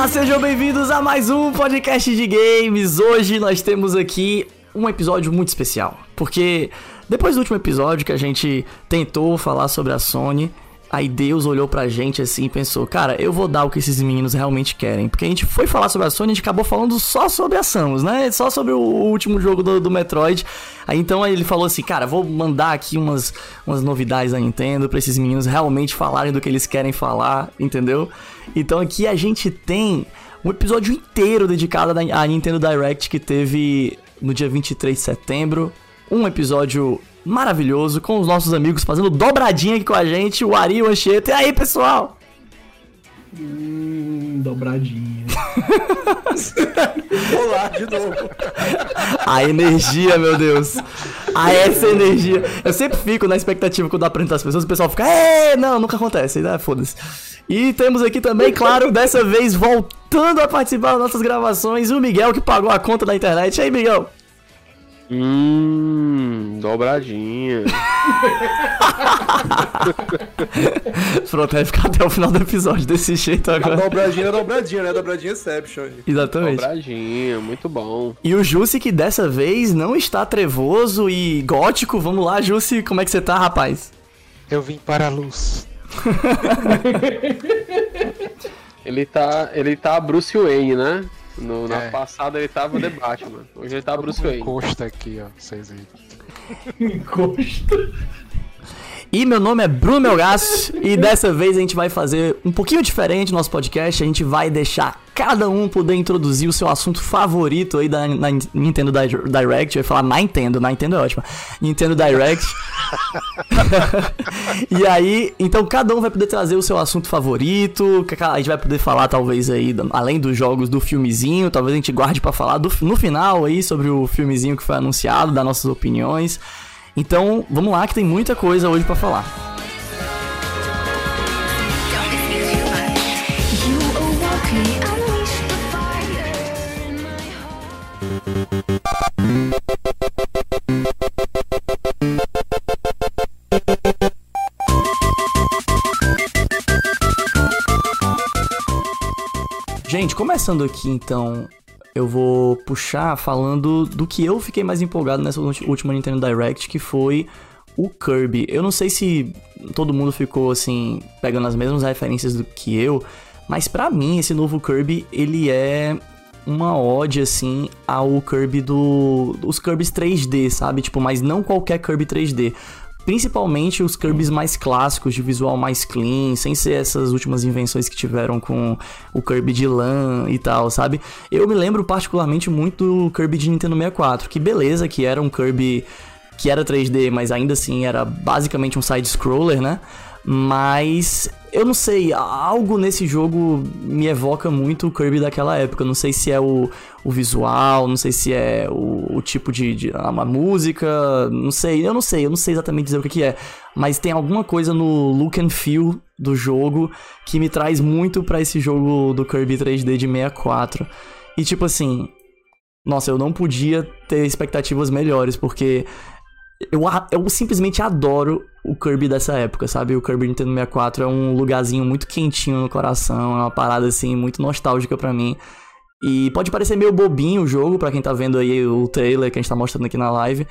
Olá, sejam bem-vindos a mais um podcast de games. Hoje nós temos aqui um episódio muito especial, porque depois do último episódio que a gente tentou falar sobre a Sony, Aí Deus olhou pra gente assim e pensou, cara, eu vou dar o que esses meninos realmente querem. Porque a gente foi falar sobre a Sony, a gente acabou falando só sobre a Samus, né? Só sobre o último jogo do, do Metroid. Aí então ele falou assim, cara, vou mandar aqui umas, umas novidades da Nintendo pra esses meninos realmente falarem do que eles querem falar, entendeu? Então aqui a gente tem um episódio inteiro dedicado à Nintendo Direct que teve no dia 23 de setembro. Um episódio maravilhoso com os nossos amigos fazendo dobradinha aqui com a gente, o Ari e o Anchieta. E aí, pessoal? Hum, dobradinha. Olá, de novo. A energia, meu Deus. A essa energia. Eu sempre fico na expectativa quando apresento as pessoas, o pessoal fica, é, não, nunca acontece, né? Foda-se. E temos aqui também, claro, dessa vez voltando a participar das nossas gravações, o Miguel que pagou a conta da internet. E aí, Miguel? Hum, dobradinha. Pronto, vai ficar até o final do episódio desse jeito agora. A dobradinha é dobradinha, né? Dobradinha Exception. Exatamente. Dobradinha, muito bom. E o Jussi que dessa vez não está trevoso e gótico. Vamos lá, Jussi, como é que você tá, rapaz? Eu vim para a luz. Ele tá, ele tá Bruce Wayne, né? No, na é. passada ele tava The Batman. Hoje ele tá Bruce Wayne. Encosta aqui, ó. Vocês aí. Encosta. E meu nome é Bruno Melgaço e dessa vez a gente vai fazer um pouquinho diferente no nosso podcast. A gente vai deixar cada um poder introduzir o seu assunto favorito aí da, na Nintendo Direct. Eu ia falar Nintendo, Nintendo é ótima. Nintendo Direct. e aí, então cada um vai poder trazer o seu assunto favorito. A gente vai poder falar, talvez, aí, além dos jogos do filmezinho. Talvez a gente guarde para falar do, no final aí sobre o filmezinho que foi anunciado, das nossas opiniões. Então, vamos lá que tem muita coisa hoje para falar. Gente, começando aqui então eu vou puxar falando do que eu fiquei mais empolgado nessa última Nintendo Direct, que foi o Kirby. Eu não sei se todo mundo ficou assim pegando as mesmas referências do que eu, mas para mim esse novo Kirby, ele é uma ode assim ao Kirby do os Kirby's 3D, sabe? Tipo, mas não qualquer Kirby 3D. Principalmente os Kirby's mais clássicos, de visual mais clean, sem ser essas últimas invenções que tiveram com o Kirby de LAN e tal, sabe? Eu me lembro particularmente muito do Kirby de Nintendo 64, que beleza, que era um Kirby que era 3D, mas ainda assim era basicamente um side-scroller, né? Mas eu não sei, algo nesse jogo me evoca muito o Kirby daquela época. Não sei se é o, o visual, não sei se é o, o tipo de, de. uma música, não sei, eu não sei, eu não sei exatamente dizer o que, que é. Mas tem alguma coisa no look and feel do jogo que me traz muito para esse jogo do Kirby 3D de 64. E tipo assim, nossa, eu não podia ter expectativas melhores, porque eu, eu simplesmente adoro o Kirby dessa época, sabe? O Kirby Nintendo 64 é um lugarzinho muito quentinho no coração, é uma parada assim muito nostálgica para mim. E pode parecer meio bobinho o jogo para quem tá vendo aí o trailer que a gente tá mostrando aqui na live,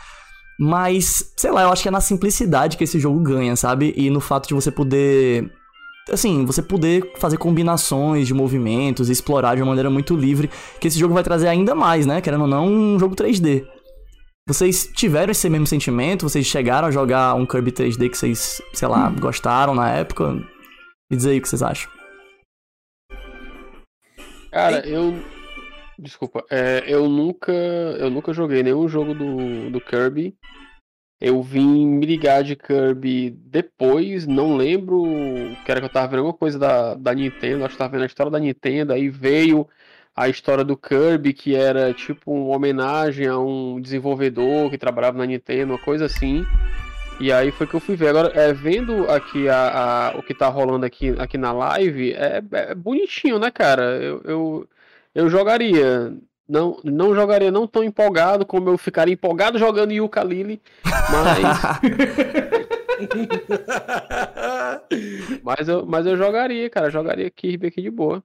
mas sei lá, eu acho que é na simplicidade que esse jogo ganha, sabe? E no fato de você poder assim, você poder fazer combinações de movimentos, explorar de uma maneira muito livre, que esse jogo vai trazer ainda mais, né? Querendo ou não, um jogo 3D. Vocês tiveram esse mesmo sentimento? Vocês chegaram a jogar um Kirby 3D que vocês, sei lá, hum. gostaram na época? Me diz aí o que vocês acham. Cara, eu. Desculpa, é, eu nunca. Eu nunca joguei nenhum jogo do, do Kirby. Eu vim me ligar de Kirby depois, não lembro que era que eu tava vendo alguma coisa da, da Nintendo, acho que tava vendo a história da Nintendo, aí veio a história do Kirby, que era tipo uma homenagem a um desenvolvedor que trabalhava na Nintendo, uma coisa assim. E aí foi que eu fui ver. Agora, é, vendo aqui a, a, o que tá rolando aqui, aqui na live, é, é bonitinho, né, cara? Eu, eu, eu jogaria. Não, não jogaria não tão empolgado como eu ficaria empolgado jogando Yuka Lily, mas. mas, eu, mas eu jogaria, cara. Jogaria Kirby aqui de boa.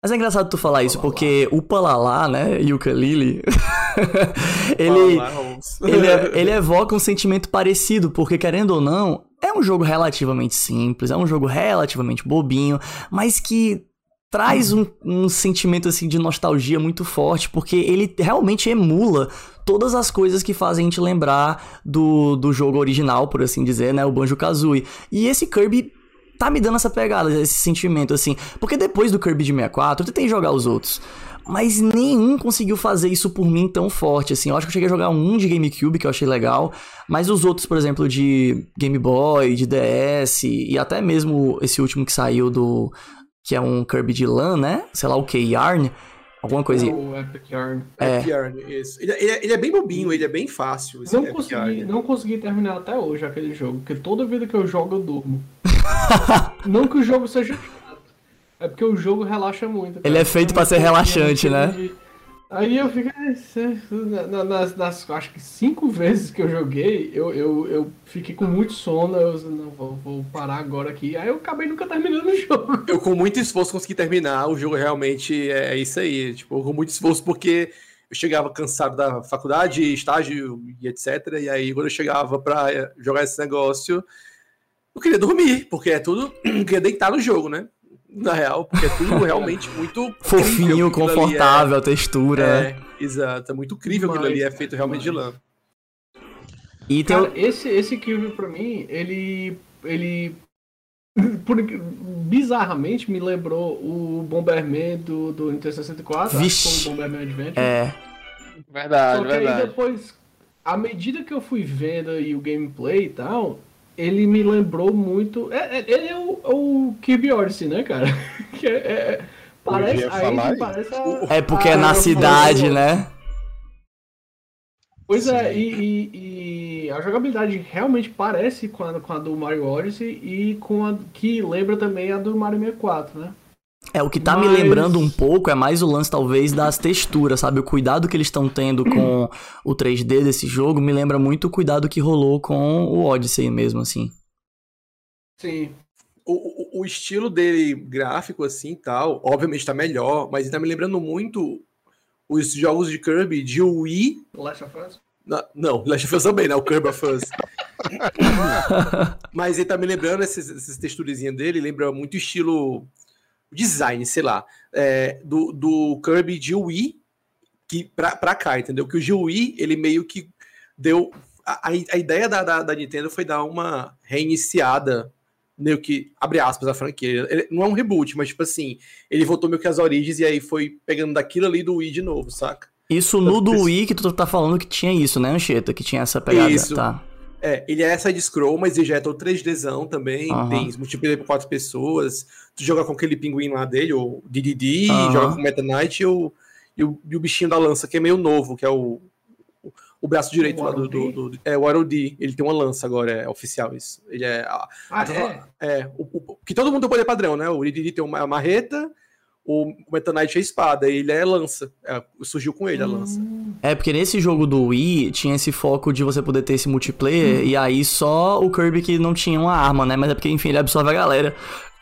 Mas é engraçado tu falar isso, porque o Palalá, né, e o Kalili, ele, ele, é, ele evoca um sentimento parecido, porque querendo ou não, é um jogo relativamente simples, é um jogo relativamente bobinho, mas que traz um, um sentimento assim de nostalgia muito forte, porque ele realmente emula todas as coisas que fazem a gente lembrar do, do jogo original, por assim dizer, né, o Banjo-Kazooie. E esse Kirby tá me dando essa pegada, esse sentimento, assim. Porque depois do Kirby de 64, eu tentei jogar os outros. Mas nenhum conseguiu fazer isso por mim tão forte, assim. Eu acho que eu cheguei a jogar um de GameCube, que eu achei legal. Mas os outros, por exemplo, de Game Boy, de DS, e até mesmo esse último que saiu do... Que é um Kirby de LAN, né? Sei lá, o K-Yarn. Alguma coisa. É o Epic Yarn. É. Epic Yarn, isso. Ele, ele é- ele é bem bobinho, ele é bem fácil. Não Epic consegui, Yarn. não consegui terminar até hoje aquele jogo, porque toda vida que eu jogo eu durmo. não que o jogo seja chato, é porque o jogo relaxa muito. cara. Ele é feito pra ser relaxante, né? de- Aí eu fico. "Ah, cê- na- na- Nas, nas acho que cinco vezes que eu joguei, eu, eu, eu fiquei com muito sono. Eu não, vou, vou parar agora aqui. Aí eu acabei nunca terminando o jogo. Eu com muito esforço consegui terminar, o jogo realmente é isso aí. Tipo, com muito esforço porque eu chegava cansado da faculdade, estágio e etc. E aí quando eu chegava pra eh, jogar esse negócio, eu queria dormir, porque é tudo. Eu queria deitar no jogo, né? Na real, porque é tudo realmente muito. Fofinho, é. confortável, a textura. É, exato. É muito incrível que aquilo ali é feito realmente de lã. E tem Cara, esse, esse Kirby pra mim, ele. ele. Por, bizarramente me lembrou o Bomberman do, do Nintendo 64, acho que Vixe. foi o Bomberman Adventure. É, Verdade, Só que aí verdade. depois, à medida que eu fui vendo aí o gameplay e tal, ele me lembrou muito. é- é- ele é o, o Kirby Odyssey, né, cara? Que é- é- parece, aí parece a- é porque é a- na a- cidade, né? Pois é, e, e- e a jogabilidade realmente parece com a, com a do Mario Odyssey e com a que lembra também a do Mario 64, né? É, o que tá me Mas- lembrando um pouco é mais o lance, talvez, das texturas, sabe? O cuidado que eles estão tendo com o 3D desse jogo me lembra muito o cuidado que rolou com o Odyssey mesmo, assim. Sim. O, o- o estilo dele gráfico, assim tal, obviamente tá melhor, mas ele tá me lembrando muito os jogos de Kirby de Wii. Last of Us. Na- não, Last of Us também, né? O Kirby of Us. mas ele tá me lembrando, essas, essas texturezinhas dele, lembra muito o design, sei lá, é, do, do Kirby de Wii que, pra, pra cá, entendeu? Que o de Wii, ele meio que deu. A, a, ideia da, da, da Nintendo foi dar uma reiniciada meio que, abre aspas, a franquia. Ele, não é um reboot, mas tipo assim, ele voltou meio que às origens e aí foi pegando daquilo ali do Wii de novo, saca? Isso no do Wii que tu tá falando que tinha isso, né, Anchieta? Que tinha essa pegada, Isso. tá? É, ele é side-scroll, mas ele já é todo 3Dzão também, tem multiplayer por quatro pessoas, tu joga com aquele pinguim lá dele, o DDD, joga com o Meta Knight e o, e, o, e o bichinho da lança, que é meio novo, que é o, o, o braço direito O lá do, do, do- É, o ROD, ele tem uma lança agora, é oficial isso. Ele é... Ah, é? É, o, o- que todo mundo tem o poder padrão, né? O DDD tem uma marreta, o Meta Knight é espada, ele é lança. É, surgiu com ele a lança. É, porque nesse jogo do Wii tinha esse foco de você poder ter esse multiplayer, e aí só o Kirby que não tinha uma arma, né? Mas é porque, enfim, ele absorve a galera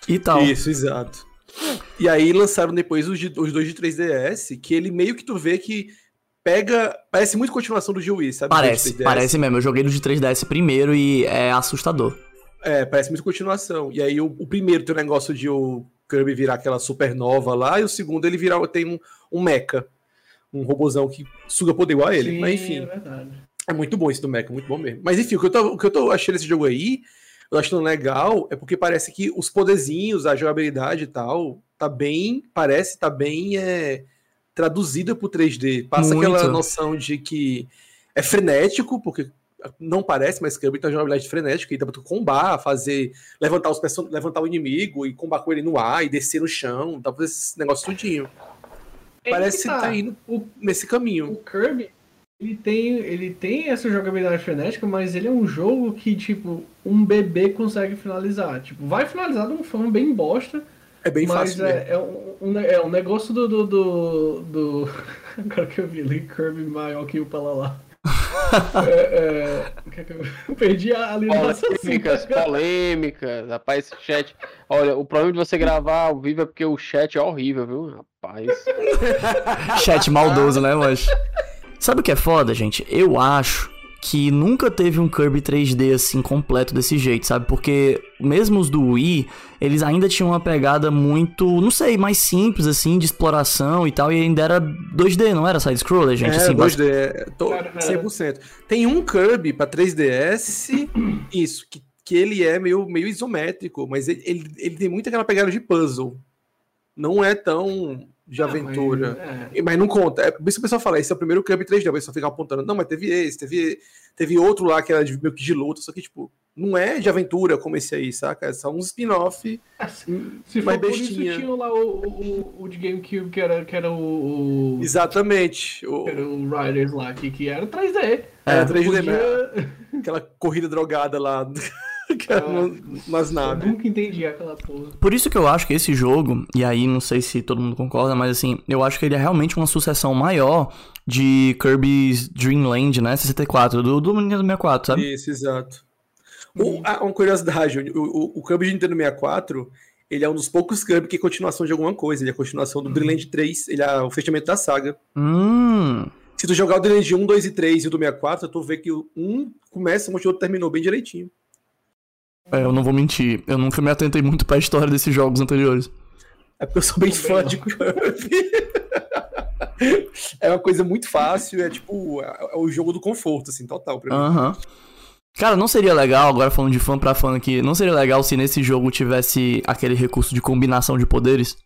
e tal. Isso, exato. E aí lançaram depois os, de- os dois de 3DS, que ele meio que tu vê que pega. Parece muito continuação do de Wii, sabe? Parece, Os de 3DS. parece mesmo. Eu joguei no de 3DS primeiro e é assustador. É, parece muito continuação. E aí o, o primeiro tem o negócio de o Kirby virar aquela supernova lá, e o segundo ele virar, tem um, um mecha. Um robozão que suga poder igual a ele. Sim, Mas é enfim, verdade. é muito bom esse do mecha, muito bom mesmo. Mas enfim, o que eu tô, o que eu tô achando desse jogo aí, eu achando legal, é porque parece que os poderzinhos, a jogabilidade e tal, tá bem, parece, tá bem é, traduzida pro 3D. Passa Muito. aquela noção de que é frenético, porque não parece, mas Kirby tem uma jogabilidade frenética, e dá pra tu combar, fazer, levantar os person... levantar o inimigo e combar com ele no ar e descer no chão, dá pra fazer esse negócio tudinho. É Parece que que tá indo nesse caminho. o Kirby, ele tem, ele tem essa jogabilidade frenética, mas ele é um jogo que, tipo, um bebê consegue finalizar. Tipo, vai finalizar de uma forma bem bosta, É bem mas fácil é, é, um, um, é um negócio do, do, do, do- Agora que eu vi ali, Kirby maior que o Palalá. É, é, é perdi a linha. Polêmicas, polêmicas. Rapaz, esse chat. Olha, o problema de você gravar ao vivo é porque o chat é horrível, viu? Rapaz. Chat maldoso, né, mas. Sabe o que é foda, gente? Eu acho que nunca teve um Kirby 3D assim completo desse jeito, sabe? Porque mesmo os do Wii, eles ainda tinham uma pegada muito, não sei, mais simples assim, de exploração e tal, e ainda era 2D, não era side scroller, gente, É, assim, 2D, é, tô Cara, cara. 100%. Tem um Kirby pra 3DS, isso, que, que ele é meio, meio isométrico, mas ele, ele, ele tem muito aquela pegada de puzzle. Não é tão de aventura. Mas, é. Mas não conta. É por isso que o pessoal fala, esse é o primeiro Kirby 3D. O pessoal fica apontando, não, mas teve esse, teve, teve outro lá que era de, meio que de luta, só que, tipo, não é de aventura como esse aí, saca? É só um spin-off. Se mais for por isso, bestinha. tinha lá o, o, o de GameCube, que era, que era o, o, Exatamente. O- que era o Riders lá, que, que era 3D. É, Tu 3D podia- aquela corrida drogada lá, que era no- nas Eu naves. nunca entendi aquela porra. Por isso que eu acho que esse jogo, e aí não sei se todo mundo concorda, mas assim, eu acho que ele é realmente uma sucessão maior de Kirby's Dream Land, né? 64, do, do Nintendo 64, sabe? Isso, exato. O- ah, uma curiosidade, o, o, o Kirby de Nintendo 64, ele é um dos poucos Kirby que é continuação de alguma coisa. Ele é continuação do Dream Land 3, ele é o fechamento da saga. Hum. Se tu jogar o Dream Land 1, 2 e 3 e o do 64, tu vê que o 1 começa, onde o outro terminou bem direitinho. É, eu não vou mentir, eu nunca me atentei muito pra história desses jogos anteriores. É porque eu sou bem Também fã não. de Kirby. é uma coisa muito fácil, é tipo, é, é o jogo do conforto, assim, total pra mim. Aham. Cara, não seria legal, agora falando de fã pra fã aqui, não seria legal se nesse jogo tivesse aquele recurso de combinação de poderes?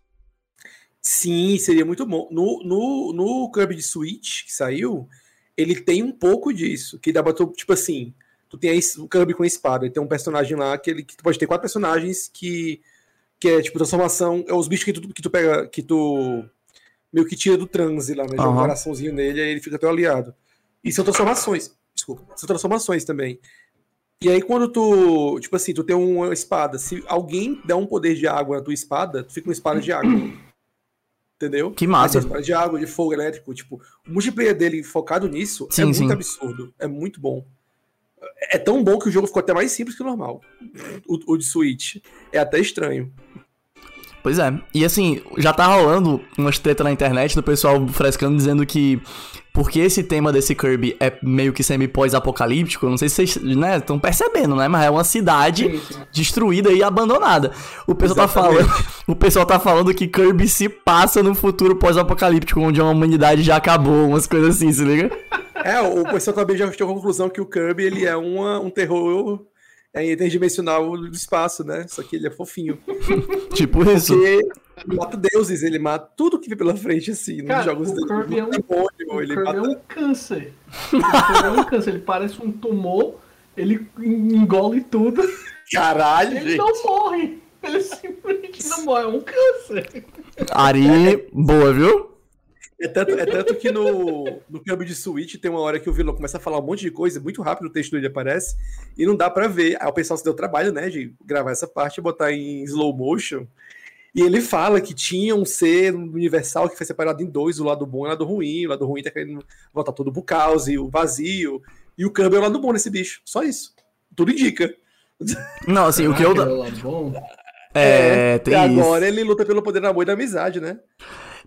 Sim, seria muito bom. No, no, no Kirby de Switch, que saiu, ele tem um pouco disso. Que dá pra tu, tipo assim, tu tem o Kirby com a espada, e tem um personagem lá que ele que tu pode ter quatro personagens que, que é tipo transformação. É os bichos que tu, que tu pega, que tu meio que tira do transe lá, né? Joga um coraçãozinho nele, aí ele fica teu aliado. E são transformações. Desculpa, são transformações também. E aí, quando tu, tipo assim, tu tem uma espada, se alguém der um poder de água na tua espada, tu fica com uma espada de água. Entendeu? Que massa. Tem espada de água, de fogo elétrico, tipo, o multiplayer dele focado nisso é Sim, muito sim. absurdo. É muito bom. É tão bom que o jogo ficou até mais simples que o normal. O, o de Switch. É até estranho. Pois é. E assim, já tá rolando umas treta na internet do pessoal frescando dizendo que porque esse tema desse Kirby é meio que semi-pós-apocalíptico, não sei se vocês, né, estão percebendo, né, mas é uma cidade Sim, sim. destruída e abandonada. O pessoal tá falando, o pessoal tá falando que Kirby se passa no futuro pós-apocalíptico, onde a humanidade já acabou, umas coisas assim, se liga? É, o pessoal também já chegou à conclusão que o Kirby ele é uma, um terror é, interdimensional do espaço, né? Só que ele é fofinho. Tipo isso. Porque ele mata deuses, ele mata tudo que vem pela frente, assim, nos Cara, jogos o dele. Kirby é um- demônio, O ele Kirby mata é um câncer. O Kirby é um câncer. Ele parece um tumor, ele engole tudo, Caralho, ele gente. não morre. Ele simplesmente não morre. É um câncer. Ari, boa, viu? É tanto, é tanto que no, no Kirby de Switch tem uma hora que o vilão começa a falar um monte de coisa, muito rápido o texto dele aparece, e não dá pra ver. Aí o pessoal se deu trabalho, né, de gravar essa parte e botar em slow motion. E ele fala que tinha um ser universal que foi separado em dois, o lado bom e o lado ruim. O lado ruim tá querendo voltar todo pro caos e o vazio. E o Kirby é o lado bom desse bicho. Só isso. Tudo indica. Não, assim, o que eu. Lado bom. É, tem e isso. agora ele luta pelo poder do amor e da amizade, né?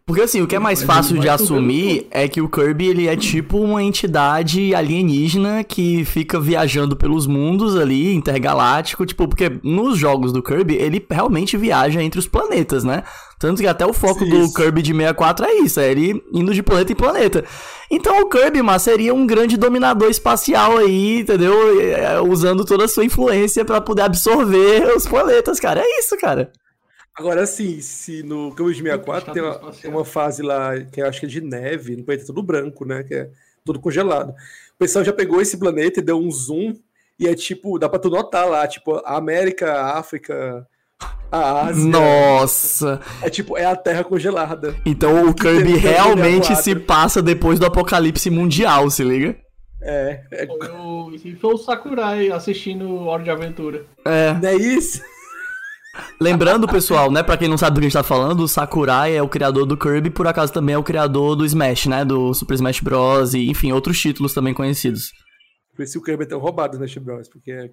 Porque assim, o que é mais fácil de assumir é que o Kirby ele é tipo uma entidade alienígena que fica viajando pelos mundos ali, intergaláctico, tipo, porque nos jogos do Kirby ele realmente viaja entre os planetas, né? Tanto que até o foco do Isso. Kirby de 64 é isso, é ele indo de planeta em planeta. Então o Kirby, mas seria um grande dominador espacial aí, entendeu? É, Usando toda a sua influência pra poder absorver os planetas, cara. É isso, cara. Agora sim, se no Kirby de 64 tem uma, tem uma fase lá que eu acho que é de neve, no planeta todo branco, né? Que é todo congelado. O pessoal já pegou esse planeta e deu um zoom, e é tipo, dá pra tu notar lá, tipo, a América, a África, a Ásia. Nossa. É tipo, é a Terra congelada. Então o Que Kirby realmente 64. se passa depois do apocalipse mundial, se liga? É, é Foi o, foi o Sakurai assistindo Hora de Aventura. É. não é isso? Lembrando, pessoal, né, pra quem não sabe do que a gente tá falando, o Sakurai é o criador do Kirby, por acaso também é o criador do Smash, né, do Super Smash Bros. e, enfim, outros títulos também conhecidos. Por isso o Kirby é tão roubado no Smash Bros. Porque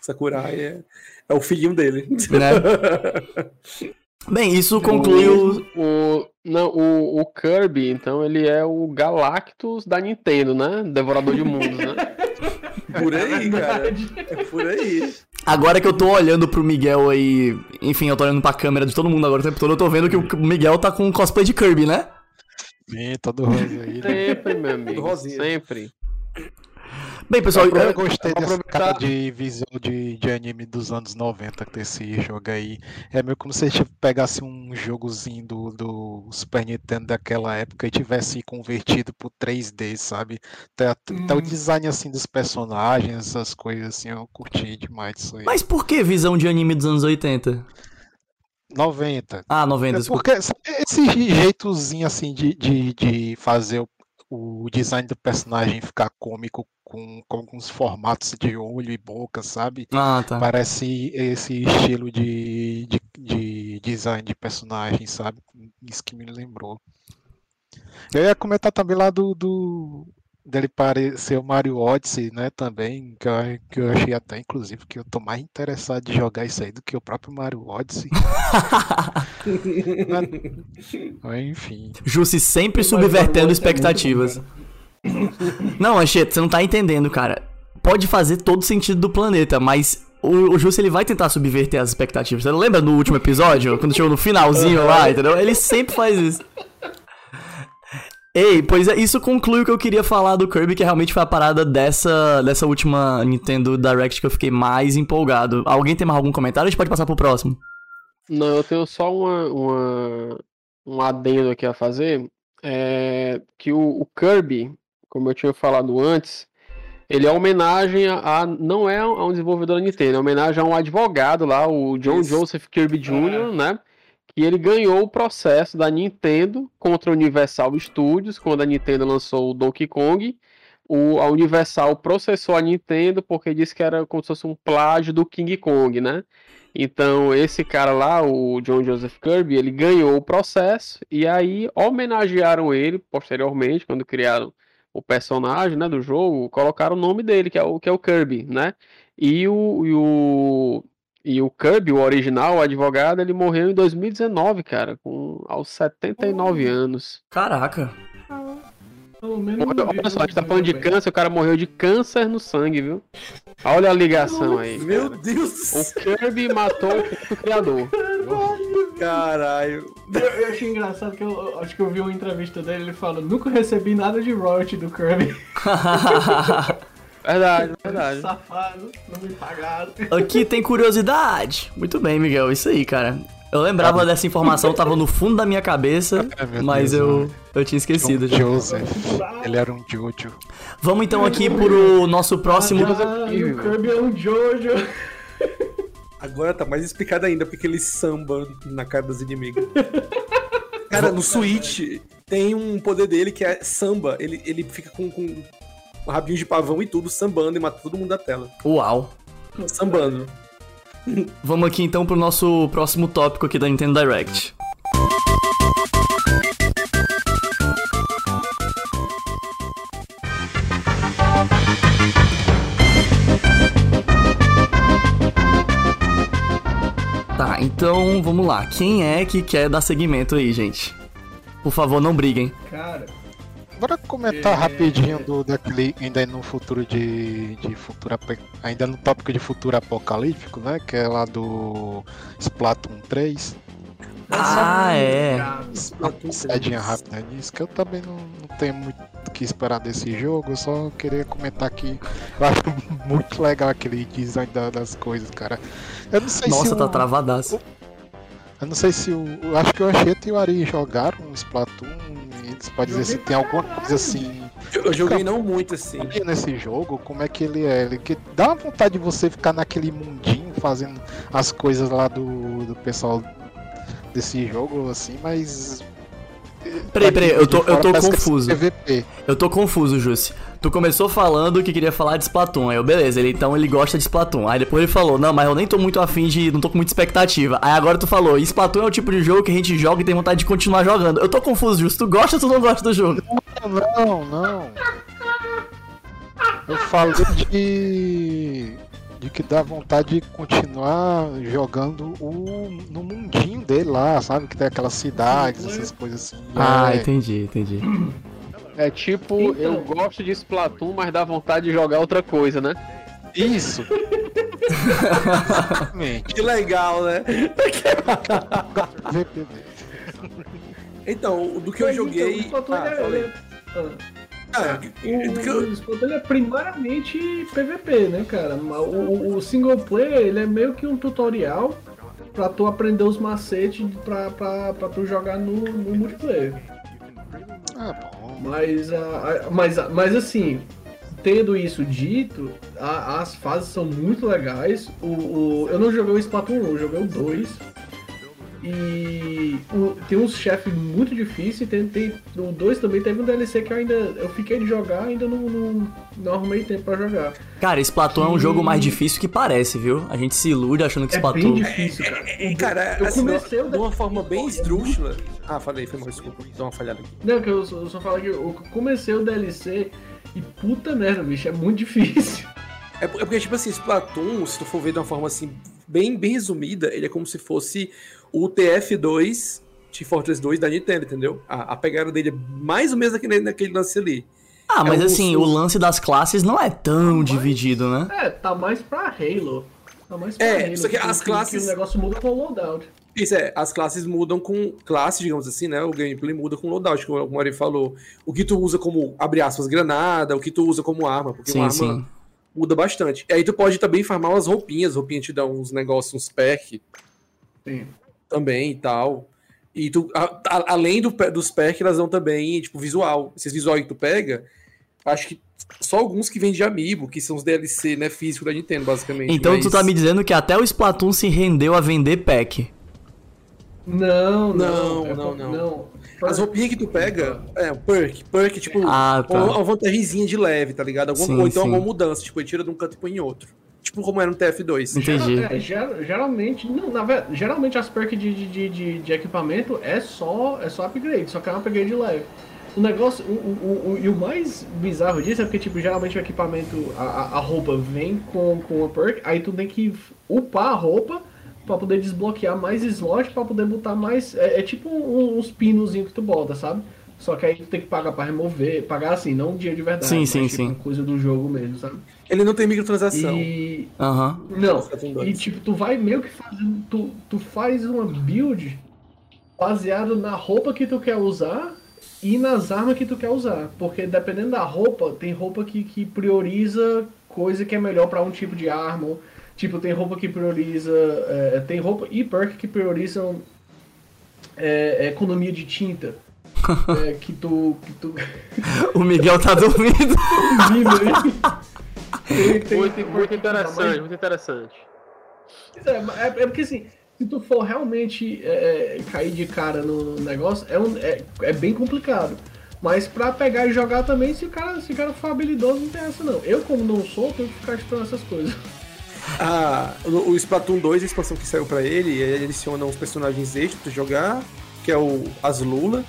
Sakurai é, é o filhinho dele. Né? Bem, isso conclui o... o, não, o, o Kirby, então, ele é o Galactus da Nintendo, né? Devorador de mundos, né? Por aí, cara. É por aí. Agora que eu tô olhando pro Miguel aí, enfim, eu tô olhando pra câmera de todo mundo agora o tempo todo, eu tô vendo que o Miguel tá com um cosplay de Kirby, né? Sim, todo rosa aí. né? Sempre, meu amigo. Sempre. Bem, pessoal, eu, eu- gostei dessa cara de visão de, de anime dos anos 90 desse jogo aí. É meio como se a gente pegasse um jogozinho do, do Super Nintendo daquela época e tivesse convertido pro 3D, sabe? Até, até o Hum. design assim dos personagens, essas coisas assim, eu curti demais isso aí. mas por que visão de anime dos anos 80? 90. Ah, 90, É porque sabe, esse jeitozinho assim de, de, de fazer o, o design do personagem ficar cômico com, com alguns formatos de olho e boca, sabe? Ah, tá. Parece esse estilo de, de, de design de personagem, sabe? Isso que me lembrou. Eu ia comentar também lá do, do dele parecer o Mario Odyssey, né? Também, que eu, que eu achei até, inclusive, que eu tô mais interessado de jogar isso aí do que o próprio Mario Odyssey. Mas, enfim. Jussi sempre subvertendo é expectativas. muito Não, Anchieta, você não tá entendendo, cara. Pode fazer todo sentido do planeta, mas o, o ele vai tentar subverter as expectativas. Você não lembra no último episódio, quando chegou no finalzinho lá, entendeu? Ele sempre faz isso. Ei, pois é, isso conclui o que eu queria falar do Kirby, que realmente foi a parada dessa, dessa última Nintendo Direct que eu fiquei mais empolgado. Alguém tem mais algum comentário? A gente pode passar pro próximo. Não, eu tenho só uma, uma- um adendo aqui a fazer. É que o, o Kirby, como eu tinha falado antes, ele é homenagem a, a- não é a um desenvolvedor da Nintendo, é homenagem a um advogado lá, o John Isso. Joseph Kirby Jr., né? Que ele ganhou o processo da Nintendo contra a Universal Studios, quando a Nintendo lançou o Donkey Kong. O, a Universal processou a Nintendo porque disse que era como se fosse um plágio do King Kong, né? Então, esse cara lá, o John Joseph Kirby, ele ganhou o processo e aí homenagearam ele posteriormente, quando criaram o personagem né, do jogo, colocaram o nome dele, que é o, que é o Kirby, né? E o, e o, e o Kirby, o original, o advogado, ele morreu em 2019, cara, com, aos 79 anos. Caraca. Pelo menos Olha, só, a gente tá falando de bem. câncer, o cara morreu de câncer no sangue, viu? Olha a ligação aí. Meu cara. Deus do O céu. Kirby matou o criador. Caralho. Eu, eu achei engraçado que eu, eu acho que eu vi uma entrevista dele, ele fala, nunca recebi nada de royalty do Kirby. Verdade, verdade. Safado, não me pagaram. Aqui tem curiosidade. Muito bem, Miguel, isso aí, cara. Eu lembrava dessa informação, tava no fundo da minha cabeça, Ai, meu mas Deus, eu, mano. eu tinha esquecido. John já. Joseph. Ele era um Jojo. Vamos então aqui pro nosso próximo. Ah, o Kirby é um Jojo. Agora tá mais explicado ainda porque ele samba na cara dos inimigos. Cara, no Switch tem um poder dele que é samba. Ele, ele fica com, com um rabinho de pavão e tudo, sambando e mata todo mundo da tela. Uau. Sambando. Vamos aqui então pro nosso próximo tópico aqui da Nintendo Direct. Tá, então vamos lá. Quem é que quer dar seguimento aí, gente? Por favor, não briguem. Cara, Bora comentar É. rapidinho do daquele ainda no futuro de, de futuro ainda no tópico de futuro apocalíptico, né? Que é lá do Splatoon 3. Ah, é. Uma passadinha rápida nisso, que eu também não, não tenho muito o que esperar desse jogo, eu só queria comentar que eu acho muito legal aquele design da- das coisas, cara. Eu não sei se Nossa, o- tá travadaço. Eu não sei se o. Eu acho que o Anchieta e o Ari jogaram um Splatoon. E Eles podem dizer se tem alguma coisa assim Eu, joguei não muito assim. nesse jogo, como é que ele é. Ele que dá vontade de você ficar naquele mundinho fazendo as coisas lá do, do pessoal desse jogo, assim, mas. Peraí, peraí, eu tô- eu tô é confuso. Eu tô confuso, Jussi. Tu começou falando que queria falar de Splatoon. Aí eu, beleza, ele, então ele gosta de Splatoon. Aí depois ele falou, não, mas eu nem tô muito afim de. não tô com muita expectativa. Aí agora tu falou, Splatoon é o tipo de jogo que a gente joga e tem vontade de continuar jogando. Eu tô confuso, Justo. Tu gosta ou tu não gosta do jogo? Não, não. Eu falei de. de que dá vontade de continuar jogando o, no mundinho dele lá, sabe? Que tem aquelas cidades, essas coisas assim. Ah, É, entendi, entendi. É tipo, Então. eu gosto de Splatoon, mas dá vontade de jogar outra coisa, né? Isso! Que legal, né? Então, do que eu Mas, joguei. Então, o Splatoon, Ah, é- falei. é- ah. Ah, que eu- O, o Splatoon é primariamente PVP, né, cara? O, o- o single player ele é meio que um tutorial pra tu aprender os macetes pra, pra, pra tu jogar no, no multiplayer. Ah, bom. Mas, a- a- mas, a- mas assim, tendo isso dito, a- as fases são muito legais. O, o- eu não joguei o Splatoon 1, eu joguei o 2. E o- tem uns chefes muito difíceis. Tem, tem, o 2 também teve um DLC que eu ainda. Eu fiquei de jogar, ainda não, não, não arrumei tempo pra jogar. Cara, Splatoon é um jogo mais difícil que parece, viu? A gente se ilude achando que É bem Splatoon. difícil, cara. É, cara, Eu assim, comecei de uma forma bem esdrúxula. Ah, falei, foi mal, desculpa. Dá uma falhada aqui. Não, que eu só, eu só falo que eu comecei o DLC e puta merda, bicho, é muito difícil. É é porque, tipo assim, Splatoon, se tu for ver de uma forma assim, bem, bem resumida, ele é como se fosse o TF2 de Fortress 2 da Nintendo, entendeu? A, a pegada dele é mais ou menos naquele, naquele lance ali. Ah, mas É um- assim, o lance das classes não é tão dividido, né? É, tá mais pra Halo. Tá mais pra É, Halo. só que as classes- Que o negócio muda com o loadout. Isso é, as classes mudam com. Classe, digamos assim, né? O gameplay muda com loadout, como o Mori falou. O que tu usa como, abre aspas, granada, o que tu usa como arma, porque uma Sim, arma sim. muda bastante. E aí tu pode também farmar umas roupinhas, roupinha te dá uns negócios, uns perk Sim. Também e tal. E tu, a- a- além do, dos perks, elas dão também, tipo, visual. Esses visuais que tu pega, acho que só alguns que vêm de amiibo, que são os DLC, né, físico da Nintendo, basicamente. Então mas- tu tá me dizendo que até o Splatoon se rendeu a vender pack. Não, Não, não. é não, por- não. As roupinhas que tu pega, é, perk, perk, tipo, Ah, tá. uma, uma vantagemzinha de leve, tá ligado? Alguma, Sim, ou então sim. alguma mudança, tipo, ele tira de um canto e põe em outro. Tipo como era no TF2. Entendi. É, ger- geralmente, não, na verdade, geralmente as perks de, de, de, de, equipamento é só, é só upgrade, só que é um upgrade leve. O negócio, o, o, o, e o mais bizarro disso é porque, tipo, geralmente o equipamento, a, a- roupa vem com, com a perk, aí tu tem que upar a roupa pra poder desbloquear mais slot, pra poder botar mais. É, é tipo um- uns pinozinhos que tu bota, sabe? Só que aí tu tem que pagar pra remover, pagar assim, não um dia de verdade. Sim, mas, sim, tipo, sim. coisa do jogo mesmo, sabe? Ele não tem microtransação. E. Aham. Não, e 2. tipo, tu vai meio que fazendo. Tu, tu faz uma build baseado na roupa que tu quer usar e nas armas que tu quer usar. Porque dependendo da roupa, tem roupa que, que prioriza coisa que é melhor pra um tipo de arma. Tipo, tem roupa que prioriza. é, tem roupa e perk que priorizam é, economia de tinta. É, que tu. Que tu O Miguel tá dormindo. tem, tem Muito, muito interessante, muito interessante. É, é, é porque assim, se tu for realmente é, é, cair de cara no negócio, é, um, é, é bem complicado. Mas pra pegar e jogar também, se o cara, se o cara for habilidoso, não tem essa não. Eu, como não sou, tenho que ficar estudando essas coisas. Ah, o, Splatoon 2, a expansão que saiu pra ele, ele adiciona uns personagens extras pra tu jogar, que é o as Lula,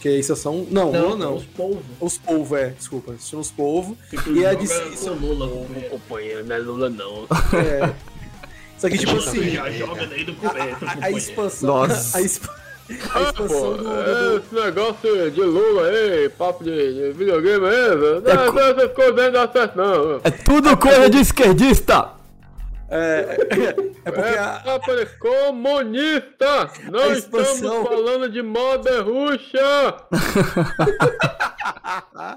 que é são Não, Lula não. Os povos. Os polvo, é, desculpa. São os polvo. Tu E a joga adici- com Lula, companheiro. Companheiro, não é Lula não. É. Só que, tipo assim, já joga desde o começo, a, a expansão. Nossa. A, exp- a expansão do, do- Esse negócio de Lula aí, papo de, de videogame aí, velho. É Não, co- não, essas coisas não dá certo, não. É tudo coisa de esquerdista. É, é porque a, comunista! Não expansão- estamos falando de moda ruxa!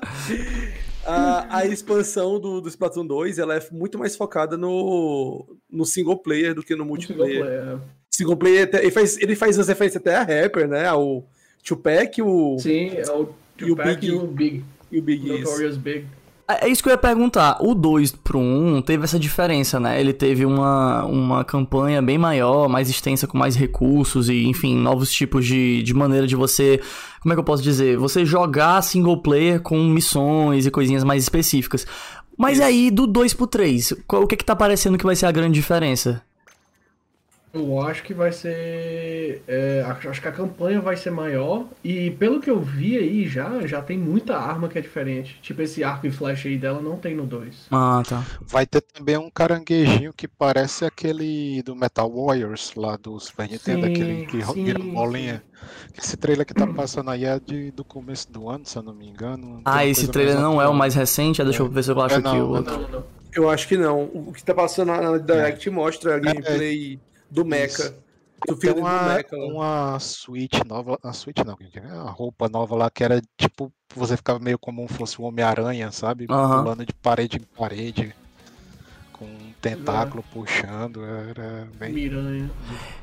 a, a expansão do, do Splatoon 2 ela é muito mais focada no, no single player do que no multiplayer. É. Single player, até- ele faz, ele faz umas referências até a Rapper, né? Ao Tupac o, Sim, é o E o Tupac Big- e o Big. e o Big. Notorious Big. É isso que eu ia perguntar. O 2 pro 1 um teve essa diferença, né? Ele teve uma, uma campanha bem maior, mais extensa, com mais recursos e, enfim, novos tipos de, de maneira de você. Como é que eu posso dizer? Você jogar single player com missões e coisinhas mais específicas. Mas isso. aí, do 2 pro 3, o que que tá parecendo que vai ser a grande diferença? Eu acho que vai ser. É, acho que a campanha vai ser maior. E pelo que eu vi aí já, já tem muita arma que é diferente. Tipo, esse arco e flash aí dela não tem no 2. Ah, tá. Vai ter também um caranguejinho que parece aquele do Metal Warriors lá do Super Nintendo, sim, aquele que sim, vira bolinha. Esse trailer que tá passando aí é de, do começo do ano, se eu não me engano. Ah, esse trailer não é o mais recente? É. Deixa eu ver se eu acho é, não, aqui o outro. Não, não. Eu acho que não. O que tá passando na Direct é. mostra a é, gameplay do Mecha. Do filme uma, do Mecha. Uma suíte nova. A suíte não, a roupa nova lá que era tipo. Você ficava meio como se fosse um Homem-Aranha, sabe? Uhum. Pulando de parede em parede. Com um tentáculo é. puxando. Era bem. Miranha.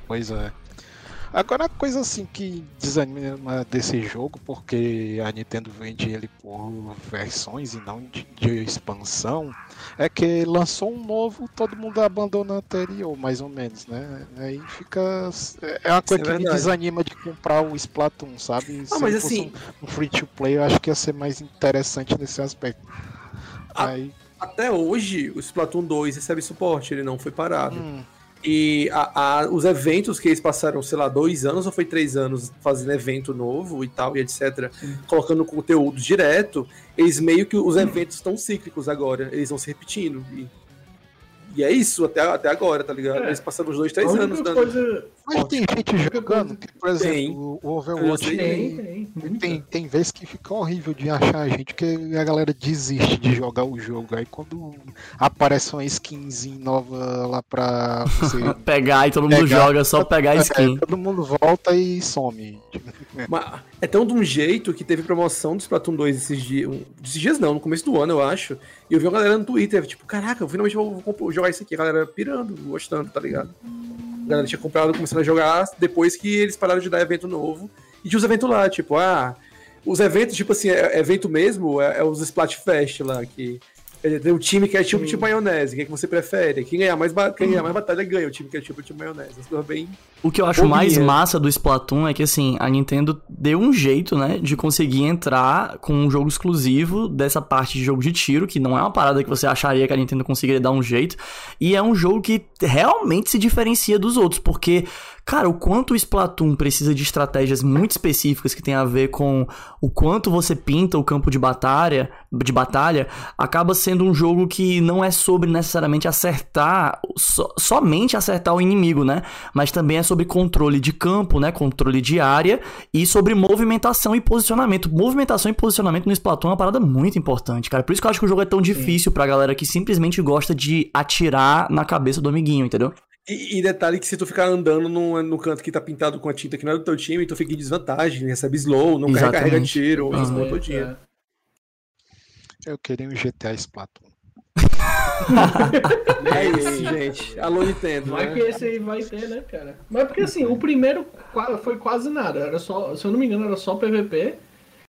Pois é. Agora, a coisa assim que desanima desse jogo, porque a Nintendo vende ele por versões e não de, de, expansão, é que lançou um novo, todo mundo abandona o anterior, mais ou menos, né? Aí fica. É uma coisa é que me desanima de comprar o Splatoon, sabe? Ah, Se mas assim. Um, um free to play, eu acho que ia ser mais interessante nesse aspecto. A, Aí... Até hoje, o Splatoon 2 recebe suporte, ele não foi parado. Hum. E a, a, os eventos que eles passaram, sei lá, dois anos ou foi três anos fazendo evento novo e tal, e etc., Sim. colocando conteúdo direto, eles meio que os eventos estão cíclicos agora, eles vão se repetindo. E e é isso até, até agora, tá ligado? É. Eles passaram uns dois, três anos dando. Mas tem gente jogando, que, por exemplo, tem. o Overwatch tem, tem, tem, tem, tem vezes que fica horrível de achar a gente, que a galera desiste de jogar o jogo. Aí quando aparece uma skinzinha nova lá pra você pegar e todo mundo pegar, joga, só pegar a é, skin. É, todo mundo volta e some. Mas é tão de um jeito que teve promoção do Splatoon 2 esses dias. Esses dias não, no começo do ano, eu acho. E eu vi uma galera no Twitter, tipo, caraca, eu finalmente vou, vou jogar isso aqui. A galera pirando, gostando, tá ligado? A galera tinha comprado, começando a jogar depois que eles pararam de dar evento novo. E tinha os eventos lá, tipo, ah. Os eventos, tipo assim, é, é evento mesmo, é, é os Splatfest lá, que tem um time que é tipo, tipo maionese. Quem é que você prefere? Quem ganhar mais, quem ganhar mais batalha ganha. O time que é tipo, tipo maionese. bem. O que eu acho mais massa do Splatoon é que, assim, a Nintendo deu um jeito, né, de conseguir entrar com um jogo exclusivo dessa parte de jogo de tiro, que não é uma parada que você acharia que a Nintendo conseguiria dar um jeito. E é um jogo que realmente se diferencia dos outros, porque Cara, o quanto o Splatoon precisa de estratégias muito específicas que tem a ver com o quanto você pinta o campo de batalha, de batalha, acaba sendo um jogo que não é sobre necessariamente acertar, so, somente acertar o inimigo, né? Mas também é sobre controle de campo, né? Controle de área e sobre movimentação e posicionamento. Movimentação e posicionamento no Splatoon é uma parada muito importante, cara. Por isso que eu acho que o jogo é tão difícil Sim. pra galera que simplesmente gosta de atirar na cabeça do amiguinho, entendeu? E, e, detalhe que se tu ficar andando no, no canto que tá pintado com a tinta que não é do teu time, tu fica em desvantagem, recebe slow, não Exatamente. carrega tiro, uhum. riscou todinha. É. Eu queria um GTA Splatoon. é isso, gente. Alô, Nintendo. Vai né? que esse aí vai ter, né, cara? Mas porque assim, o primeiro foi quase nada. Era só, se eu não me engano, era só PVP.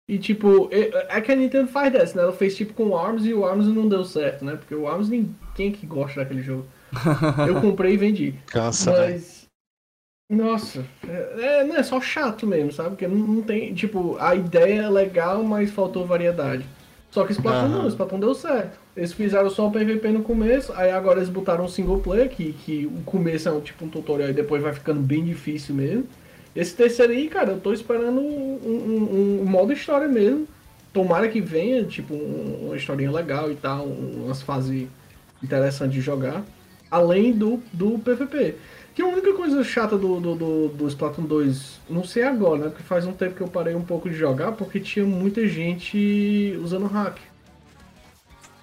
E tipo, é, é que a Nintendo faz dessa, né? Ela fez tipo com o ARMS e o ARMS não deu certo, né? Porque o ARMS ninguém que gosta daquele jogo. Eu comprei e vendi. Cansa, né? Mas. Né? Nossa, é, é, não é só chato mesmo, sabe? Porque não, não, tem. Tipo, a ideia é legal, mas faltou variedade. Só que Splatoon uhum. não, Splatoon deu certo. Eles fizeram só o PVP no começo, aí agora eles botaram um single player, que, que o começo é um, tipo um tutorial e depois vai ficando bem difícil mesmo. Esse terceiro aí, cara, eu tô esperando um, um, um modo história mesmo. Tomara que venha, tipo, uma historinha legal e tal, umas fases interessantes de jogar além do, do PVP. Que a única coisa chata do, do, do, do, Splatoon 2, não sei agora, né? Porque faz um tempo que eu parei um pouco de jogar, porque tinha muita gente usando hack.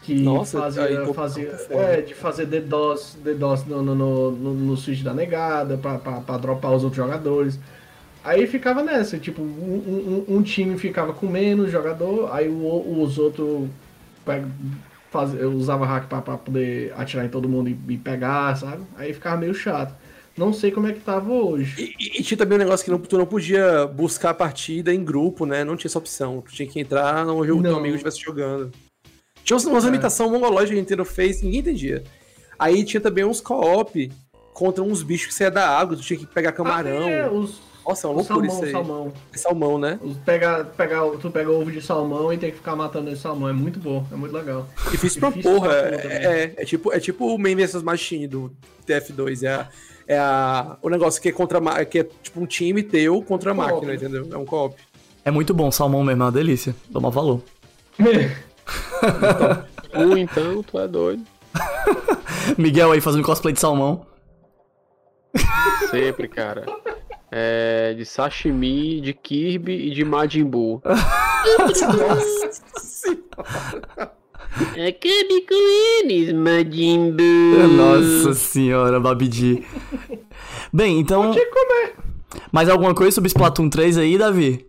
Que Nossa, fazia, fazia é, de fazer DDoS, DDoS no, no, no, no, no switch da negada, pra, pra, pra dropar os outros jogadores. Aí ficava nessa, tipo, um, um, um time ficava com menos jogador, aí o, os outros faz, eu usava hack pra, pra poder atirar em todo mundo e, e, pegar, sabe? Aí ficava meio chato. Não sei como é que tava hoje. E, e tinha também um negócio que não, tu não podia buscar a partida em grupo, né? Não tinha essa opção. Tu tinha que entrar onde o teu amigo estivesse jogando. Tinha umas, umas limitações mongológicas que a Nintendo fez, ninguém entendia. Aí tinha também uns co-op contra uns bichos que saia da água, tu tinha que pegar camarão. Ah, é, os, Nossa, é uma loucura salmão, isso aí. salmão. É salmão, né? Pega, pega, tu pega ovo de salmão e tem que ficar matando esse salmão. É muito bom, é muito legal. Difícil pra Difícil porra. pra É, porra também. é, é tipo, é tipo o Main vs Machine do TF2. É, a- é a, o negócio que é contra que é tipo um time teu contra a máquina, né? entendeu? É um co-op. É muito bom, salmão mesmo, é uma delícia. Toma valor. Tu então, tu é doido. Miguel aí fazendo cosplay de salmão. Sempre, cara. É, de sashimi, de Kirby e de Majin Buu. Acabe com eles, Majin Buu. Nossa senhora, Babidi. Bem, então. Mais alguma coisa sobre Splatoon 3 aí, Davi?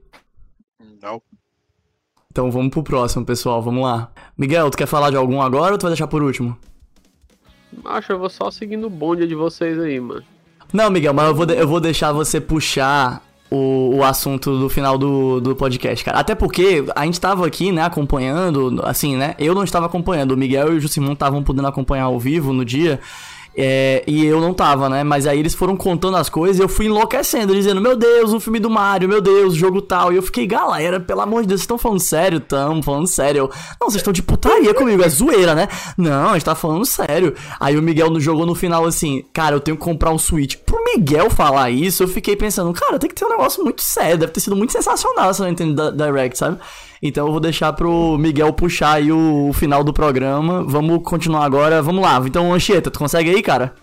Não. Então vamos pro próximo, pessoal. Vamos lá. Miguel, tu quer falar de algum agora ou tu vai deixar por último? Macho, eu vou só seguindo o bonde de vocês aí, mano. Não, Miguel, mas eu vou, eu vou deixar você puxar o, o assunto do final do, do podcast, cara. Até porque a gente tava aqui, né, acompanhando, assim, né? Eu não estava acompanhando, o Miguel e o Jusimon estavam podendo acompanhar ao vivo no dia. É, e eu não tava, né? Mas aí eles foram contando as coisas e eu fui enlouquecendo, dizendo: Meu Deus, o filme do Mario, meu Deus, jogo tal. E eu fiquei, galera, pelo amor de Deus, vocês estão falando sério? Tamo falando sério. Eu, não, vocês estão de putaria comigo, é zoeira, né? Não, a gente tá falando sério. Aí o Miguel jogou no final assim: Cara, eu tenho que comprar um Switch. Pro Miguel falar isso, eu fiquei pensando: Cara, tem que ter um negócio muito sério, deve ter sido muito sensacional essa Nintendo Di- Direct, sabe? Então eu vou deixar pro Miguel puxar aí o, o final do programa. Vamos continuar agora. Vamos lá. Então, Anchieta, tu consegue aí, cara?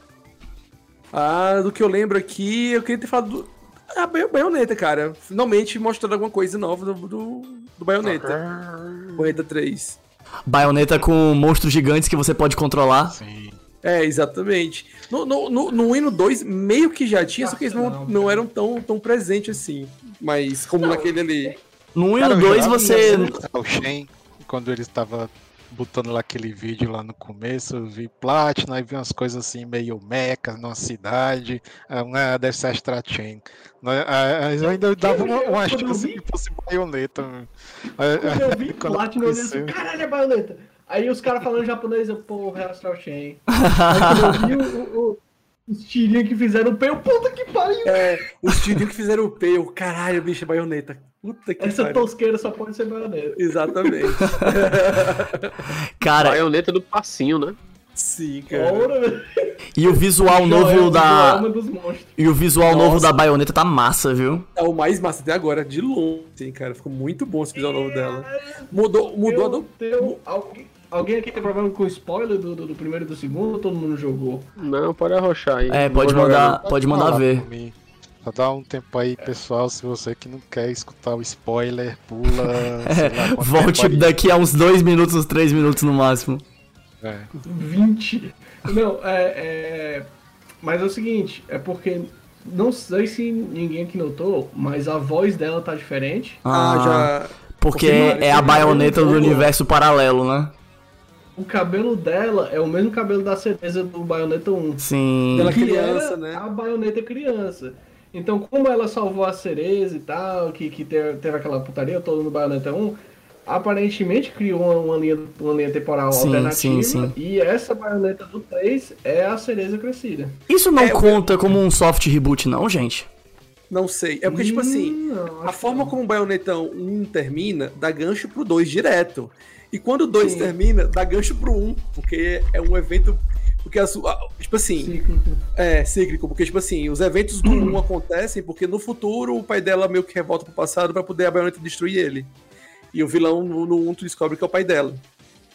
Ah, do que eu lembro aqui, eu queria ter falado do. A Ba- Bayonetta, cara. Finalmente mostrando alguma coisa nova do, do, do Bayonetta. Bayonetta 3. Baioneta com monstros gigantes que você pode controlar. Sim. É, exatamente. No, no, no, no 1 e no 2, meio que já tinha, só que eles não, Não, não eram tão, tão presentes assim. Mas como naquele ali. No 1 Cara, no eu 2 jurava você. O Shen, quando ele estava botando lá aquele vídeo lá no começo, eu vi Platinum, aí vi umas coisas assim, meio meca, numa cidade, ah, ah, deve ser Astra Chain. Né, ah, Eu ainda dava uma, uma chance vi- que fosse baioneta. Ah, Quando eu vi Platinum, eu disse, caralho, é baioneta. Aí os caras falando japonês, eu, porra, é Astral Chain. Aí eu vi o, o, o, os tirinhos que fizeram o pé, eu, puta que pariu. É, os tirinhos que fizeram o P, eu, caralho, bicho, é baioneta. Puta que Essa pariu. tosqueira só pode ser baioneta. Exatamente. Cara, Baioneta do passinho, né? Sim, cara. Ora, velho. e o visual novo o da. E o visual Nossa. novo da baioneta tá massa, viu? É o mais massa até agora, de longe, sim, cara. Ficou muito bom esse visual novo dela. Mudou, mudou a do... Alguém, alguém aqui tem problema com spoiler do, do, do primeiro e do segundo ou todo mundo jogou? Não, pode arrochar aí. É, pode mandar, pode mandar falar ver. Só dá um tempo aí, pessoal, se você que não quer escutar o spoiler, pula. sei lá Volte daqui a uns 2 minutos, uns 3 minutos no máximo. É. 20. Não, é, é. Mas é o seguinte, é porque. Não sei se ninguém aqui notou, mas a voz dela tá diferente. Ah, já... Porque confirmaram, é a baioneta do universo paralelo, né? O cabelo dela é o mesmo cabelo da certeza do Bayonetta 1. Sim. Ela- criança, né? A baioneta criança. Então, como ela salvou a Cereza e tal, que, que teve, teve aquela putaria toda no Bayonetta 1, aparentemente criou uma, uma linha, uma linha temporal Sim, sim, alternativa. sim. E essa baioneta do 3 é a Cereza crescida. Isso não É, conta como um soft reboot, não, gente? Não sei. É porque, tipo assim, Hum, não, a acho forma que como o Baionetão 1 termina, dá gancho pro 2 direto. E quando o 2 Sim. termina, dá gancho pro 1, porque é um evento. Porque, a sua- tipo assim, Cíclico. é cíclico, porque, tipo assim, os eventos do 1 acontecem porque no futuro o pai dela meio que revolta pro passado pra poder a baioneta destruir ele. E o vilão no, no 1 tu descobre que é o pai dela.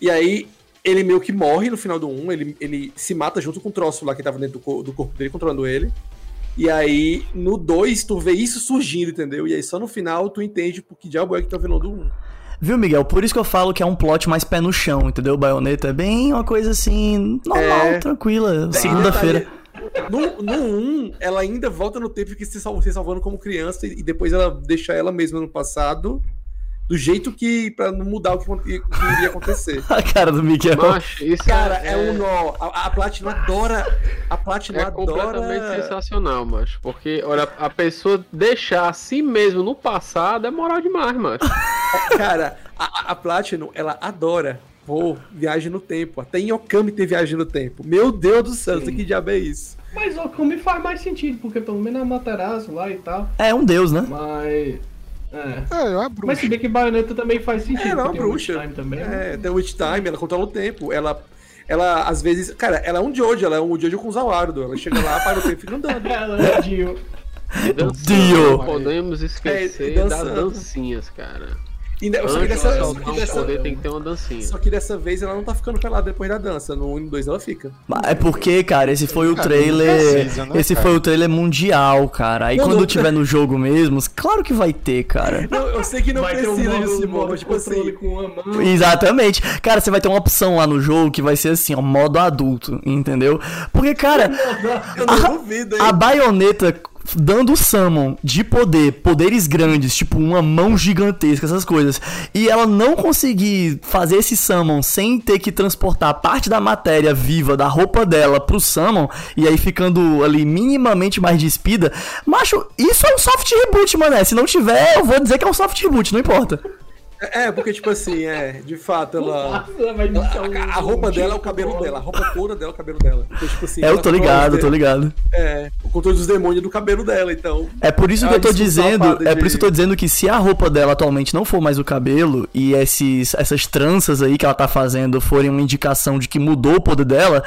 E aí ele meio que morre no final do 1, ele, ele se mata junto com o troço lá que tava dentro do, do corpo dele, controlando ele. E aí, no 2, tu vê isso surgindo, entendeu? E aí só no final tu entende por que diabo é que tá o vilão do 1. Viu, Miguel? Por isso que eu falo que é um plot mais pé no chão, entendeu? Baioneta é bem uma coisa assim, normal, É. tranquila. Segunda-feira. No, no 1, ela ainda volta no tempo que se, sal, se salvando como criança e depois ela deixa ela mesma no passado, do jeito que. pra não mudar o que, que iria acontecer. A cara do Miguel. Macho, isso Cara, é, é, um nó. A, a Platinum adora. A Platinum É completamente adora. sensacional, macho. Porque, olha, a pessoa deixar a si mesmo no passado é moral demais, macho. Cara, a, a Platinum, ela adora Vou, viagem no tempo. Até em Okami tem viagem no tempo. Meu Deus do céu, que diabo é isso? Mas o Kami faz mais sentido, porque pelo menos é Materaço lá e tal. É um deus, né? Mas. É. É, é uma Mas bruxa. se bem que Bayonetta também faz sentido. É, ela é uma porque tem o bruxa. Witch Time também. né? É, tem o Witch Time, ela controla o tempo. Ela, ela às vezes. Cara, ela é um Jojo, ela é um Jojo com Zawardo. Ela chega lá, para o tempo e fica andando. Ela é Dio. Dançando, Dio. não podemos esquecer É, das dancinhas, cara. Só, que dessa, só, soltar que dessa, poder tem que ter uma dancinha. só que dessa vez ela não tá ficando pelada depois da dança. No 1 e no 2 ela fica. Mas É porque, cara, esse foi o Cara, trailer. não precisa, né, Esse cara? foi o trailer mundial, cara. Aí Não, quando não- tiver no jogo mesmo, claro que vai ter, cara. Não, eu sei que não Vai ter um precisa modo, tipo assim. com uma mão. Exatamente. Cara, você vai ter uma opção lá no jogo que vai ser assim, ó, modo adulto, entendeu? Porque, cara, Eu não duvido, hein? a baioneta dando summon de poder, poderes grandes, tipo uma mão gigantesca, essas coisas, e ela não conseguir fazer esse summon sem ter que transportar parte da matéria viva da roupa dela pro summon, e aí ficando ali minimamente mais despida, macho, isso é um soft reboot, mané. Se não tiver, eu vou dizer que é um soft reboot, não importa. É, porque, tipo assim, é, de fato, ela. Um- A, roupa dela é o tipo cabelo de- dela, a roupa toda dela é o cabelo dela. Então, tipo assim, É, eu tô ligado, os tô ligado. É, o controle dos demônios do cabelo dela, então. É por isso que eu tô dizendo, é de- por isso que eu tô dizendo que se a roupa dela atualmente não for mais o cabelo e esses, essas tranças aí que ela tá fazendo forem uma indicação de que mudou o poder dela,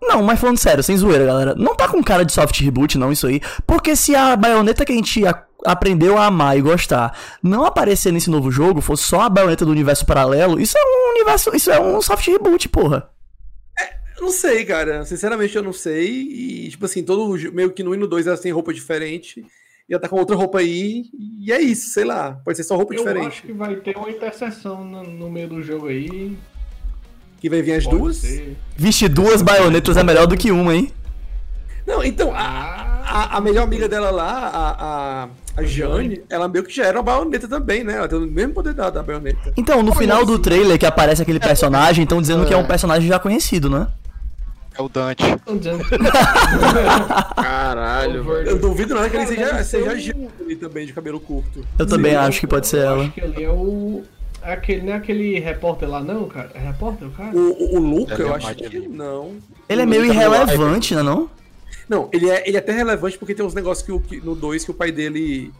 não, mas falando sério, sem zoeira, galera, não tá com cara de soft reboot não isso aí, porque se a baioneta que a gente a- aprendeu a amar e gostar não aparecer nesse novo jogo, fosse só a baioneta do universo paralelo, isso é um universo, isso é um soft reboot, porra. Eu não sei, cara. Sinceramente, eu não sei. E, tipo assim, todo meio que no 1 e no 2 elas têm roupa diferente. E ela tá com outra roupa aí. E é isso, sei lá. Pode ser só roupa Eu acho diferente. que vai ter uma interseção no, no meio do jogo aí. Que vai vir as Pode duas. ser. Vixe, duas baionetas é melhor do que uma, hein? Não, então, a, Ah, a, a melhor amiga dela lá, a, a, a Jane, ela meio que já era uma baioneta também, né? Ela tem o mesmo poder da, da baioneta. Então, no final do assim? trailer que aparece aquele personagem, estão dizendo que é um personagem já conhecido, né? É o Dante. dizendo. Caralho, velho. Eu duvido nada que ele seja, seja um- Jane também, de cabelo curto. Eu também acho que pode ser eu ela. Acho que ali é o. é Aquele, não é aquele repórter lá, não, cara? É repórter o cara? O, o, o Luca, Ele é eu acho que ali. não. Ele é meio Luca irrelevante, né não? Não, ele é, ele é até relevante porque tem uns negócios que, o- que no 2 que o pai dele.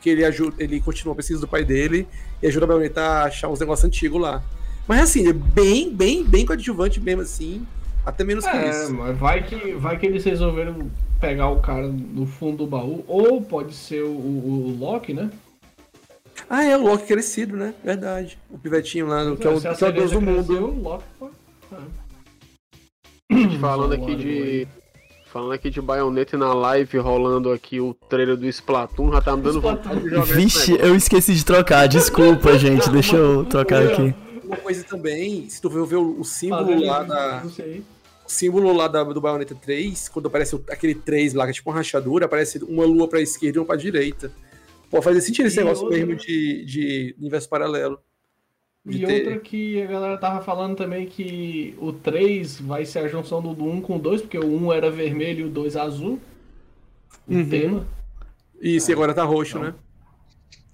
Que ele ajuda. Ele continua a pesquisa do pai dele e ajuda a Baioneta a achar uns negócios antigos lá. Mas assim, é bem, bem, bem coadjuvante mesmo assim. Até menos que É, isso. mas vai que, vai que eles resolveram pegar o cara no fundo do baú. Ou pode ser o, o, o Loki, né? Ah, é o Loki crescido, né? Verdade. O pivetinho lá, que é que é o deus do mundo. cresceu, o Loki pode. Falando aqui de. Falando aqui de baioneta e na live rolando aqui o trailer do Splatoon, já tá me dando Splatoon. vontade de jogar Vixe, eu esqueci de trocar. Desculpa, gente. Deixa eu trocar aqui. Uma coisa também, se tu ver o, o símbolo lá da. Não sei. O símbolo lá da, do Bayonetta 3, quando aparece aquele 3 lá, que é tipo uma rachadura, aparece uma lua pra esquerda e uma pra direita. Pô, faz sentido esse E negócio outra- mesmo de, de universo paralelo. De E ter- outra que a galera tava falando também que o 3 vai ser a junção do 1 com o 2, porque o 1 era vermelho e o 2 azul. O Uhum. tema. Isso, e agora tá roxo, Não. né?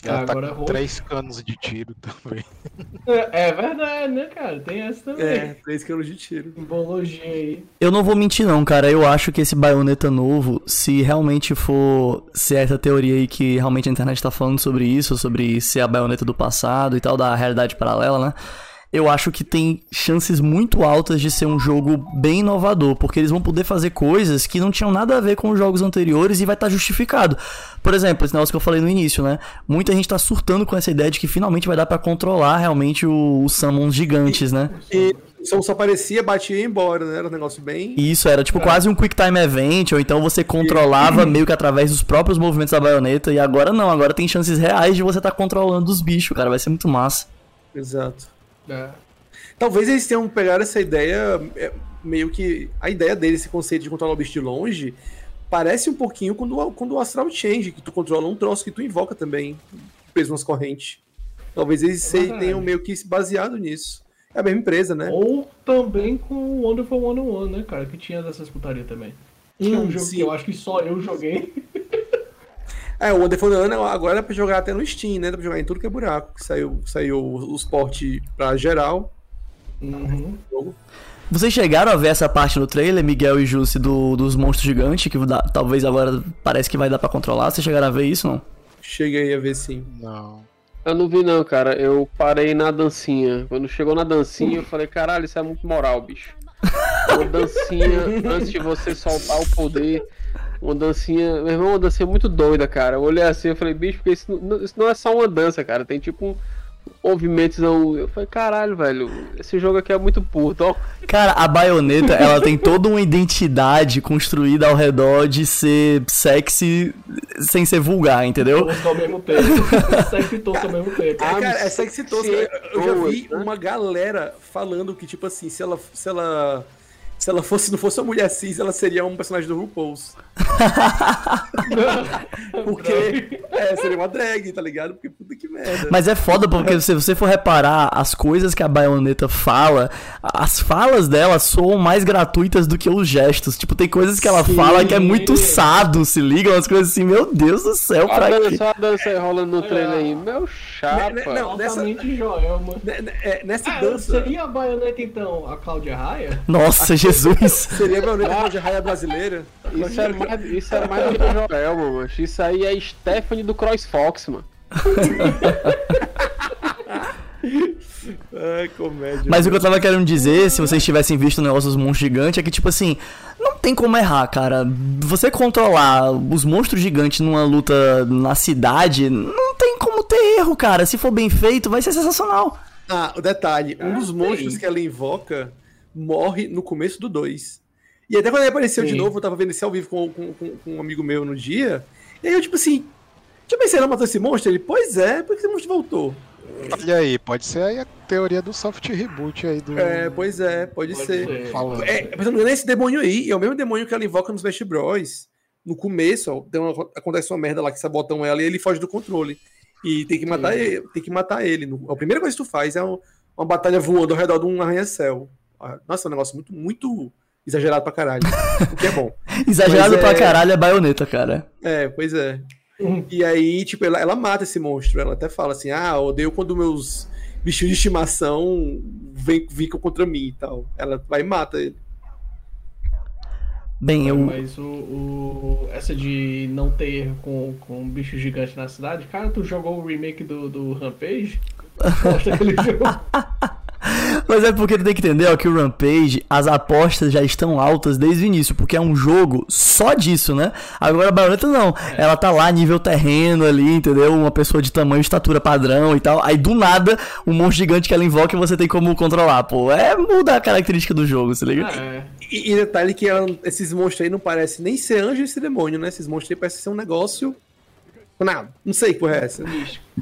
Ela tá agora com roxo. três canos de tiro também. É, é verdade, né, cara? Tem essa também. É, 3 quilos de tiro. Simbologia aí. Eu não vou mentir, não, cara. Eu acho que esse baioneta novo, se realmente for ser essa teoria aí que realmente a internet tá falando sobre isso, sobre ser a baioneta do passado e tal, da realidade paralela, né? Eu acho que tem chances muito altas de ser um jogo bem inovador, porque eles vão poder fazer coisas que não tinham nada a ver com os jogos anteriores e vai estar justificado. Por exemplo, esse negócio que eu falei no início, né? Muita gente tá surtando com essa ideia de que finalmente vai dar pra controlar realmente os summons gigantes, né? E o som só aparecia, batia e ia embora, né? Era um negócio bem. Isso, era tipo quase um Quick Time Event, ou então você controlava meio que através dos próprios movimentos da baioneta, e agora não, agora tem chances reais de você estar controlando os bichos, cara, vai ser muito massa. Exato. É. Talvez eles tenham pegado essa ideia, é, meio que. A ideia deles, esse conceito de controlar o bicho de longe, parece um pouquinho com o com o Astral Change, que tu controla um troço que tu invoca também, peso nas correntes. Talvez eles verdade. tenham meio que se baseado nisso. É a mesma empresa, né? Ou também com o Wonderful 101, né, cara? Que tinha dessas putarias também. É um Hum, jogo sim. que eu acho que só eu joguei. É, o Wonderful One agora é pra jogar até no Steam, né? Dá pra jogar em tudo que é buraco. Que saiu, saiu os portes pra geral. Uhum. Vocês chegaram a ver essa parte no trailer, Miguel e Jussi, do, dos monstros gigantes, que dá- talvez agora parece que vai dar pra controlar? Vocês chegaram a ver isso, não? Cheguei a ver sim. Não. Eu não vi não, cara. Eu parei na dancinha. Quando chegou na dancinha, eu falei, caralho, isso é muito moral, bicho. Uma dancinha antes de você soltar o poder. Uma dancinha. Meu irmão, uma dancinha muito doida, cara. Eu olhei assim e falei, bicho, porque isso não, isso não é só uma dança, cara. Tem tipo um movimentos. não- Eu falei, caralho, velho. Esse jogo aqui é muito puto, ó. Cara, a baioneta, ela tem toda uma identidade construída ao redor de ser sexy sem ser vulgar, entendeu? Todos ao mesmo tempo. Sexy todos ao mesmo tempo. Ah, cara, é sexy tosca. se Eu, eu já vi uma galera falando que, tipo assim, se ela. Se ela. Se ela fosse, não fosse uma mulher cis, ela seria um personagem do RuPaul's. Porque. é, seria uma drag, tá ligado? Porque puta que merda. Mas é foda porque se você for reparar as coisas que a baioneta fala, as falas dela soam mais gratuitas do que os gestos. Tipo, tem coisas que ela Sim. fala que é muito sado, se liga? Umas coisas assim, meu Deus do céu, A pra quê? dança, a dança aí rolando no trailer aí. Meu chapa. Né, né, não. nessa- Joelma. Ne- é, nessa Ah, dança. seria a baioneta então a Cláudia Raia? Nossa, Jesus. Seria a baioneta de raia brasileira. Isso é mais, isso é mais do que o Joel, mano. Isso aí é Stephanie do Cross Fox, mano. Ai, comédia. Mas o que eu tava querendo dizer, se vocês tivessem visto o negócio dos monstros gigantes, é que, tipo assim, não tem como errar, cara. Você controlar os monstros gigantes numa luta na cidade, não tem como ter erro, cara. Se for bem feito, vai ser sensacional. Ah, o detalhe: um Ah, dos monstros que ela invoca morre no começo do 2. E até quando ele apareceu de Sim. novo, eu tava vendo esse ao vivo com, com, com- com um amigo meu no dia. E aí eu, tipo assim, já pensei, ela matou esse monstro? Ele, pois é, por que esse monstro voltou? Olha aí, pode ser aí a teoria do soft reboot aí do. É, pois é, pode, Pode ser. ser. Falando. É, mas nesse demônio aí, é o mesmo demônio que ela invoca nos Smash Bros. No começo, ó, tem uma- acontece uma merda lá que sabotam ela e ele foge do controle. E tem que matar Sim. ele. Tem que matar ele. A primeira coisa que tu faz é um- uma batalha voando ao redor de um arranha-céu. Ah, Nossa, é um negócio muito, muito exagerado pra caralho. o que é bom. Exagerado Mas pra é- caralho é baioneta, cara. É, pois é. E aí, tipo, ela, ela mata esse monstro. Ela até fala assim: ah, odeio quando meus bichinhos de estimação vêm, ficam contra mim e tal. Ela vai e mata ele. Bem, eu. Mas o, o- essa de não ter erro com, com um bicho gigante na cidade, cara, tu jogou o remake do, do Rampage? Mostra aquele jogo. Mas é porque tu tem que entender, ó, que o Rampage, as apostas já estão altas desde o início, porque é um jogo só disso, né? Agora a Bayonetta não. Ela tá lá, nível terreno ali, entendeu? Uma pessoa de tamanho, estatura padrão e tal. Aí do nada, um monstro gigante que ela invoca e você tem como controlar. Pô, é muda a característica do jogo, se liga? É, E, e detalhe que ela- esses monstros aí não parecem nem ser anjo e ser demônio, né? Esses monstros aí parecem ser um negócio. Não, não sei que porra é essa.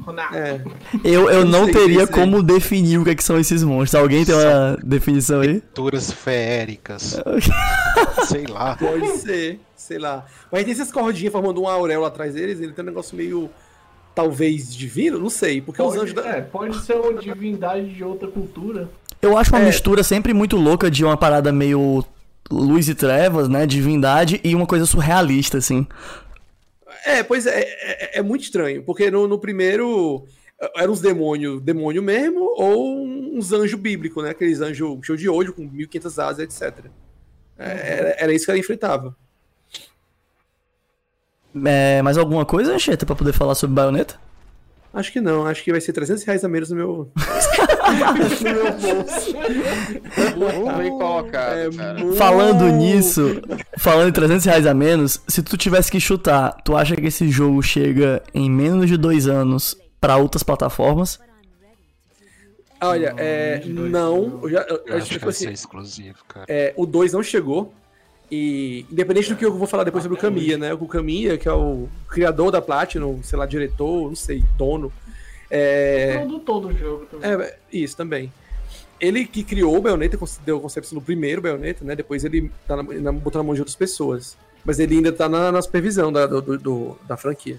Ronaldo. É. Eu, eu não sei, teria como definir o que, é que são esses monstros. Alguém tem uma definição aí? Criaturas feéricas. Sei lá. Pode ser, sei lá. Mas tem essas cordinhas formando uma auréola atrás deles, ele tem um negócio meio. Talvez divino, não sei. Porque os anjos Pode, da. é, pode ser uma divindade de outra cultura. Eu acho uma É. mistura sempre muito louca de uma parada meio luz e trevas, né? Divindade e uma coisa surrealista, assim. É, pois é, é, é muito estranho, porque no, no primeiro eh, eram uns demônios, demônio mesmo, ou uns anjos bíblicos, né? Aqueles anjos cheios de olho, com 1500 asas, etc. É, era, era isso que ela enfrentava. É, mais alguma coisa, Ancheta, pra poder falar sobre baioneta? Acho que não, acho que vai ser 300 reais a menos no meu. meu bolso. Muito bem colocado, É cara. muito- Falando nisso, falando em 300 reais a menos, se tu tivesse que chutar, tu acha que esse jogo chega em menos de dois anos pra outras plataformas? Olha, é, dois, não. Eu já, eu- Eu acho que tipo vai assim, ser exclusivo, cara. é, o 2 não chegou. E independente do que eu vou falar depois sobre o Kamiya, né? O Kamiya, que é o criador da Platinum, sei lá, diretor, não sei, dono. É, Produtor do jogo também. É, isso também. Ele que criou o Bayonetta, deu a concepção do primeiro Bayonetta, né? Depois ele tá na, na, botou na mão de outras pessoas. Mas ele ainda tá na, na supervisão da, do, do- da franquia.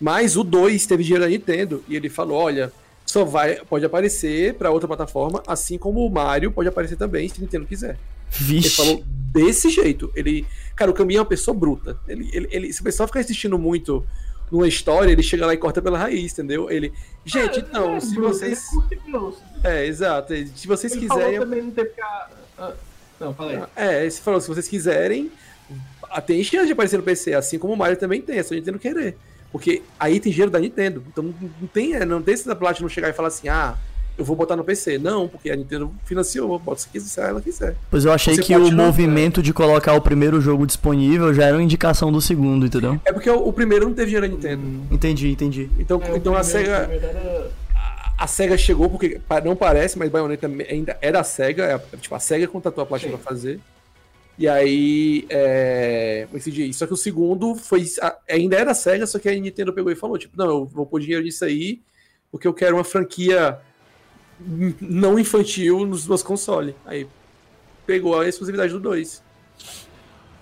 Mas o 2 teve dinheiro da Nintendo e ele falou: olha, só vai, pode aparecer pra outra plataforma, assim como o Mario pode aparecer também, se a Nintendo quiser. Ele Vixe. falou desse jeito. Ele. Cara, o Caminho é uma pessoa bruta. Ele, ele, ele- se o pessoal ficar assistindo muito numa história, ele chega lá e corta pela raiz, entendeu? Ele, gente, É, então, é, se Bruno, vocês. É, exato. Se vocês Ele quiserem. também não ter ficar... Ah, não, fala aí. É, você falou, se vocês quiserem, ah, tem chance de aparecer no PC, assim como o Mario também tem, é só a Nintendo querer. Porque aí tem dinheiro da Nintendo. Então não não tem, é, não tem esse da Platinum chegar e falar assim, ah, eu vou botar no PC. Não, porque a Nintendo financiou, bota se quiser, se ela quiser. Pois eu achei Você que o não, movimento de colocar o primeiro jogo disponível já era uma indicação do segundo, entendeu? É porque o, o primeiro não teve dinheiro da Nintendo. Entendi, entendi. Então, É, então a primeiro- SEGA. primeiro era- a SEGA chegou, porque não parece, mas Bayonetta ainda é da SEGA, é, tipo, a SEGA contratou a Platinum Sim. pra fazer. E aí, é, só que o segundo foi, a- ainda era da SEGA, só que a Nintendo pegou e falou, tipo, não, eu vou pôr dinheiro nisso aí, porque eu quero uma franquia não infantil nos meus consoles. Aí pegou a exclusividade do 2.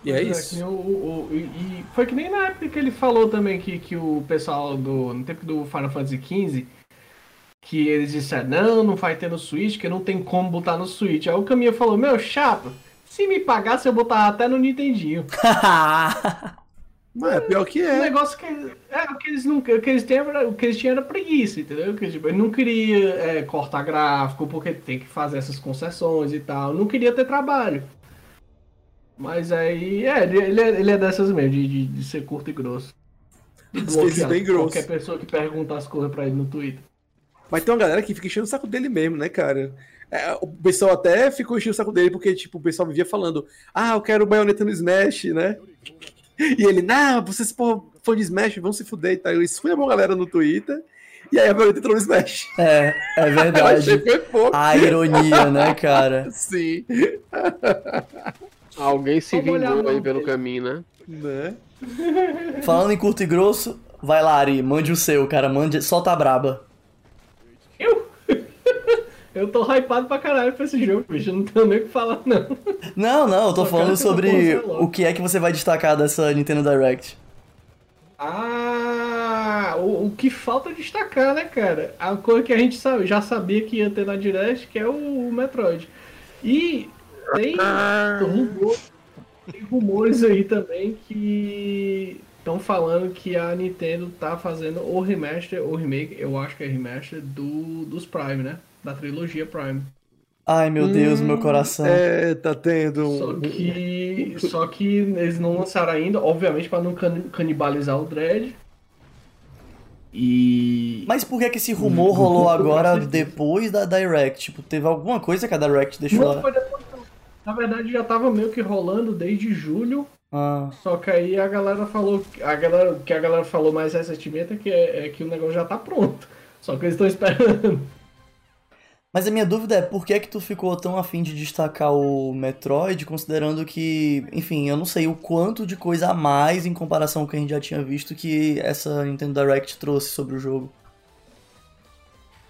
E é que isso. o- o- o- e, e foi que nem na época que ele falou também que, que o pessoal do. No tempo do Final Fantasy XV, que eles disseram, não, não vai ter no Switch, que não tem como botar no Switch. Aí o Caminho falou, meu, chapa, se me pagasse eu botava até no Nintendinho. Mas é pior que O é. negócio que. É, o que eles nunca. O que eles, têm o que eles tinham era preguiça, entendeu? Que, tipo, ele não queria é, cortar gráfico, porque tem que fazer essas concessões e tal. Não queria ter trabalho. Mas aí. É, ele, ele é, ele é dessas mesmo, de, de, de ser curto e grosso. Bloquear bem grosso. Qualquer pessoa que pergunta as coisas pra ele no Twitter. Mas tem uma galera que fica enchendo o saco dele mesmo, né, cara? É, o pessoal até ficou enchendo o saco dele porque, tipo, o pessoal vivia falando, ah, eu quero baioneta no Smash, né? E ele, não, vocês, pô, fã de Smash, vão se fuder e tal. Isso foi a boa galera no Twitter. E aí a baioneta entrou no Smash. É, é Eu achei verdade. foi pouco. A ironia, né, cara? Sim. Alguém se Vamos vingou aí pelo dele. caminho, né? Né? Falando em curto e grosso, vai lá, Ari, mande o seu, cara. Mande, solta a braba. Eu? tô hypado pra caralho pra esse jogo, bicho. Eu não tenho nem o que falar, não. Não, não, eu tô Só falando sobre o que é que você vai destacar dessa Nintendo Direct. Ah, o, o que falta destacar, né, cara? A coisa que a gente sabe, já sabia que ia ter na Direct, que é o, o Metroid. E tem, rumor- tem rumores aí também que estão falando que a Nintendo tá fazendo o remaster ou remake, eu acho que é remaster, do, dos Prime, né? Da trilogia Prime. Ai, meu Deus, meu coração. É, tá tendo Só um. que, só que eles não lançaram ainda, obviamente para não can- canibalizar o Dread. E. Mas por que que esse rumor rolou Com agora depois da Direct? Tipo, teve alguma coisa que a Direct deixou Não lá? foi depois, não. Na verdade já tava meio que rolando desde julho. Ah, Só que aí a galera falou. A galera, o que a galera falou mais recentemente é que, é, é que o negócio já tá pronto. Só que eles estão esperando. Mas a minha dúvida é por que que tu ficou tão afim de destacar o Metroid, considerando que, enfim, eu não sei o quanto de coisa a mais em comparação com o que a gente já tinha visto que essa Nintendo Direct trouxe sobre o jogo.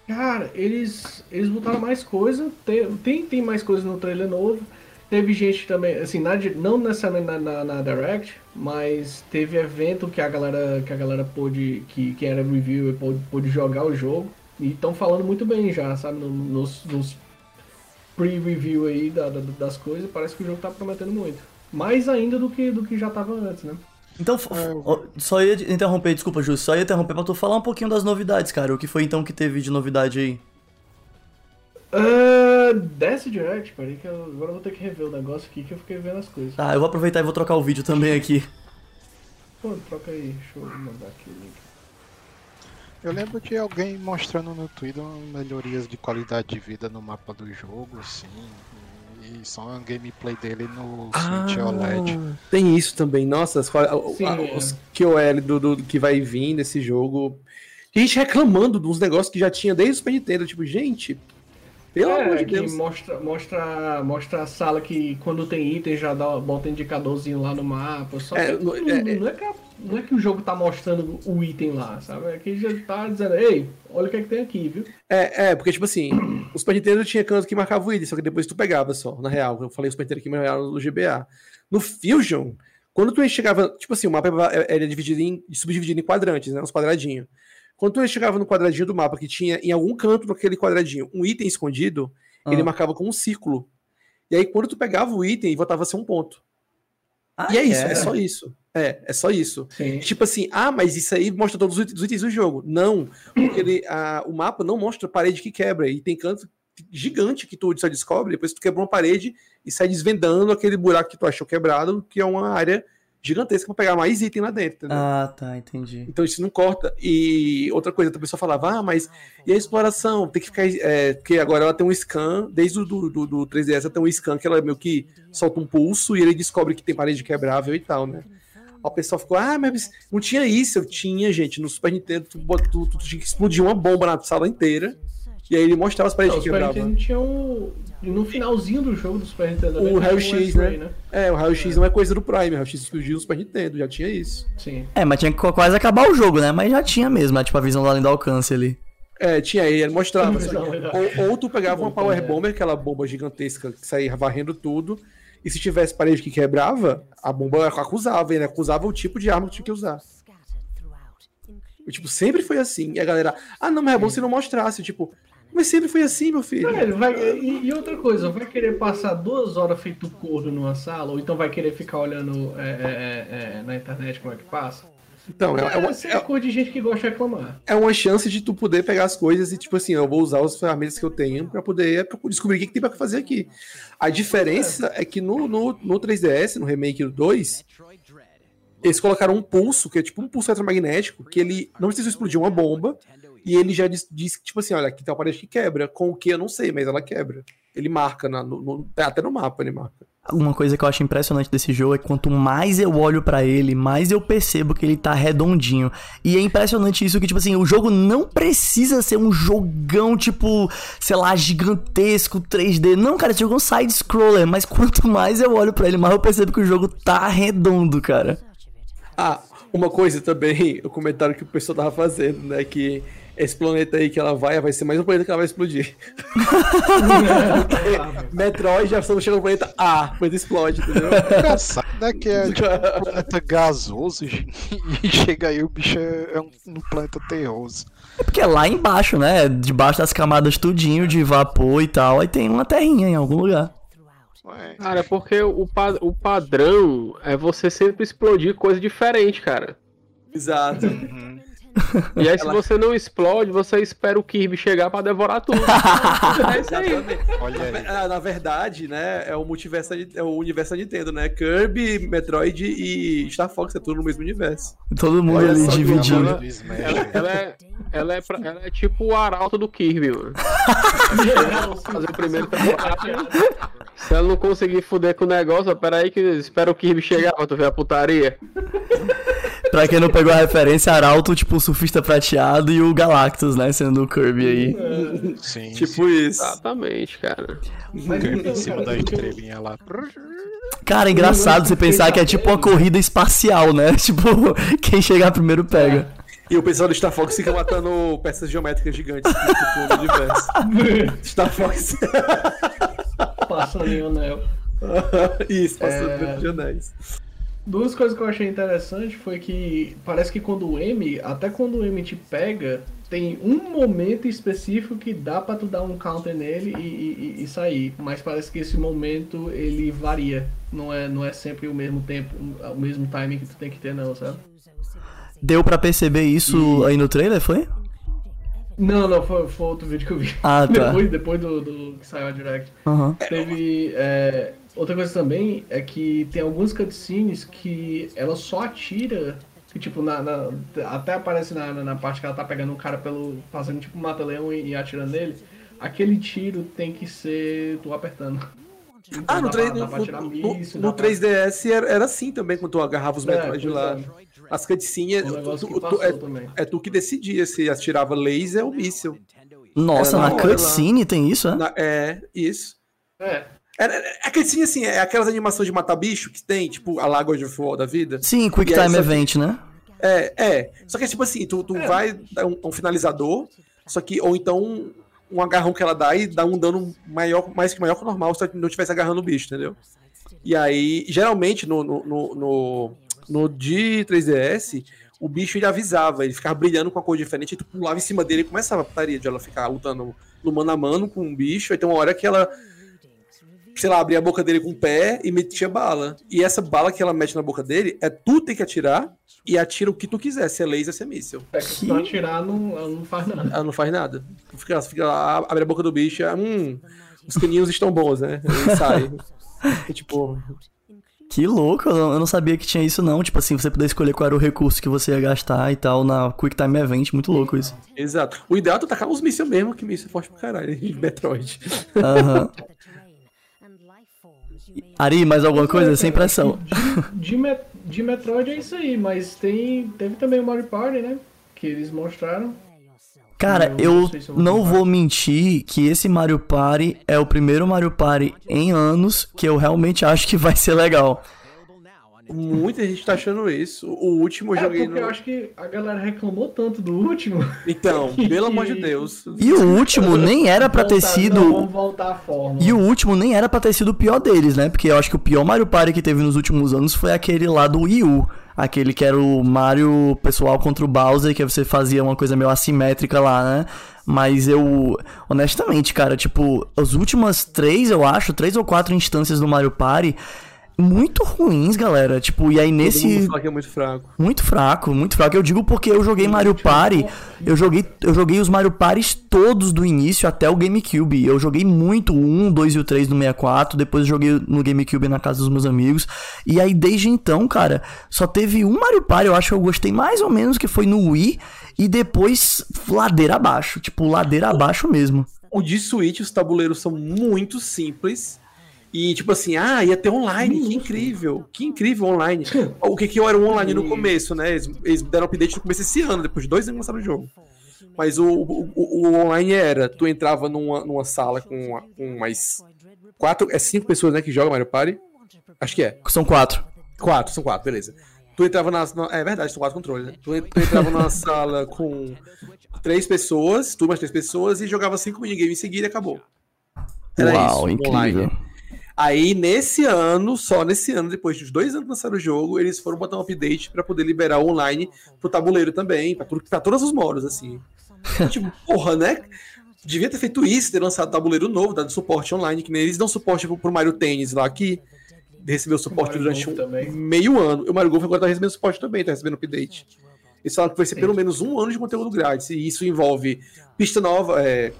Cara, eles, eles botaram mais coisa. Tem, tem, tem mais coisa no trailer novo. Teve gente também, assim, na não necessariamente na, na, na Direct, mas teve evento que a galera, que a galera pôde, que quem era reviewer pôde, pôde jogar o jogo. E estão falando muito bem já, sabe? no- Nos, nos pre-review aí da- da- das coisas, parece que o jogo tá prometendo muito. Mais ainda do que, do que já tava antes, né? Então, ó, só ia te interromper, desculpa, Júlio, só ia interromper pra tu falar um pouquinho das novidades, cara. O que foi então que teve de novidade aí? Uh, desce direct, peraí que eu, agora eu vou ter que rever o negócio aqui que eu fiquei vendo as coisas. Tá, eu vou aproveitar e vou trocar o vídeo também aqui. Pô, troca aí, deixa eu mandar aqui o link. Eu lembro de alguém mostrando no Twitter melhorias de qualidade de vida no mapa do jogo, sim. E só a gameplay dele no Switch OLED. Tem isso também. Nossa, as, a- é. os QOL do, do, do que vai vir desse jogo. E a gente reclamando dos negócios que já tinha desde o Super Nintendo. Tipo, gente, pelo amor de É, Deus. mostra, mostra, mostra a sala que quando tem item já dá, bota indicadorzinho lá no mapa. Só É, que não- não, é- não é que, a- não é que o jogo tá mostrando o item lá, sabe? É que já tá dizendo, ei, olha o que é que tem aqui, viu? É, é, porque, tipo assim, o Super Nintendo tinha canto que marcava o item, só que depois tu pegava só, na real. Eu falei o Super Nintendo aqui, mas na real no GBA. No Fusion, quando tu chegava, tipo assim, o mapa era dividido em, subdividido em quadrantes, né? Uns quadradinhos. Quando tu chegava no quadradinho do mapa que tinha em algum canto daquele quadradinho um item escondido, ele Ah. marcava com um círculo. E aí, quando tu pegava o item, voltava a ser um ponto. Ah, e é isso, é só isso. É, é só isso. Sim. Tipo assim, ah, mas isso aí mostra todos os itens do jogo. Não, porque ele, a, o mapa não mostra parede que quebra. E tem canto gigante que tu só descobre, depois tu quebra uma parede e sai desvendando aquele buraco que tu achou quebrado, que é uma área gigantesca para pegar mais item lá dentro, entendeu? Ah, tá, entendi. Então isso não corta. E outra coisa, a pessoa falava, ah, mas e a exploração? Tem que ficar. É, porque agora ela tem um scan, desde o do, do, do 3DS ela tem um scan que ela meio que solta um pulso e ele descobre que tem parede quebrável e tal, né? Aí o pessoal ficou, ah, mas não tinha isso. Eu tinha, gente, no Super Nintendo, tu, bota- tu, tu tinha que explodir uma bomba na sala inteira. E aí ele mostrava as Não, paredes o Super quebravam. Nintendo tinha um. No finalzinho do jogo do Super Nintendo. O também, tinha raio-x, um X-ray, né? É, o raio-x não é coisa do Prime, o raio-x explodiu no Super Nintendo, já tinha isso. Sim. É, mas tinha que quase acabar o jogo, né? Mas já tinha mesmo, né? tipo a visão do além do alcance ali. É, tinha aí, ele mostrava. Não, não. ou, ou tu pegava uma Não, Power é. Bomber, aquela bomba gigantesca que saía varrendo tudo, e se tivesse parede que quebrava, a bomba acusava, ele acusava o tipo de arma que tinha que usar. E, tipo, sempre foi assim. E a galera, ah, não, mas é bom se não mostrasse. Tipo, mas sempre foi assim, meu filho. É, vai, e, e outra coisa, vai querer passar duas horas feito corno numa sala, ou então vai querer ficar olhando é, é, é, é, na internet como é que passa? Então, é, é, uma, é de gente que gosta de reclamar. é uma chance de tu poder pegar as coisas e, tipo assim, eu vou usar as ferramentas que eu tenho pra poder descobrir o que, que tem pra fazer aqui. A diferença é que no, no, no 3DS, no remake do 2, eles colocaram um pulso, que é tipo um pulso eletromagnético, que ele não precisa explodir uma bomba, e ele já diz, diz que, tipo assim, olha, aqui tem uma parede que quebra. Com o que eu não sei, mas ela quebra. Ele marca, na, no, no- até no mapa ele marca. Uma coisa que eu acho impressionante desse jogo é que quanto mais eu olho pra ele, mais eu percebo que ele tá redondinho. E é impressionante isso que, tipo assim, o jogo não precisa ser um jogão, tipo, sei lá, gigantesco, 3D. Não, cara, esse jogo é um side-scroller, mas quanto mais eu olho pra ele, mais eu percebo que o jogo tá redondo, cara. Ah, uma coisa também, o comentário que o pessoal tava fazendo, né? Que esse planeta aí que ela vai, vai ser mais um planeta que ela vai explodir. Metroid já estamos chegando no planeta A, depois explode, entendeu? Engraçado, né? Que é tipo um planeta gasoso e chega aí o bicho é, é um, um planeta terroso. É porque é lá embaixo, né? Debaixo das camadas tudinho de vapor e tal, aí tem uma terrinha em algum lugar. Cara, é porque o, pa- o padrão é você sempre explodir coisa diferente, cara. Exato. E aí, se você não explode, você espera o Kirby chegar pra devorar tudo. é isso aí. Aí. Ah, Na verdade, né, é o multiverso, é o universo da Nintendo, né? Kirby, Metroid e Star Fox, é tudo no mesmo universo. Todo mundo Olha ali dividido. ela- do Smash. Ela, ela é, ela, é pra- ela é tipo o arauto do Kirby, mano. Fazer o primeiro temporada. Se ela não conseguir fuder com o negócio, ó, pera aí que espera o Kirby chegar pra tu ver a putaria. Pra quem não pegou a referência, Arauto, tipo, o surfista prateado e o Galactus, né? Sendo o Kirby aí. Sim, Tipo isso. Exatamente, cara. Mas Kirby em cima cara, da o estrelinha lá. Cara, é engraçado você pensar que é tipo uma corrida espacial, né? Tipo, quem chegar primeiro pega. E o pessoal do Star Fox fica matando peças geométricas gigantes no universo. Star Fox. Passando em anel. Isso, passando É. de anéis. Duas coisas que eu achei interessante foi que parece que quando o M, até quando o M te pega, tem um momento específico que dá pra tu dar um counter nele e, e- e- e sair. Mas parece que esse momento ele varia. Não é, não é sempre o mesmo tempo, o mesmo timing que tu tem que ter, não, sabe? Deu pra perceber isso aí no trailer, foi? Não, não, foi, foi outro vídeo que eu vi. Ah, tá. depois depois do, do que saiu a Direct. Aham. Teve. é, outra coisa também é que tem alguns cutscenes que ela só atira. Que, tipo, na, na- até aparece na, na, parte que ela tá pegando um cara pelo. fazendo tipo mata-leão e, e atirando nele. Aquele tiro tem que ser tu apertando. Então Ah, no, dá 3, pra- no, no- míssil, no dá pra- 3DS era, era assim também, quando tu agarrava os É, Metroid pois lá. é. As cutscenes, Um tu- negócio tu- que tu- passou é, também. é tu que decidia se atirava laser ou míssil. Nossa, Era na na cutscene tem isso, é? Na- é, isso. É. Era, é, a cutscene, assim, é aquelas animações de matar bicho que tem, tipo a Lagoa de War da vida. Sim, Quick Time que- Event, né? É, é. Só que é tipo assim, tu, tu vai dar um, um finalizador, só que, ou então um, um agarrão que ela dá e dá um dano maior, mais que maior que o normal, se não estivesse agarrando o bicho, entendeu? E aí, geralmente, no, no, no, no, no de 3DS, o bicho ele avisava, ele ficava brilhando com a cor diferente, e tu pulava em cima dele e começava a putaria de ela ficar lutando no mano a mano com um bicho, aí tem uma hora que ela sei lá, abria a boca dele com o pé e metia bala. E essa bala que ela mete na boca dele, é tu tem que atirar e atira o que tu quiser, se é laser, se é míssil. É que se tu atirar, não, ela não faz nada. Ela não faz nada. Fica, fica lá, abre a boca do bicho, é, hum, os caninhos estão bons, né? Ele sai. E, tipo, Que louco, eu não, sabia que tinha isso não. Tipo assim, você poder escolher qual era o recurso que você ia gastar e tal na Quick Time Event, muito louco isso. exato. O ideal é tu tacar os mísseis mesmo, que míssil é forte pra caralho, de Metroid. Aham. Ari, mais alguma coisa? Sem pressão. De, de, de Metroid é isso aí, mas tem, teve também o Mario Party, né? Que eles mostraram. Cara, Eu eu não não vou mentir que esse Mario Party é o primeiro Mario Party em anos que eu realmente acho que vai ser legal. Muita gente tá achando isso. O último eu É joguei porque no. eu acho que a galera reclamou tanto do último. Então, pelo amor de Deus. E o último nem era pra ter Voltar- Não, sido. vamos voltar à forma. E o último nem era pra ter sido o pior deles, né? Porque eu acho que o pior Mario Party que teve nos últimos anos foi aquele lá do Wii U. Aquele que era o Mario pessoal contra o Bowser, que você fazia uma coisa meio assimétrica lá, né? Mas eu, honestamente, cara, tipo, as últimas três, eu acho, três ou quatro instâncias do Mario Party, muito ruins, galera. Tipo, e aí Todo mundo nesse. fala que é muito fraco. Muito fraco, muito fraco. Eu digo porque eu joguei Mario Party, eu joguei, eu joguei os Mario Parties todos do início até o GameCube. Eu joguei muito o 1, 2 e o 3 no 64, depois eu joguei no GameCube na casa dos meus amigos. E aí desde então, cara, só teve um Mario Party, eu acho que eu gostei mais ou menos, que foi no Wii, e depois ladeira abaixo, tipo ladeira abaixo mesmo. O de Switch, os tabuleiros são muito simples. E tipo assim, ah, ia ter online, que incrível, que incrível online. O que que eu era o online no começo, né? Eles, eles deram update no começo desse ano, depois de dois anos lançaram o jogo. Mas o, o, o- online era, tu entrava numa, numa sala com, com mais quatro, é cinco pessoas, né, que jogam Mario Party. Acho que é. São quatro. Quatro, são quatro, beleza. Tu entrava na. é verdade, são quatro controles, né? Tu, tu entrava numa sala com três pessoas, tu mais três pessoas, e jogava cinco minigames em seguida e acabou. Era Uau, isso, incrível. online. Aí, nesse ano, só nesse ano, depois dos dois anos que lançaram o jogo, eles foram botar um update pra poder liberar o online pro tabuleiro também, pra, tudo, pra todos os modos, assim. tipo, porra, né? Devia ter feito isso, ter lançado tabuleiro novo, dado suporte online, que nem eles dão suporte pro, pro Mario Tennis lá, que recebeu suporte durante um também. meio ano. O Mario Golf agora tá recebendo suporte também, tá recebendo update. Eles falaram que vai ser pelo menos um ano de conteúdo grátis, e isso envolve pista nova, é,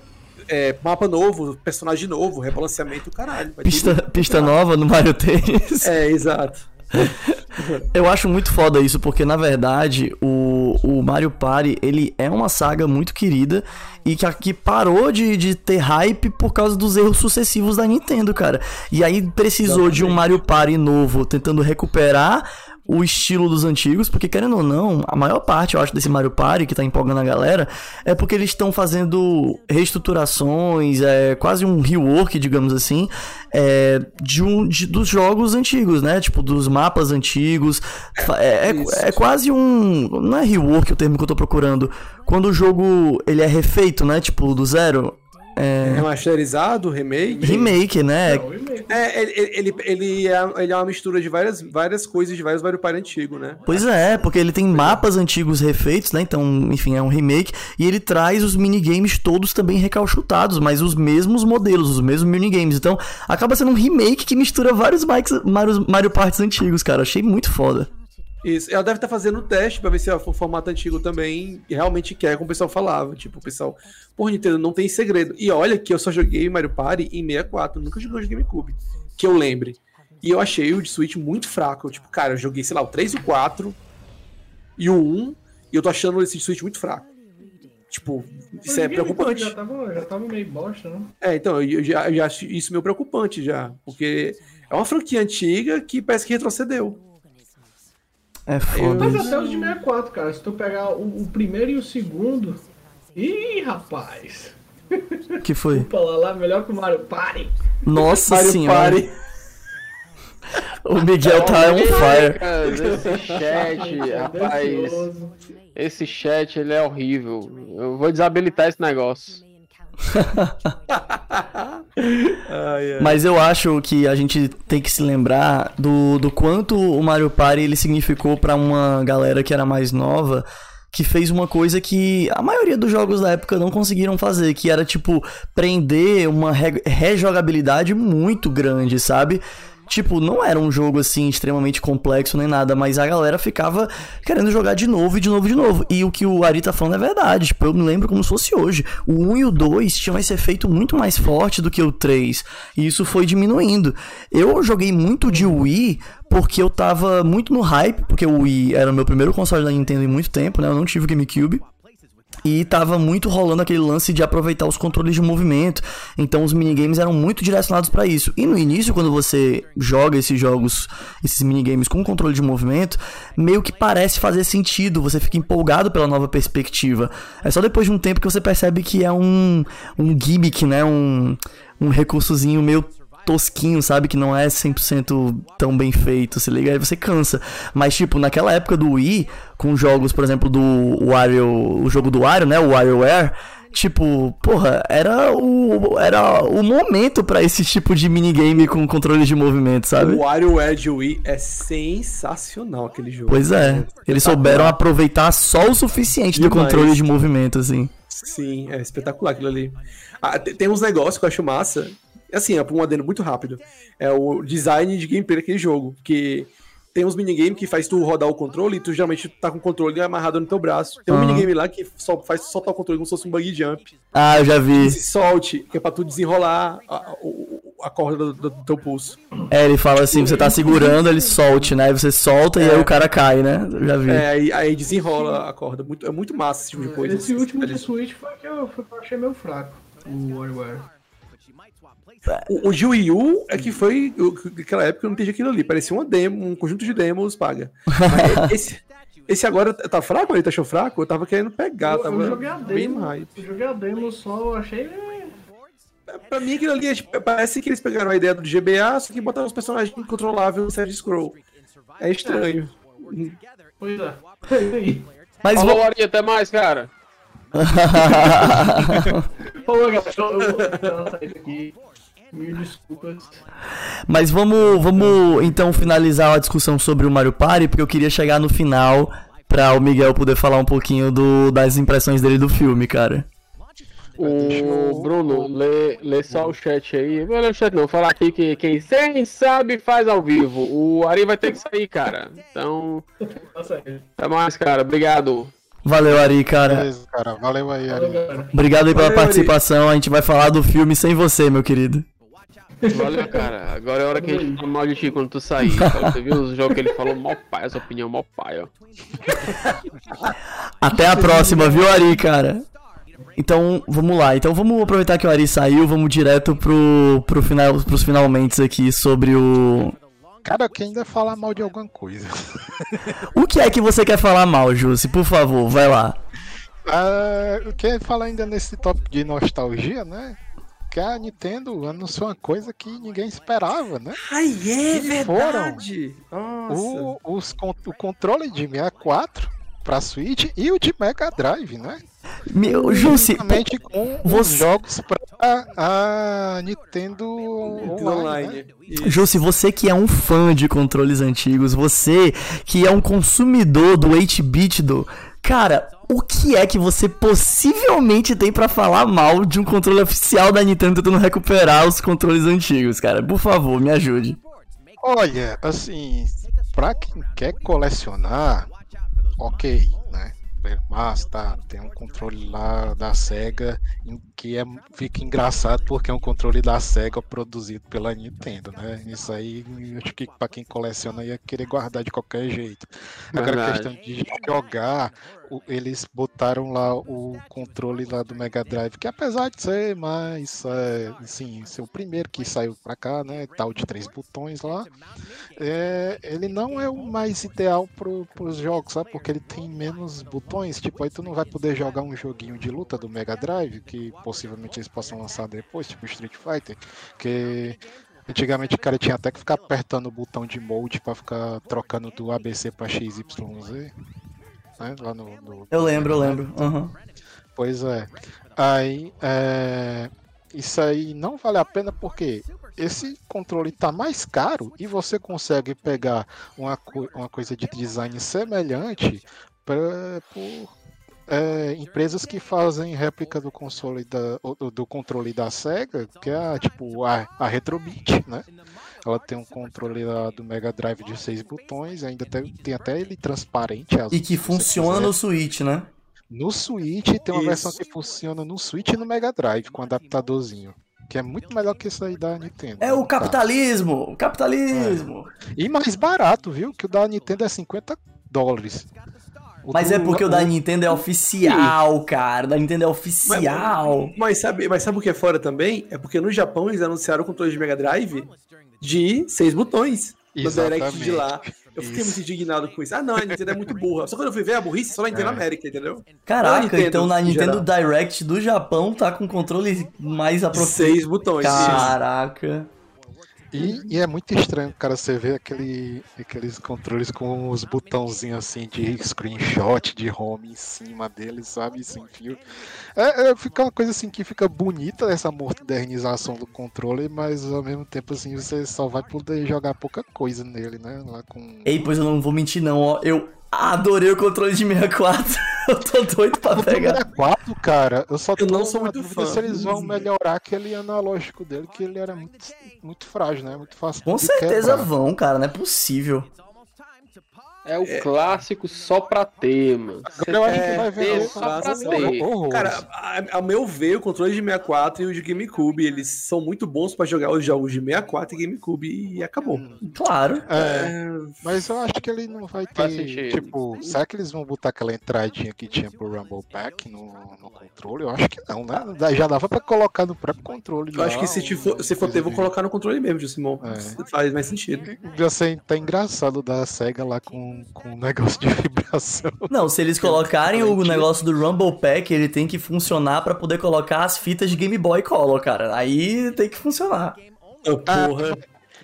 é, mapa novo, personagem novo, rebalanceamento, caralho. Pista, tudo- pista nova no Mario Tennis. É, exato. Eu acho muito foda isso, porque na verdade o, o Mario Party ele é uma saga muito querida e que, que parou de, de ter hype por causa dos erros sucessivos da Nintendo, cara. E aí precisou de um Mario Party novo tentando recuperar o estilo dos antigos, porque querendo ou não, a maior parte, eu acho, desse Mario Party que tá empolgando a galera é porque eles estão fazendo reestruturações, é quase um rework, digamos assim, é, de um, de- dos jogos antigos, né? Tipo, dos mapas antigos. É, é, é quase um. Não é rework o termo que eu tô procurando. Quando o jogo ele é refeito, né? Tipo, do zero. É. Remasterizado, remake. Remake, né? Não, e-mail. É, ele, ele, ele, é, ele é uma mistura de várias, várias coisas de vários Mario Party antigos, né? Pois é, porque ele tem mapas antigos refeitos, né? Então, enfim, é um remake. E ele traz os minigames todos também recalchutados, mas os mesmos modelos, os mesmos minigames. Então, acaba sendo um remake que mistura vários Mario, Mario, Mario Parts antigos, cara. Achei muito foda. Isso. Ela deve estar fazendo o teste pra ver se o formato antigo também realmente quer, como o pessoal falava. Tipo, o pessoal, por Nintendo, não tem segredo. E olha que eu só joguei Mario Party em 64, nunca joguei de GameCube, que eu lembre. E eu achei o de Switch muito fraco. Tipo, cara, eu joguei, sei lá, o 3 e o 4 e o 1, e eu tô achando esse de Switch muito fraco. Tipo, isso é preocupante. Já tava, já tava meio bosta, né? É, então, eu já, eu já acho isso meio preocupante já, porque é uma franquia antiga que parece que retrocedeu. É foda. Mas até os de 64, cara. Se tu pegar o, o primeiro e o segundo. Ih, rapaz. que foi? Opa, lá, lá, melhor que o Mario Party. Nossa Mario senhora. Party. O Miguel tá on fire. Cara, esse chat, rapaz. Delicioso. Esse chat, ele é horrível. Eu vou desabilitar esse negócio. Ai, ai. Mas eu acho que a gente tem que se lembrar do, do quanto o Mario Party ele significou pra uma galera que era mais nova, que fez uma coisa que a maioria dos jogos da época não conseguiram fazer, que era tipo prender uma re rejogabilidade muito grande, sabe? Tipo, não era um jogo assim extremamente complexo nem nada, mas a galera ficava querendo jogar de novo e de novo e de novo. E o que o Ari tá falando é verdade. Tipo, eu me lembro como se fosse hoje. O 1 e o 2 tinham esse efeito muito mais forte do que o 3. E isso foi diminuindo. Eu joguei muito de Wii porque eu tava muito no hype, porque o Wii era o meu primeiro console da Nintendo em muito tempo, né? Eu não tive o GameCube. E tava muito rolando aquele lance de aproveitar os controles de movimento. Então os minigames eram muito direcionados para isso. E no início, quando você joga esses jogos, esses minigames com controle de movimento, meio que parece fazer sentido. Você fica empolgado pela nova perspectiva. É só depois de um tempo que você percebe que é um, um gimmick, né? Um, um recursozinho meio tosquinho, sabe? Que não é 100% tão bem feito, se liga? Aí você cansa. Mas, tipo, naquela época do Wii, com jogos, por exemplo, do Wario, o jogo do Wario, né? O WarioWare. Tipo, porra, era o, era o momento para esse tipo de minigame com controle de movimento, sabe? O WarioWare de Wii é sensacional aquele jogo. Pois é, eles souberam aproveitar só o suficiente do Demais. controle de movimento, assim. Sim, é espetacular aquilo ali. Ah, te- tem uns negócios que eu acho massa. Assim, é um adendo muito rápido. É o design de gameplay daquele jogo. Que tem uns minigames que faz tu rodar o controle e tu geralmente tá com o controle amarrado no teu braço. Tem um Aham. minigame lá que só faz tu soltar o controle como se fosse um buggy jump. Ah, eu já vi. E se solte, que é pra tu desenrolar a, o- a corda do, do- do teu pulso. É, ele fala assim, você tá segurando, ele solte, né? Aí você solta e aí o cara cai, né? Eu já vi. É, aí, aí desenrola a corda. Muito, é muito massa esse tipo de coisa. Esse último de Eles- Switch foi que eu, foi que eu achei meio fraco. O WarioWare. O, o de Wii U é que foi. o- Naquela época eu não entendi aquilo ali. Parecia uma demo, um conjunto de demos paga. Mas esse, esse agora tá fraco? Ele tá achou fraco? Eu tava querendo pegar. eu, tava eu joguei a bem demo. mais. Eu joguei a demo só, eu achei. é, Pra mim, aquilo ali é, tipo, parece que eles pegaram a ideia do GBA, só que botaram os personagens incontroláveis no side scroll. É estranho. Pois é. É isso aí. Mas Falou, vou... Ari, até mais, cara. Falou, galera. Eu, vou dar uma saída aqui. Mil desculpas. Mas vamos, vamos então finalizar a discussão sobre o Mario Party, porque eu queria chegar no final pra o Miguel poder falar um pouquinho do, das impressões dele do filme, cara. O Bruno, lê, lê só o chat aí. Não lê o chat não, falar aqui que quem sem sabe faz ao vivo. O Ari vai ter que sair, cara. Então, Tá até mais, cara. Obrigado. Valeu, Ari, cara. Beleza, cara. Valeu aí, Ari. Obrigado aí pela Valeu, Ari. participação. A gente vai falar do filme sem você, meu querido. Valeu, cara. Agora é a hora que a gente fala mal de ti quando tu sair. Você viu os jogos que ele falou mal pai, essa opinião mal pai, ó. Até a próxima, viu, Ari, cara? Então, vamos lá. Então, vamos aproveitar que o Ari saiu, vamos direto pro, pro final, pros finalmente aqui sobre o. Cara, quem ainda falar mal de alguma coisa. O que é que você quer falar mal, Jussi? Por favor, vai lá. Ah, eu quero falar ainda nesse tópico de nostalgia, né? Que a Nintendo anunciou uma coisa que ninguém esperava, né? Ai, é E foram. verdade! Nossa. O, os, o controle de 64 pra Switch e o de Mega Drive, né? Meu, Jussi, Juntamente com você- os jogos pra a Nintendo Online. né? Jussi, você que é um fã de controles antigos, você que é um consumidor do 8-bit do. Cara, o que é que você possivelmente tem pra falar mal de um controle oficial da Nintendo tentando recuperar os controles antigos, cara? Por favor, me ajude. Olha, assim, pra quem quer colecionar, ok, né? Mas tá, tem um controle lá da SEGA que é, fica engraçado porque é um controle da SEGA produzido pela Nintendo, né? Isso aí, eu acho que pra quem coleciona ia querer guardar de qualquer jeito. Agora, a questão de jogar, o- eles botaram lá o controle lá do Mega Drive, que apesar de ser mais, é, assim, ser o primeiro que saiu pra cá, né? Tal de três botões lá, é, ele não é o mais ideal pro, pros jogos, sabe? Porque ele tem menos botões. Tipo, aí tu não vai poder jogar um joguinho de luta do Mega Drive, que possivelmente eles possam lançar depois, tipo Street Fighter, que antigamente o cara tinha até que ficar apertando o botão de mode pra ficar trocando do ABC pra XYZ. Né? Lá no, no- Eu lembro, eu lembro. Aham. Pois é. Aí, é, isso aí não vale a pena porque esse controle tá mais caro e você consegue pegar uma, co- uma coisa de design semelhante pra, por é, empresas que fazem réplica do console da, do, do controle da Sega, que é a, tipo a, a Retrobit, né? Ela tem um controle lá do Mega Drive de seis botões, ainda tem, tem até ele transparente. azul, E que funciona no Switch, né? No Switch tem uma Isso. versão que funciona no Switch e no Mega Drive, com adaptadorzinho. Que é muito melhor que isso aí da Nintendo. É o Tá. capitalismo! O capitalismo! E mais barato, viu? Que o da Nintendo é 50 dólares. O Mas do- é porque o da Nintendo é oficial, cara. O da Nintendo é oficial. Mas sabe, mas sabe o que é fora também? É porque no Japão eles anunciaram o controle de Mega Drive de seis botões. No Direct de lá. Eu fiquei Isso. muito indignado com isso. Ah, não, a Nintendo é muito burra. Só quando eu fui ver a burrice, só na Nintendo É. América, entendeu? Caraca, Nintendo, então na Nintendo geral. Direct do Japão tá com controle mais aprofundado. Seis botões. Caraca. E, e é muito estranho, cara, você ver aquele, aqueles controles com os botãozinhos assim de screenshot, de home em cima deles, sabe? Sem fio. É, é, fica uma coisa assim que fica bonita essa modernização do controle, mas ao mesmo tempo assim você só vai poder jogar pouca coisa nele, né? Lá com. Ei, pois eu não vou mentir não, ó. Eu adorei o controle de 64. eu tô doido pra O pegar. 64, cara, eu só tô Eu não sou muito dúvida fã. se eles vão melhorar aquele analógico dele, que ele era muito, muito frágil, né? Muito fácil Com certeza quebrar. vão, cara. Não é possível. É o clássico só pra ter, mano. Eu acho É, que vai ter vender só pra ter. horrores. Cara, a, a meu ver, o controle de 64 e o de GameCube, eles são muito bons pra jogar os jogos de 64 e GameCube e acabou. Claro. É, mas eu acho que ele não vai ter. Tipo, será que eles vão botar aquela entradinha que tinha pro Rumble Pack no, no controle? Eu acho que não, né? Já dava pra colocar no próprio controle. Eu acho lá, que se, te for, se for ter, vou colocar no controle mesmo, Josimon. É. Faz mais sentido. Já sei, tá engraçado da SEGA lá com, com um negócio de vibração. Não, se eles colocarem o negócio do Rumble Pack, ele tem que funcionar pra poder colocar as fitas de Game Boy Color, cara. Aí tem que funcionar. Oh, porra.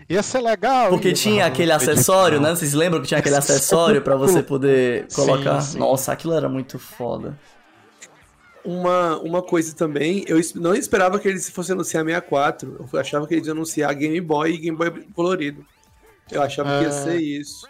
Ia ser legal. Porque tinha aquele acessório, né? Vocês lembram que tinha aquele acessório pra você poder Sim, colocar? sim. Nossa, aquilo era muito foda. Uma, uma coisa também, eu não esperava que eles fossem anunciar 64. Eu achava que eles iam anunciar Game Boy e Game Boy colorido. Eu achava que ia Ah. ser isso.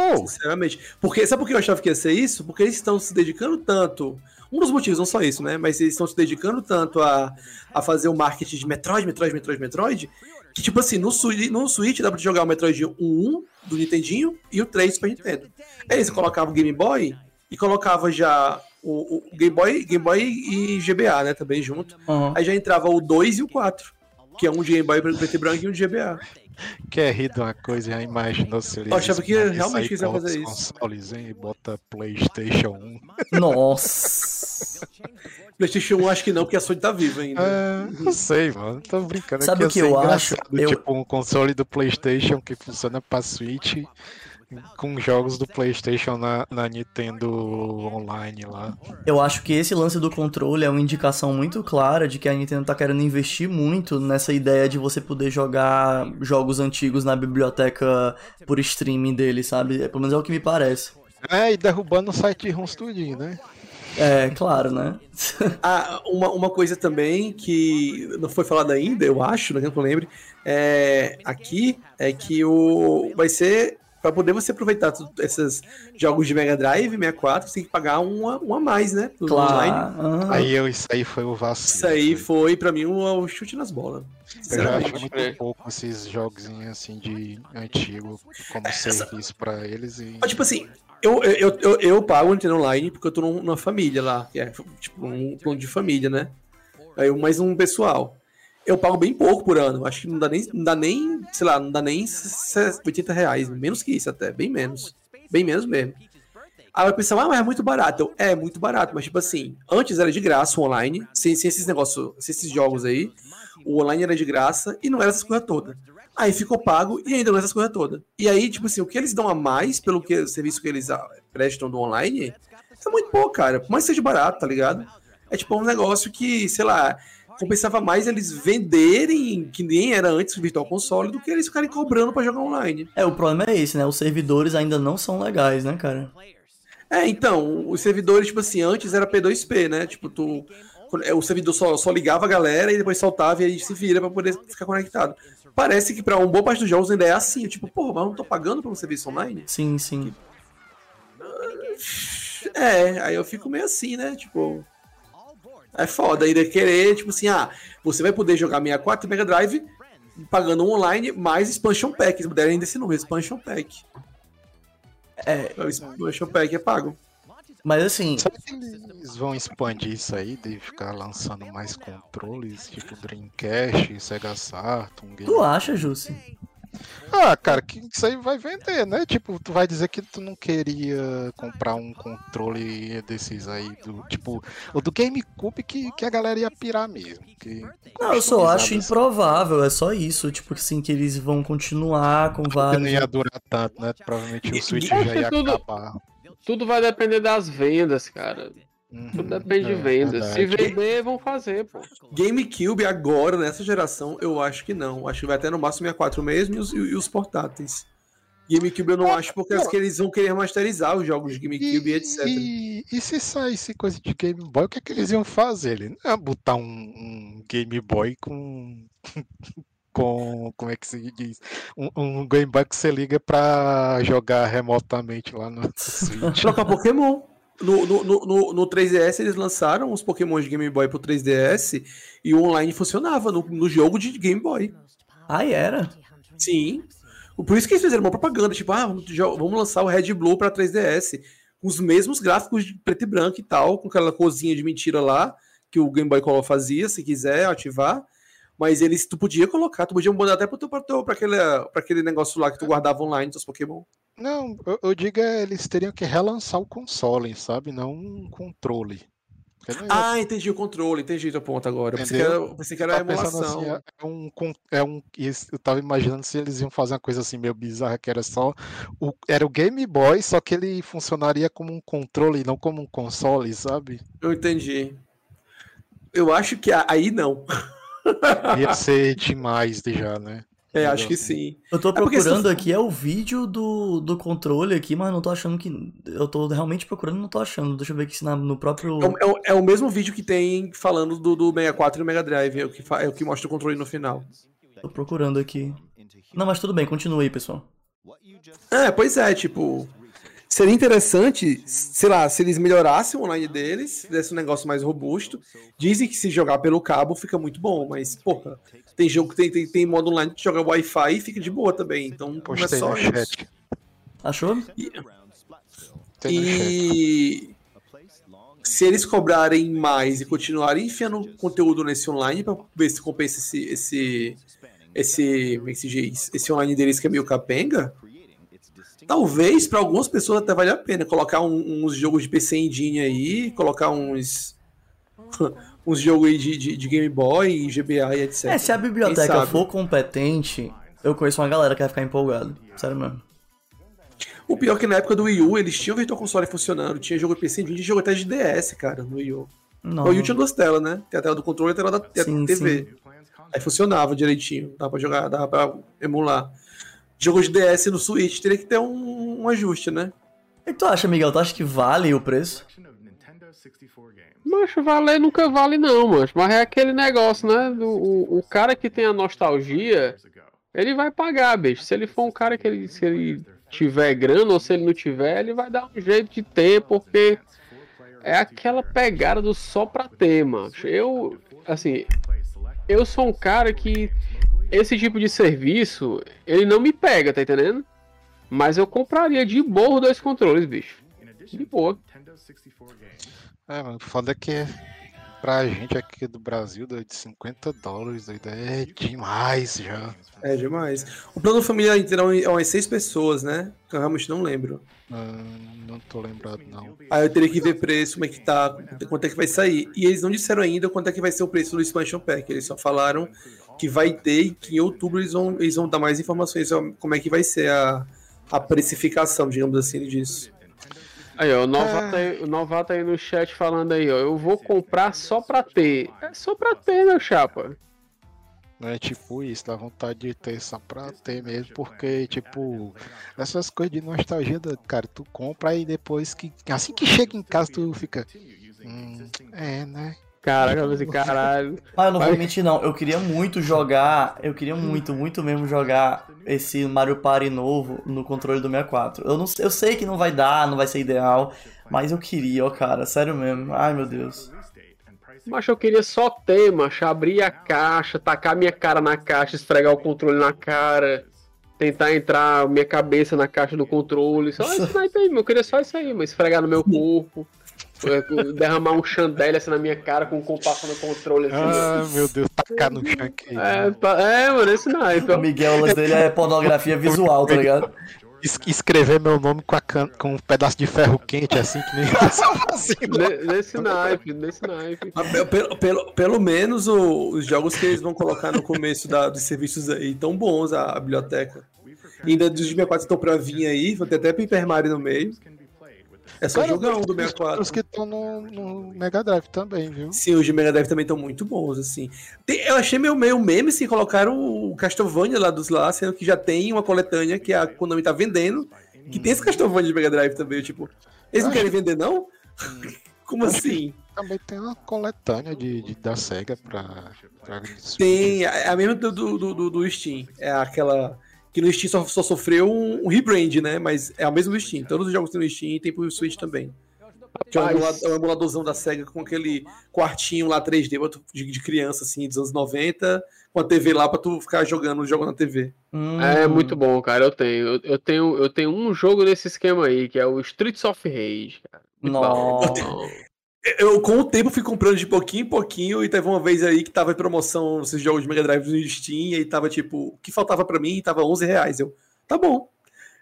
Oh, Sinceramente. Porque, sabe por que eu achava que ia ser isso? Porque eles estão se dedicando tanto. Um dos motivos, não só isso, né? Mas eles estão se dedicando tanto a, a fazer o marketing de Metroid, Metroid, Metroid, Metroid. Que, tipo assim, no, no Switch dá pra jogar o Metroid 1 do Nintendinho e o 3 Super Nintendo. Aí eles colocavam o Game Boy e colocava já o, o Game Boy Game Boy e GBA, né? Também junto. Uhum. Aí já entrava o 2 e o 4. Que é um de Game Boy preto e branco e um de GBA. Quer rir de uma coisa, já imaginou se eles. Eu achava que realmente com fazer isso. Consoles, hein, e bota PlayStation 1. Nossa. PlayStation 1 acho que não, porque a Sony tá viva ainda. É, não sei, mano. Tô brincando. Sabe ia o que ser eu acho? engraçado, Eu- Tipo, um console do PlayStation que funciona pra Switch com jogos do PlayStation na, na Nintendo Online lá. Eu acho que esse lance do controle é uma indicação muito clara de que a Nintendo tá querendo investir muito nessa ideia de você poder jogar jogos antigos na biblioteca por streaming dele, sabe? É, Pelo menos é o que me parece. É, e derrubando o site de ROMs tudinho, né? É, claro, né? Ah, uma, uma coisa também que não foi falada ainda, eu acho, não que eu lembre, é, aqui é que o vai ser para poder você aproveitar esses jogos de Mega Drive, 64, você tem que pagar uma, uma a mais, né? online. Claro. aham. Aí eu, isso aí foi o vacilo. Isso aí foi. foi pra mim um, um chute nas bolas. Eu já acho muito pouco esses jogos assim de antigo como serviço pra eles e. Mas, tipo assim, eu, eu, eu, eu pago o Nintendo Online porque eu tô num- numa família lá, que é tipo um plano de família, né? Aí mais um pessoal. Eu pago bem pouco por ano. Acho que não dá nem, não dá nem sei lá, não dá nem 80 reais. Menos que isso até, bem menos. Bem menos mesmo. Aí eu pensava, ah, mas é muito barato. Eu, é muito barato, mas tipo assim, antes era de graça o online, sem, sem esses negócios, sem esses jogos aí. O online era de graça e não era essas coisas todas. Aí ficou pago e ainda não é essas coisas todas. E aí, tipo assim, o que eles dão a mais pelo que, serviço que eles ah, prestam do online é muito pouco, cara. Por mais que seja barato, tá ligado? É tipo um negócio que, sei lá, compensava mais eles venderem, que nem era antes o Virtual Console, do que eles ficarem cobrando pra jogar online. É, o problema é esse, né? Os servidores ainda não são legais, né, cara? É, então, os servidores, tipo assim, antes era P2P, né? Tipo, tu. é, O servidor só, só ligava a galera e depois soltava e aí se vira pra poder ficar conectado. Parece que pra um boa parte dos jogos ainda é assim, tipo, pô, mas eu não tô pagando pelo serviço online? Sim, sim. É, aí eu fico meio assim, né? Tipo. É foda ainda querer, tipo assim, ah, você vai poder jogar 64 e Mega Drive pagando online mais expansion pack. Se puderem ainda esse número, expansion pack. É, O expansion pack é pago. mas assim, Será que eles vão expandir isso aí, de ficar lançando mais controles, tipo Dreamcast, Sega Saturn, Game tu acha, Jussi? Ah, cara, que isso aí vai vender, né? Tipo, tu vai dizer que tu não queria comprar um controle desses aí, do tipo, o do GameCube que, que a galera ia pirar mesmo. Que, Não, eu só acho assim, improvável, é só isso. Tipo assim, que eles vão continuar com vários. não ia durar tanto, né? Provavelmente o Switch já ia tudo- acabar. Tudo vai depender das vendas, cara. Uhum, Tudo depende de é vendas. Se vender, vão fazer, pô. GameCube agora, nessa geração, eu acho que não. Acho que vai até no máximo 64 mesmo e os, e os portáteis. GameCube eu não acho, porque acho que eles vão querer masterizar os jogos de GameCube e, etc. E, e se saísse coisa de Game Boy, o que é que eles iam fazer? Ele não ia botar um, um Game Boy com. com. como é que se diz? Um, um Game Boy que você liga pra jogar remotamente lá no Switch. Trocar Pokémon. No, no, no, no- no 3DS eles lançaram os Pokémon de Game Boy pro 3DS e o online funcionava no, no jogo de Game Boy. Ah, era? Sim. Por isso que eles fizeram uma propaganda, tipo, ah, vamos vamos lançar o Red Blue pra 3DS. Com os mesmos gráficos de preto e branco e tal, com aquela cozinha de mentira lá, que o Game Boy Color fazia, se quiser ativar. Mas eles, tu podia colocar, tu podia mudar até pro teu, pra, teu, pra, aquele, pra aquele negócio lá que tu guardava online dos Pokémon. Não, eu, eu digo é, eles teriam que relançar o console, sabe? Não um controle. Ah, entendi o controle, entendi teu ponto agora. Eu pensei que era, eu pensei que era a pensando emulação. assim, é um, é um, eu tava imaginando se eles iam fazer uma coisa assim meio bizarra, que era só, o, era o Game Boy, só que ele funcionaria como um controle, não como um console, sabe? Eu entendi. Eu acho que aí não. Ia ser demais de já, né? É, acho que sim. Eu tô É procurando for- aqui, é o vídeo do, do controle aqui, mas não tô achando que. Eu tô realmente procurando e não tô achando. Deixa eu ver aqui se na- no próprio. É o, é o- é o mesmo vídeo que tem falando do, do 64 e Mega Drive, é o, que fa- é o que mostra o controle no final. Tô procurando aqui. Não, mas tudo bem, continue aí, pessoal. É, pois é, tipo. Seria interessante, sei lá, se eles melhorassem o online deles, fizesse um negócio mais robusto. Dizem que se jogar pelo cabo fica muito bom, mas, porra, tem jogo que tem, tem, tem modo online que joga Wi-Fi e fica de boa também. Então não é Postei só no isso. chat. Achou? Chat. E se eles cobrarem mais e continuarem enfiando conteúdo nesse online pra ver se compensa esse esse esse, é que se diz? esse online deles que é meio capenga, talvez para algumas pessoas até valha a pena colocar um- uns jogos de PC Engine aí, colocar uns uns jogos aí de, de, de Game Boy, GBA e etc. É, se a biblioteca for competente, eu conheço uma galera que vai ficar empolgado. Sério mesmo. O pior é que na época do Wii U eles tinham o Virtual Console funcionando, tinha jogo de PC tinha jogo até de DS, cara, no Wii U. Não. O Wii U tinha duas telas, né? Tem a tela do controle e a tela da Sim, TV. Aí funcionava direitinho, dava pra jogar, dava pra emular. Jogo de DS no Switch teria que ter um, um ajuste, né? O que tu acha, Miguel? Tu acha que vale o preço? Macho, valer nunca vale não, macho. Mas é aquele negócio, né? Do, o, o cara que tem a nostalgia, ele vai pagar, bicho. Se ele for um cara que ele, se ele tiver grana ou se ele não tiver, ele vai dar um jeito de ter, porque é aquela pegada do só pra ter, macho. Eu, assim, eu sou um cara que esse tipo de serviço, ele não me pega, tá entendendo? Mas eu compraria de boa os dois controles, bicho. De boa. É, mano, foda que pra gente aqui do Brasil, doido, de 50 dólares, doido, é demais já. É demais. O plano familiar inteiro é umas seis pessoas, né? Que eu realmente não lembro. Ah, não tô lembrado, não. Aí eu teria que ver preço, como é que tá, quanto é que vai sair. E eles não disseram ainda quanto é que vai ser o preço do Expansion Pack. Eles só falaram que vai ter e que em outubro eles vão, eles vão dar mais informações sobre como é que vai ser a, a precificação, digamos assim, disso. Aí, ó, o novato, aí, o novato aí no chat falando aí, ó. Eu vou comprar só pra ter. É só pra ter, meu chapa. Não é tipo isso, dá vontade de ter só pra ter mesmo, porque, tipo, essas coisas de nostalgia, cara, tu compra e depois que. Assim que chega em casa, tu fica. Hum, é, né? Caraca, eu pensei, caralho. Ah, eu não vou mentir não, eu queria muito jogar, eu queria muito, muito mesmo jogar esse Mario Party novo no controle do 64. Eu, não, sei- eu sei que não vai dar, não vai ser ideal, mas eu queria, ó cara, sério mesmo. Ai meu Deus. Mas eu queria só ter, macho, abrir a caixa, tacar minha cara na caixa, esfregar o controle na cara, tentar entrar minha cabeça na caixa do controle. Só isso aí, meu. Eu queria só isso aí, mas esfregar no meu corpo. É, Derramar um chandelle assim na minha cara com um compasso no controle assim. Ah, meu Deus, tacar no chão aqui. É, pa- é, mano, esse naipe. O ó. Miguel, o dele é pornografia visual, tá ligado? Es- escrever meu nome com, a can... com um pedaço de ferro quente, assim, que nem assim, Ne- Nesse naipe, nesse naipe. Pe- Pelo, pelo, pelo menos o- os jogos que eles vão colocar no começo da- dos serviços aí tão bons, a, a biblioteca. E ainda dos 64 estão pra vir aí, vou ter até Paper Mario no meio. É só Cara, jogar um do Os 64. que estão no, no Mega Drive também, viu? Sim, os de Mega Drive também estão muito bons, assim. Tem- eu achei meio, meio meme se colocaram o Castlevania lá dos lá, sendo que já tem uma coletânea que a Konami tá vendendo, que tem esse Castlevania de Mega Drive também, tipo. Eles não Eu querem vender, não? Como assim? Também tem uma coletânea de, de- da SEGA pra. pra Tem, é a mesma do, do, do, do Steam. É aquela. Que no Steam só, só sofreu um, um rebrand, né? Mas é o mesmo do Steam. Todos os jogos tem no Steam e tem pro Switch também. Que é um, é um emuladorzão da SEGA com aquele quartinho lá 3D pra tu- de, de criança, assim, dos anos 90, com a TV lá pra tu ficar jogando jogo na TV. Hum, É muito bom, cara. Eu tenho. Eu, eu tenho. Eu tenho um jogo nesse esquema aí, que é o Streets of Rage, cara. Muito bom, muito Nossa. Eu, com o tempo, fui comprando de pouquinho em pouquinho, e teve uma vez aí que tava em promoção esses jogos de Mega Drive no Steam, e aí tava tipo, o que faltava pra mim tava 11 reais. Eu, tá bom.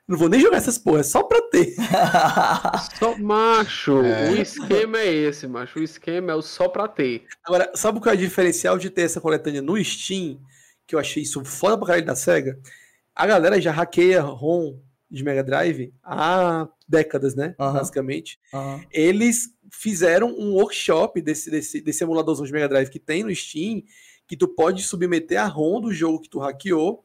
Não vou nem jogar essas porras, só pra ter. Só, macho, É. o esquema é esse, macho. O esquema é o só pra ter. Agora, sabe o que é o diferencial de ter essa coletânea no Steam? Que eu achei isso foda pra caralho da SEGA. A galera já hackeia ROM de Mega Drive há décadas, né? Basicamente. Eles fizeram um workshop desse, desse, desse emuladorzão de Mega Drive que tem no Steam, que tu pode submeter a ROM do jogo que tu hackeou.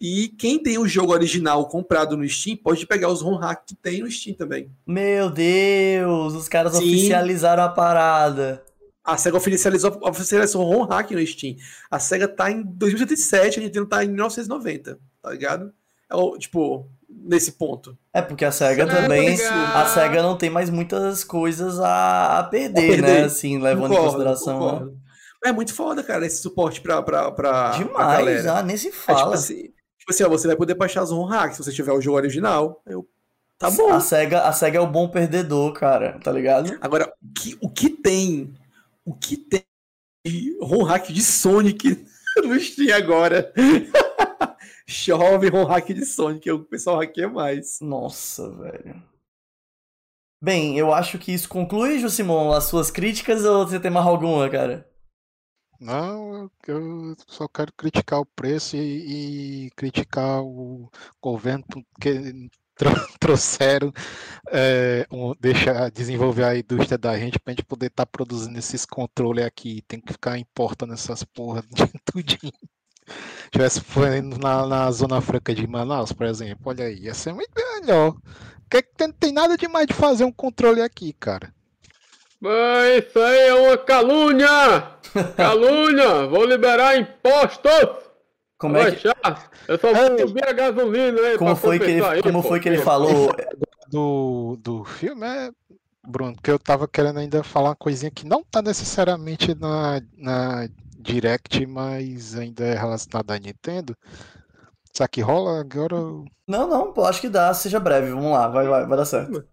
E quem tem o jogo original comprado no Steam pode pegar os ROM hack que tem no Steam também. Meu Deus, os caras Sim. oficializaram a parada. A SEGA oficializou, oficializou o ROM hack no Steam. A SEGA tá em 2077, a Nintendo tá em 1990, tá ligado? É o, tipo, nesse ponto. É porque a SEGA Sega. também. A SEGA não tem mais muitas coisas a, a perder, A perder. né? Assim, levando em Concordo, consideração. né? concordo. É muito foda, cara, esse suporte pra, pra, pra, pra Demais, galera. ah, nem se É, tipo fala. assim, tipo assim, ó, você vai poder baixar os ROM hacks se você tiver o jogo original. Eu, tá bom. A SEGA, a SEGA é o bom perdedor, cara, tá ligado? Agora, o que, o que tem? O que tem de ROM hack de Sonic no Steam agora? Chove ROM hack de Sonic, o pessoal hackeia mais. Nossa, velho. Bem, eu acho que isso conclui, Jusimon, as suas críticas ou você tem mais alguma, cara? Não, eu só quero criticar o preço e, e criticar o governo porque tro- trouxeram, é, um, deixa desenvolver a indústria da gente pra gente poder estar produzindo esses controles aqui. Tem que ficar importando essas porra de tudinho. Tivesse fazendo na, na Zona Franca de Manaus, por exemplo, olha aí, ia ser muito melhor. Que, que não tem nada demais de fazer um controle aqui, cara. Mas isso aí é uma calúnia! Calúnia! Vou liberar impostos! Como é que, eu só vou subir a gasolina aí como foi que ele, aí, como pô. foi que ele falou? do, do filme é, Bruno, que eu tava querendo ainda falar uma coisinha que não tá necessariamente na, na Direct, mas ainda é relacionada à Nintendo. Será que rola agora? Não, não, pô, acho que dá, seja breve, vamos lá, vai, vai, vai dar certo.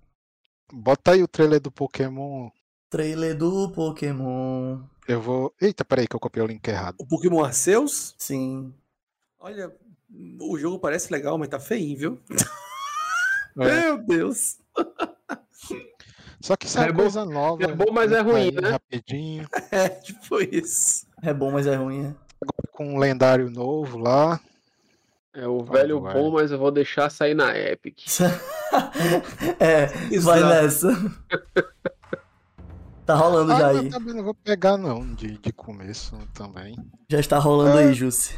Bota aí o trailer do Pokémon. Trailer do Pokémon. Eu vou. Eita, peraí que eu copiei o link errado. O Pokémon Arceus, Sim. olha, o jogo parece legal, mas tá feinho, viu? É. Meu Deus. Só que isso é, É bom- coisa nova. é bom, mas é ruim, aí né? Rapidinho. É, tipo isso. É bom, mas é ruim, né? Agora com um lendário novo lá. É o velho vai. bom, mas eu vou deixar sair na Epic. é, vai Exato. nessa. Tá rolando já Ah, eu aí. também não vou pegar não, de, de começo também. Já está rolando É. aí, Jussi.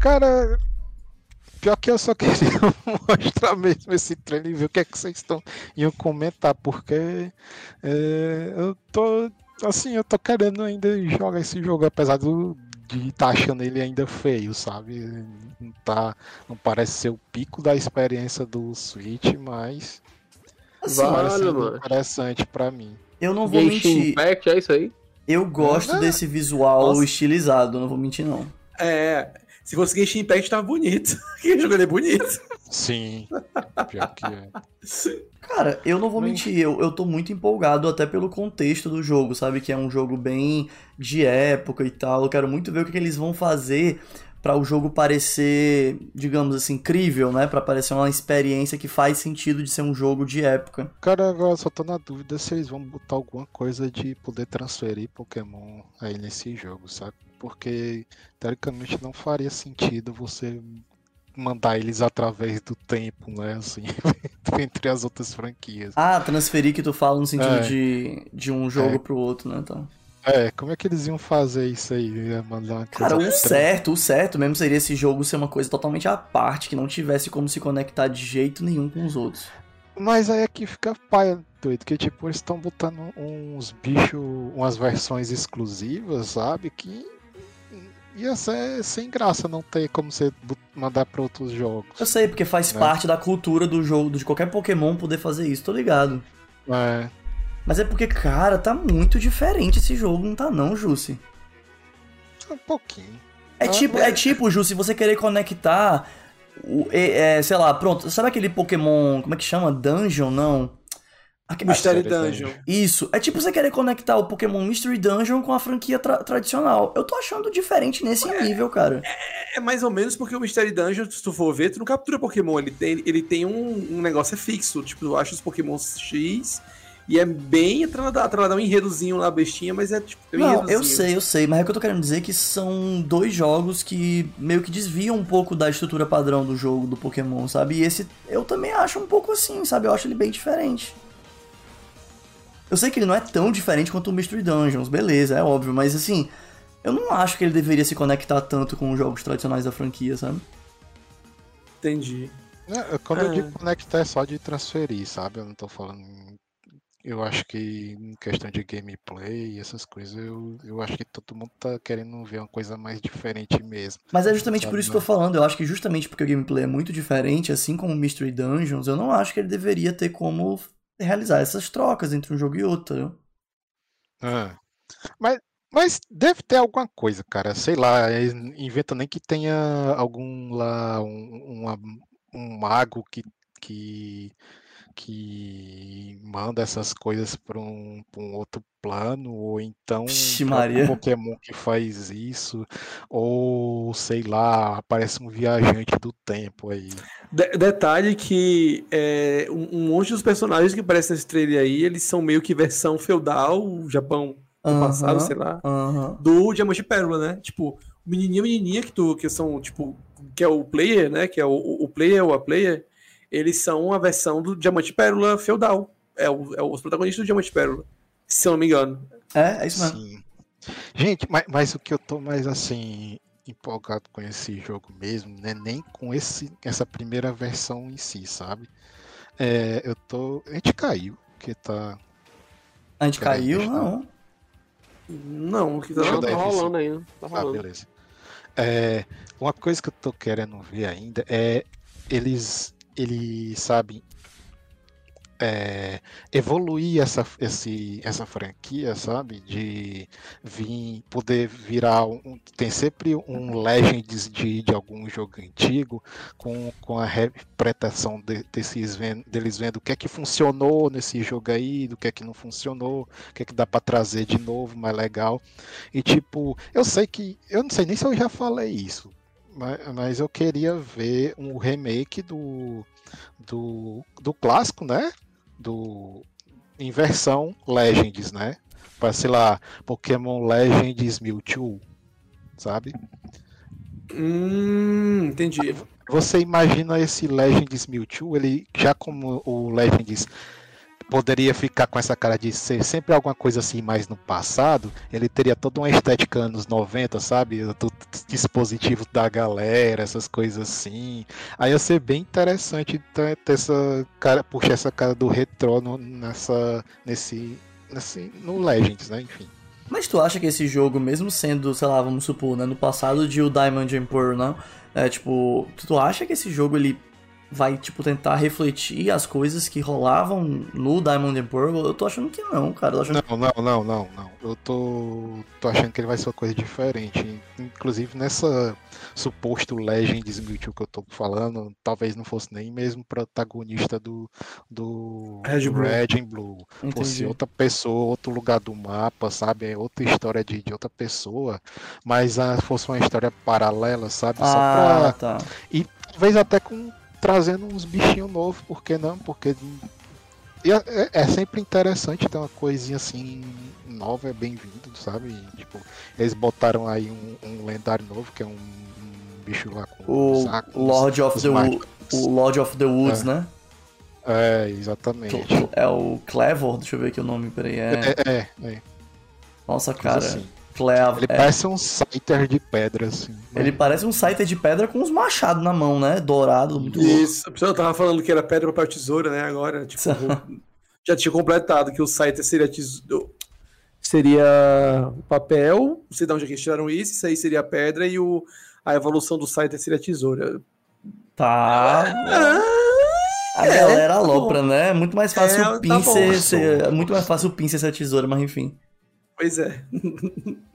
Cara, pior que eu só queria mostrar mesmo esse trailer e ver o que é que vocês estão iam comentar, porque é, eu tô assim, eu tô querendo ainda jogar esse jogo, apesar do, de estar tá achando ele ainda feio, sabe? Não, tá, não parece ser o pico da experiência do Switch, mas assim, parece interessante para mim. Eu não vou Genshin mentir. Impact, é isso aí? Eu gosto é. desse visual Nossa. estilizado, não vou mentir não. É, se fosse Genshin Impact tava bonito. Que jogo é bonito. Sim. Pior que é. Cara, eu não vou mentir, eu, eu tô muito empolgado até pelo contexto do jogo, sabe? Que é um jogo bem de época e tal. Eu quero muito ver o que, que eles vão fazer para o jogo parecer, digamos assim, incrível, né? Para parecer uma experiência que faz sentido de ser um jogo de época. Cara, agora só tô na dúvida se eles vão botar alguma coisa de poder transferir Pokémon aí nesse jogo, sabe? Porque teoricamente não faria sentido você mandar eles através do tempo, né? Assim, entre as outras franquias. Ah, transferir que tu fala no sentido é. de, de um jogo é. pro outro, né? Então. É, como é que eles iam fazer isso aí? mandar Cara, o certo, o certo mesmo seria esse jogo ser uma coisa totalmente à parte, que não tivesse como se conectar de jeito nenhum com os outros. Mas aí aqui fica paia doido, que tipo, eles estão botando uns bichos, umas versões exclusivas, sabe? Que ia ser sem graça não ter como você mandar para outros jogos. Eu sei, porque faz é. parte da cultura do jogo, de qualquer Pokémon poder fazer isso, tô ligado. É. Mas é porque, cara, tá muito diferente esse jogo, não tá não, Jussi? Um pouquinho. É ah, tipo, é tipo, Ju, se você querer conectar o, é, é, sei lá, pronto, sabe aquele Pokémon, como é que chama? Dungeon, não? Mystery Dungeon. Isso. É tipo você querer conectar o Pokémon Mystery Dungeon com a franquia tra tradicional. Eu tô achando diferente nesse é, nível, cara. É, é, mais ou menos porque o Mystery Dungeon, se tu for ver, tu não captura Pokémon. Ele tem, ele tem um, um negócio é fixo. Tipo, tu acha os Pokémon X e é bem atrelado, um enredozinho lá, bestinha, mas é tipo. Um não, eu sei, eu sei, mas é que eu tô querendo dizer que são dois jogos que meio que desviam um pouco da estrutura padrão do jogo do Pokémon, sabe? E esse eu também acho um pouco assim, sabe? Eu acho ele bem diferente. Eu sei que ele não é tão diferente quanto o Mystery Dungeons, beleza, é óbvio, mas assim, eu não acho que ele deveria se conectar tanto com os jogos tradicionais da franquia, sabe? Entendi. É, quando é. eu digo conectar é só de transferir, sabe? Eu não tô falando. Eu acho que em questão de gameplay e essas coisas, eu, eu acho que todo mundo tá querendo ver uma coisa mais diferente mesmo. Mas é justamente sabe? por isso que eu tô falando. Eu acho que justamente porque o gameplay é muito diferente, assim como o Mystery Dungeons, eu não acho que ele deveria ter como realizar essas trocas entre um jogo e outro. Ah. Mas, mas deve ter alguma coisa, cara. Sei lá, inventa nem que tenha algum lá, um, uma, um mago que, que que manda essas coisas para um, um, outro plano, ou então um Pokémon que faz isso, ou sei lá, aparece um viajante do tempo aí. De detalhe que é, um, um, monte dos personagens que aparecem nesse trailer aí, eles são meio que versão feudal, Japão do uh -huh, passado, sei lá, uh -huh. do Diamante Pérola, né? Tipo, o menininho e menininha que, tu, que são, tipo, que é o player, né? Que é o, o player ou a player eles são a versão do Diamante Pérola feudal. É, o, é os protagonistas do Diamante Pérola, se eu não me engano. É, é isso mesmo. Sim. Gente, mas, mas o que eu tô mais assim empolgado com esse jogo mesmo, né? Nem com esse, essa primeira versão em si, sabe? É, eu tô. A gente caiu, que tá. A gente caiu? Não. Não, que tá, não, tá rolando ainda. Tá ah, rolando. Ah, beleza. É, uma coisa que eu tô querendo ver ainda é eles ele sabe é, evoluir essa, esse, essa franquia, sabe? De vir, poder virar um. Tem sempre um Legends de, de algum jogo antigo, com, com a repretação de, desses, deles vendo o que é que funcionou nesse jogo aí, do que é que não funcionou, o que é que dá para trazer de novo, mais legal. E tipo, eu sei que. Eu não sei nem se eu já falei isso, mas, mas eu queria ver um remake do, do, do clássico, né? Do, em versão Legends, né? Para, sei lá, Pokémon Legends Mewtwo, sabe? Hum, entendi. Você imagina esse Legends Mewtwo, ele já como o Legends poderia ficar com essa cara de ser sempre alguma coisa assim mais no passado, ele teria toda uma estética anos 90, sabe? Do dispositivo da galera, essas coisas assim. Aí ia ser bem interessante ter, essa cara, puxar essa cara do retrô no, nessa, nesse, assim, no Legends, né? Enfim. Mas tu acha que esse jogo, mesmo sendo, sei lá, vamos supor, né, no passado de o Diamond Pearl, não? É, tipo, tu acha que esse jogo ele vai, tipo, tentar refletir as coisas que rolavam no Diamond and Pearl? Eu tô achando que não, cara. Eu tô achando... Não, não, não, não, não. Eu tô, tô achando que ele vai ser uma coisa diferente. Inclusive nessa suposto Legends Mewtwo que eu tô falando, talvez não fosse nem mesmo protagonista do, do Red Blue. Red and Blue. Entendi. Fosse outra pessoa, outro lugar do mapa, sabe? É outra história de, de outra pessoa, mas ah, fosse uma história paralela, sabe? Só Ah, pra. tá. E talvez até com trazendo uns bichinhos novos, por que não? Porque e é, é- é sempre interessante ter uma coisinha assim nova, é bem-vindo, sabe? Tipo, eles botaram aí um, um lendário novo, que é um, um bicho lá com O sacos, Lord of the o Lord of the Woods, É. né? É, exatamente. É o Clevor, deixa eu ver aqui o nome, peraí. É... É, é, é. Nossa, cara. assim. Ele é. parece um Scyther de pedra, assim. Ele parece um Scyther de pedra com uns machados na mão, né? Dourado, muito louco. Isso. A pessoa tava falando que era pedra, papel, tesoura, né? Agora, tipo, já tinha completado que o site seria tesouro. Seria papel, não sei de onde é que eles tiraram isso, isso aí seria pedra e o, a evolução do site seria tesoura. Tá. Ah, A é, galera tá alopra, né? É muito mais fácil É, o tá pincer bom. ser. é muito mais fácil o pincer ser a tesoura, mas enfim. Pois é.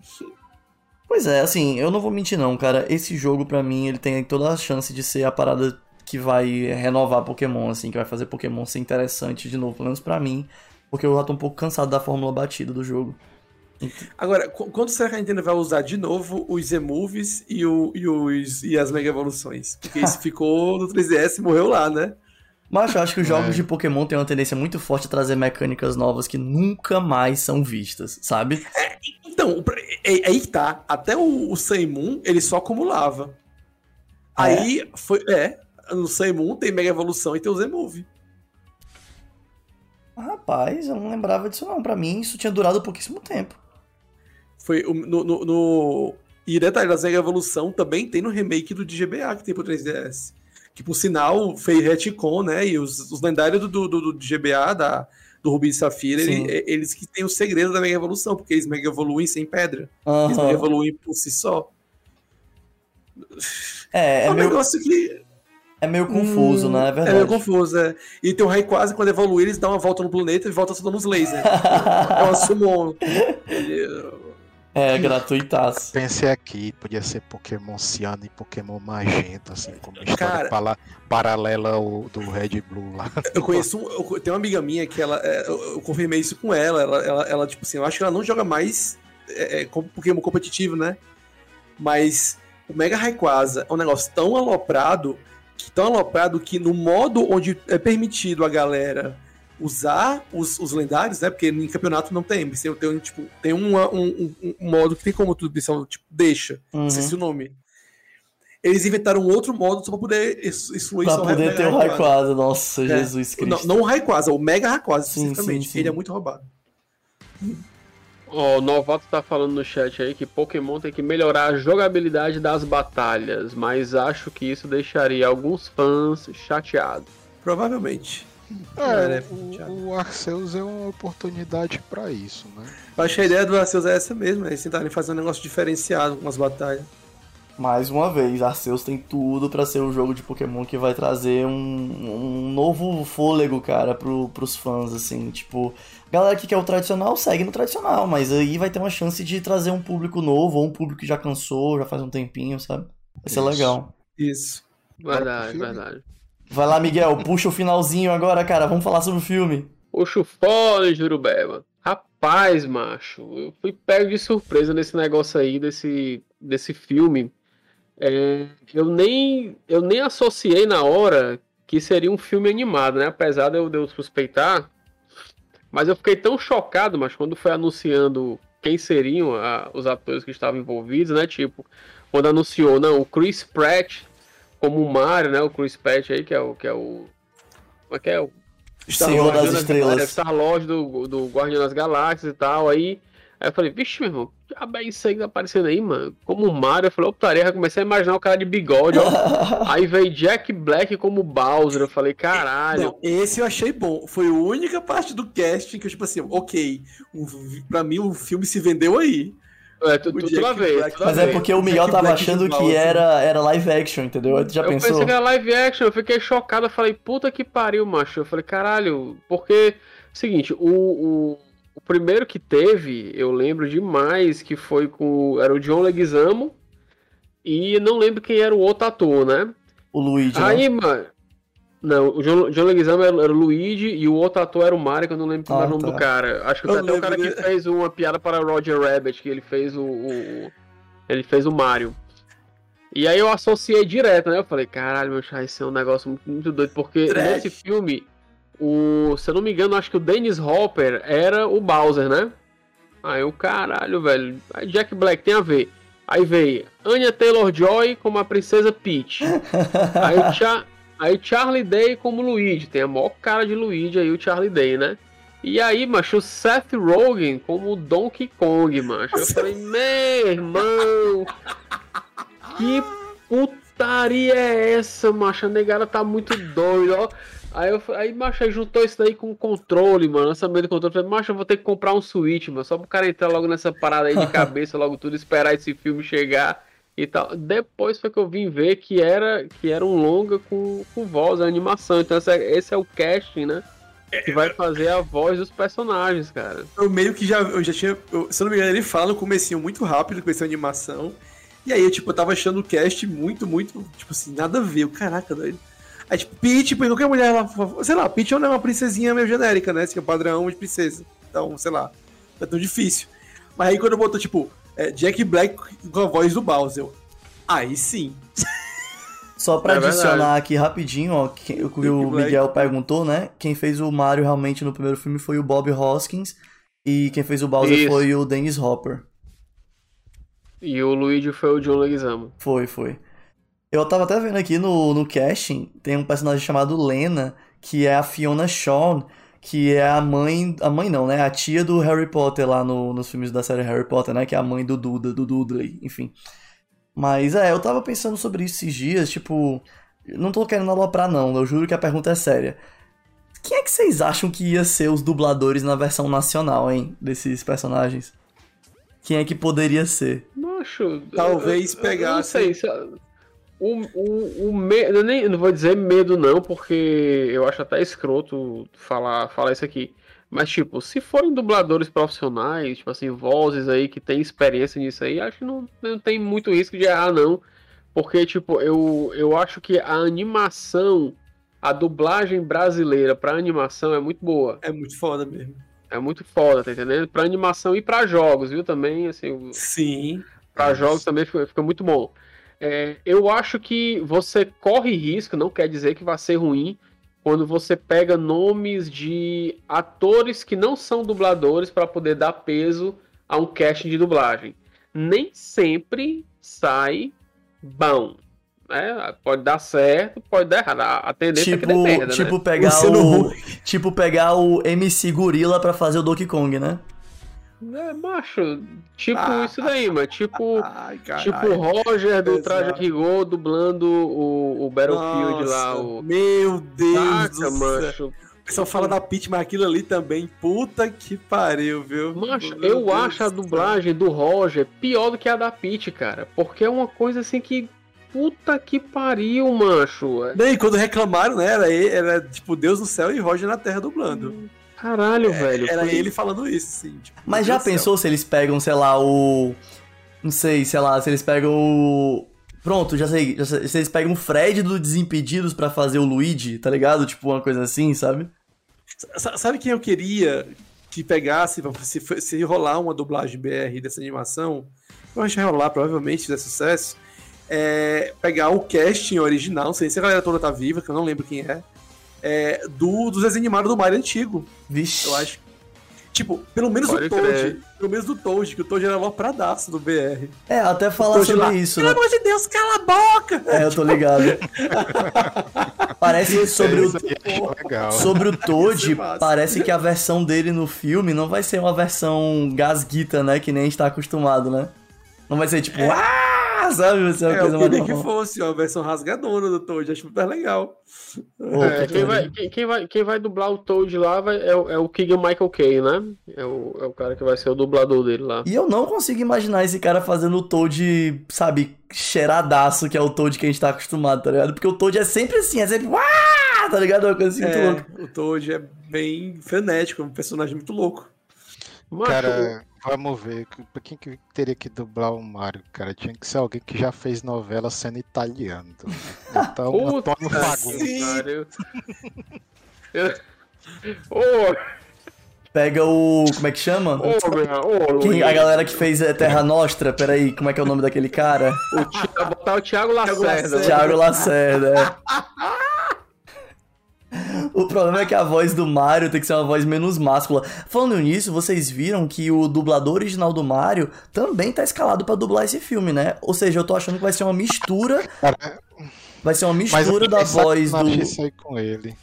Pois é, assim, eu não vou mentir não, cara. Esse jogo, pra mim, ele tem toda a chance de ser a parada que vai renovar Pokémon, assim, que vai fazer Pokémon ser interessante de novo, pelo menos pra mim, porque eu já tô um pouco cansado da fórmula batida do jogo. Agora, qu- quando será que a Nintendo vai usar de novo os Z-Moves e, o, e, os, e as Mega Evoluções? Porque isso ficou no 3DS e morreu lá, né? Mas eu acho que os jogos É. de Pokémon têm uma tendência muito forte a trazer mecânicas novas que nunca mais são vistas, sabe? Então, o pr- é, é aí que tá. Até o, o Moon, ele só acumulava. Aí foi. É, no Moon tem Mega Evolução e tem o Z-Move. Rapaz, eu não lembrava disso não. Pra mim, isso tinha durado pouquíssimo tempo. Foi o- no, no, no- E detalhe, da Mega Evolução também tem no remake do DGBA que tem pro 3DS. Que por sinal fez retcon, né? E os, os lendários do, do, do DGBA, da, do Rubi e Safira, ele- é- eles que têm o segredo da Mega Evolução, porque eles Mega evoluem sem pedra. Eles Aham. Mega evoluem por si só. É, É, é um meio, negócio que. é meio confuso, Hum, né? É É verdade. meio confuso, é. E tem o Rayquaza, quando evolui, eles dão uma volta no planeta e volta soltando os lasers. é uma Summon. Ele- É, gratuitaço. Pensei aqui, podia ser Pokémon Ciano e Pokémon Magenta, assim, como história Cara- pala- paralela ao do Red Blue lá. Eu conheço um, eu, tem uma amiga minha que ela. é, eu, eu confirmei isso com ela, ela, ela, ela, tipo assim, eu acho que ela não joga mais é, é, Pokémon competitivo, né? Mas o Mega Rayquaza é um negócio tão aloprado, que tão aloprado que no modo onde é permitido a galera usar os, os lendários, né? Porque em campeonato não tem, tem, tem, tipo, tem uma- um, um- um modo que tem como tudo isso, tipo, deixa, Uhum. esqueci o nome. Eles inventaram um outro modo só pra poder ex- excluir Pra só poder ter o. Rayquaza. Nossa, É. Jesus Não, Cristo. não o Rayquaza, o Mega Sim, especificamente. sim, sim. Ele é muito roubado. Ó, o Novato tá falando no chat aí que Pokémon tem que melhorar a jogabilidade das batalhas, mas acho que isso deixaria alguns fãs chateados. Provavelmente. É, É, o, o Arceus é uma oportunidade pra isso, né? Eu acho que a ideia do Arceus é essa mesmo, eles tentarem fazer um negócio diferenciado com as batalhas. Mais uma vez, Arceus tem tudo pra ser um jogo de Pokémon que vai trazer um, um novo fôlego, cara, pro, pros fãs, assim. Tipo, galera que quer o tradicional, segue no tradicional, mas aí vai ter uma chance de trazer um público novo, ou um público que já cansou, já faz um tempinho, sabe? Vai ser Isso. legal. Isso. Verdade, verdade. Vai lá, Miguel, puxa o finalzinho agora, cara, vamos falar sobre o filme. Puxa o fone, Jurubeba. Rapaz, macho, eu fui pego de surpresa nesse negócio aí, desse, desse filme. É, eu, nem, eu nem associei na hora que seria um filme animado, né? Apesar de eu, de eu suspeitar. Mas eu fiquei tão chocado, mas quando foi anunciando quem seriam a- os atores que estavam envolvidos, né? Tipo, quando anunciou, não, o Chris Pratt como o Mario, né? O Chris Pratt aí, que é o. Que é o como é que é? O Star Senhor Wars, das Estrelas. Star Lord do, do Guardião das Galáxias e tal. Aí, aí eu falei, vixe, meu irmão, diabo é isso aí que tá aparecendo aí, mano? Como o Mario, eu falei, optaria, comecei a imaginar o cara de bigode, ó. aí veio Jack Black como Bowser, eu falei, caralho. Não, esse eu achei bom. Foi a única parte do casting que eu, tipo assim, ok, um, pra mim o filme se vendeu aí. É, tu, tu, tu lá vê, Mas é porque o Miguel tava Black achando que era, era live action, entendeu? Tu já eu pensou? Eu pensei que era live action, eu fiquei chocado, eu falei, puta que pariu, macho. Eu falei, caralho, porque, seguinte, o, o, o primeiro que teve, eu lembro demais que foi com, era o John Leguizamo, e não lembro quem era o outro ator, né? O Luigi, Aí, né? mano, não, o John, John Leguizamo era, era, o Luigi e o outro ator era o Mario, que eu não lembro ah, o nome tá. do cara. Acho que foi até o cara que fez uma piada para Roger Rabbit, que ele fez o, o, ele fez o Mario. E aí eu associei direto, né? Eu falei, caralho, meu chá, isso é um negócio muito, muito doido, porque Trash. nesse filme, o, se eu não me engano, acho que o Dennis Hopper era o Bowser, né? Aí o caralho, velho. Aí Jack Black tem a ver. Aí veio Anya Taylor-Joy como a princesa Peach. aí o Cha Aí Charlie Day como Luigi, tem a maior cara de Luigi aí o Charlie Day, né? E aí, macho, o Seth Rogen como Donkey Kong, macho. Eu falei, meu irmão, que putaria é essa, macho? A negada tá muito doida, ó. Aí, eu, aí, macho, juntou isso daí com o controle, mano. Lançamento do controle. Falei, macho, eu vou ter que comprar um Switch, mano. Só pro cara entrar logo nessa parada aí de cabeça, logo tudo, esperar esse filme chegar e tal. Depois foi que eu vim ver que era, que era um longa com, com voz, a animação. Então esse é, esse é o casting, né? Que vai fazer a voz dos personagens, cara. Eu meio que já, eu já tinha. Eu, se eu não me engano, ele fala no comecinho muito rápido com essa animação. E aí, eu, tipo, eu tava achando o cast muito, muito, tipo assim, nada a ver. Caraca, doido. Aí, tipo, Peach, qualquer mulher, ela, sei lá, Peach é uma princesinha meio genérica, né? Assim, é padrão de princesa. Então, sei lá, não é tão difícil. Mas aí quando botou, tipo, é, Jack Black com a voz do Bowser. Aí sim. Só pra é adicionar verdade. aqui rapidinho, ó, que, o que o Miguel perguntou, né? Quem fez o Mario realmente no primeiro filme foi o Bob Hoskins e quem fez o Bowser Isso. foi o Dennis Hopper. E o Luigi foi o John Leguizamo. Foi, foi. Eu tava até vendo aqui no, no casting, tem um personagem chamado Lena, que é a Fiona Shaw, que é a mãe. A mãe não, né? A tia do Harry Potter lá no, nos filmes da série Harry Potter, né? Que é a mãe do Duda, do Dudley, enfim. Mas é, eu tava pensando sobre isso esses dias, tipo. Não tô querendo aloprar, não, eu juro que a pergunta é séria. Quem é que vocês acham que ia ser os dubladores na versão nacional, hein? Desses personagens? Quem é que poderia ser? Macho, talvez pegasse. Não sei, o, o, o medo, eu nem não vou dizer medo não, porque eu acho até escroto falar, falar isso aqui. Mas, tipo, se forem dubladores profissionais, tipo assim, vozes aí que tem experiência nisso aí, acho que não, não tem muito risco de errar, não. Porque, tipo, eu, eu acho que a animação, a dublagem brasileira pra animação é muito boa. É muito foda mesmo. É muito foda, tá entendendo? Pra animação e pra jogos, viu? Também, assim. Sim. Pra jogos também fica, fica muito bom. É, eu acho que você corre risco, não quer dizer que vai ser ruim, quando você pega nomes de atores que não são dubladores para poder dar peso a um casting de dublagem. Nem sempre sai bom. Né? Pode dar certo, pode dar errado. A tendência tipo, é que dê merda, tipo né? pegar o, o tipo pegar o MC Gorila para fazer o Donkey Kong, né? É, macho, tipo ah, isso daí, mano. Tipo, ai, tipo Roger do Traje Rigor dublando o, o Battlefield Nossa, lá. O... Meu Deus Saca, do macho. O pessoal fala da Peach, mas aquilo ali também, puta que pariu, viu? Macho, Meu eu Deus acho a dublagem do Roger pior do que a da Peach, cara. Porque é uma coisa assim que Puta que pariu, macho. Daí, quando reclamaram, né? Era, era tipo Deus no céu e Roger na terra dublando. Hum. Caralho, é, velho. Era foi... ele falando isso, sim. Tipo, Mas já pensou se eles pegam, sei lá, o. Não sei, sei lá, se eles pegam o. Pronto, já sei, já sei. Se eles pegam o Fred do Desimpedidos para fazer o Luigi, tá ligado? Tipo, uma coisa assim, sabe? sabe quem eu queria que pegasse, se, se rolar uma dublagem BR dessa animação, eu acho que vai rolar, provavelmente, se sucesso, é pegar o casting original, não sei se a galera toda tá viva, que eu não lembro quem é, é, do, dos desenhos animados do Mario antigo. Vixe. Eu acho. Tipo, pelo menos Pode o Toad. Crer. Pelo menos do Toad, que o Toad era lopradaço do BR. É, até falar sobre lá, isso. Pelo né? amor de Deus, cala a boca! É, eu tô ligado. Parece sobre o, Legal. sobre o Toad, massa. parece que a versão dele no filme não vai ser uma versão gasguita, né? Que nem a gente tá acostumado, né? Não vai ser tipo, ah, sabe? Uma É, coisa eu queria que fosse uma versão rasgadona do Toad, acho super legal. Pô, É, que quem, vai, quem, quem vai, quem vai dublar o Toad lá vai- é, o- é o Keegan Michael Kay, né? É o, é o cara que vai ser o dublador dele lá. E eu não consigo imaginar esse cara fazendo o Toad, sabe, cheiradaço, que é o Toad que a gente tá acostumado, tá ligado? Porque o Toad é sempre assim, é sempre, ah, tá ligado? É uma coisa assim muito louca. É, o Toad é bem frenético, é um personagem muito louco. Macho, Cara, vamos ver. Pra quem que teria que dublar o Mario, cara? Tinha que ser alguém que já fez novela sendo italiano. Então, Puta Antônio Fagundes. Eu- Ô, Pega o. Como é que chama? ô, Quem- a galera que fez é, Terra Nostra, peraí, como é que é o nome daquele cara? O Thi- botar o Thiago Lacerda. Lacerda. Thiago Lacerda. é. O problema é que a voz do Mario tem que ser uma voz menos máscula. Falando nisso, vocês viram que o dublador original do Mario também tá escalado pra dublar esse filme, né? Ou seja, eu tô achando que vai ser uma mistura. Vai ser uma mas mistura da voz do. aí com ele.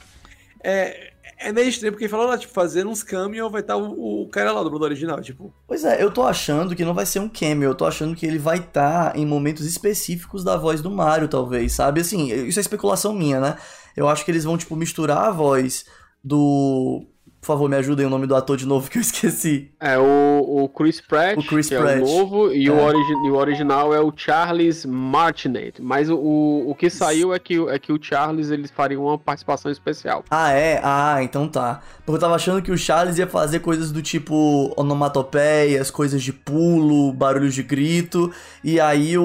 É, é meio estranho, porque falou lá, tipo, fazendo uns caminhos vai estar o, o cara lá do Bruno original, tipo. Pois é, eu tô achando que não vai ser um cameo, eu tô achando que ele vai estar em momentos específicos da voz do Mario, talvez, sabe? Assim, isso é especulação minha, né? Eu acho que eles vão, tipo, misturar a voz do. Por favor, me ajudem o nome do ator de novo que eu esqueci. É o, o Chris Pratt, O Chris que Pratt. é o novo, e, É. o origi e o original é o Charles Martinet. Mas o, o, o que saiu é que, é que o Charles eles fariam uma participação especial. Ah, é? Ah, então tá. Porque eu tava achando que o Charles ia fazer coisas do tipo onomatopeias, coisas de pulo, barulhos de grito, e aí o,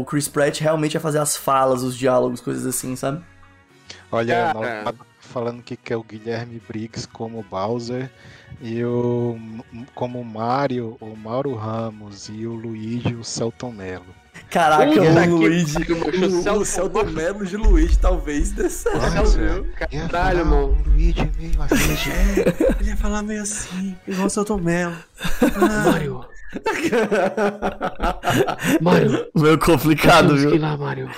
o Chris Pratt realmente ia fazer as falas, os diálogos, coisas assim, sabe? Olha, Cara. no- falando que quer o Guilherme Briggs como Bowser e o como Mario, o Mauro Ramos e o Luigi, o Celton Mello. Caraca, Puta o que Luigi. pariu, macho, O, o Celton- Mello de Luigi talvez desse. Celton- Caralho, mano. O Luigi meio aflige. Ele ia falar meio assim, igual o Celton Mello. Mario. Mario. Meio complicado, ir viu? lá, Mario.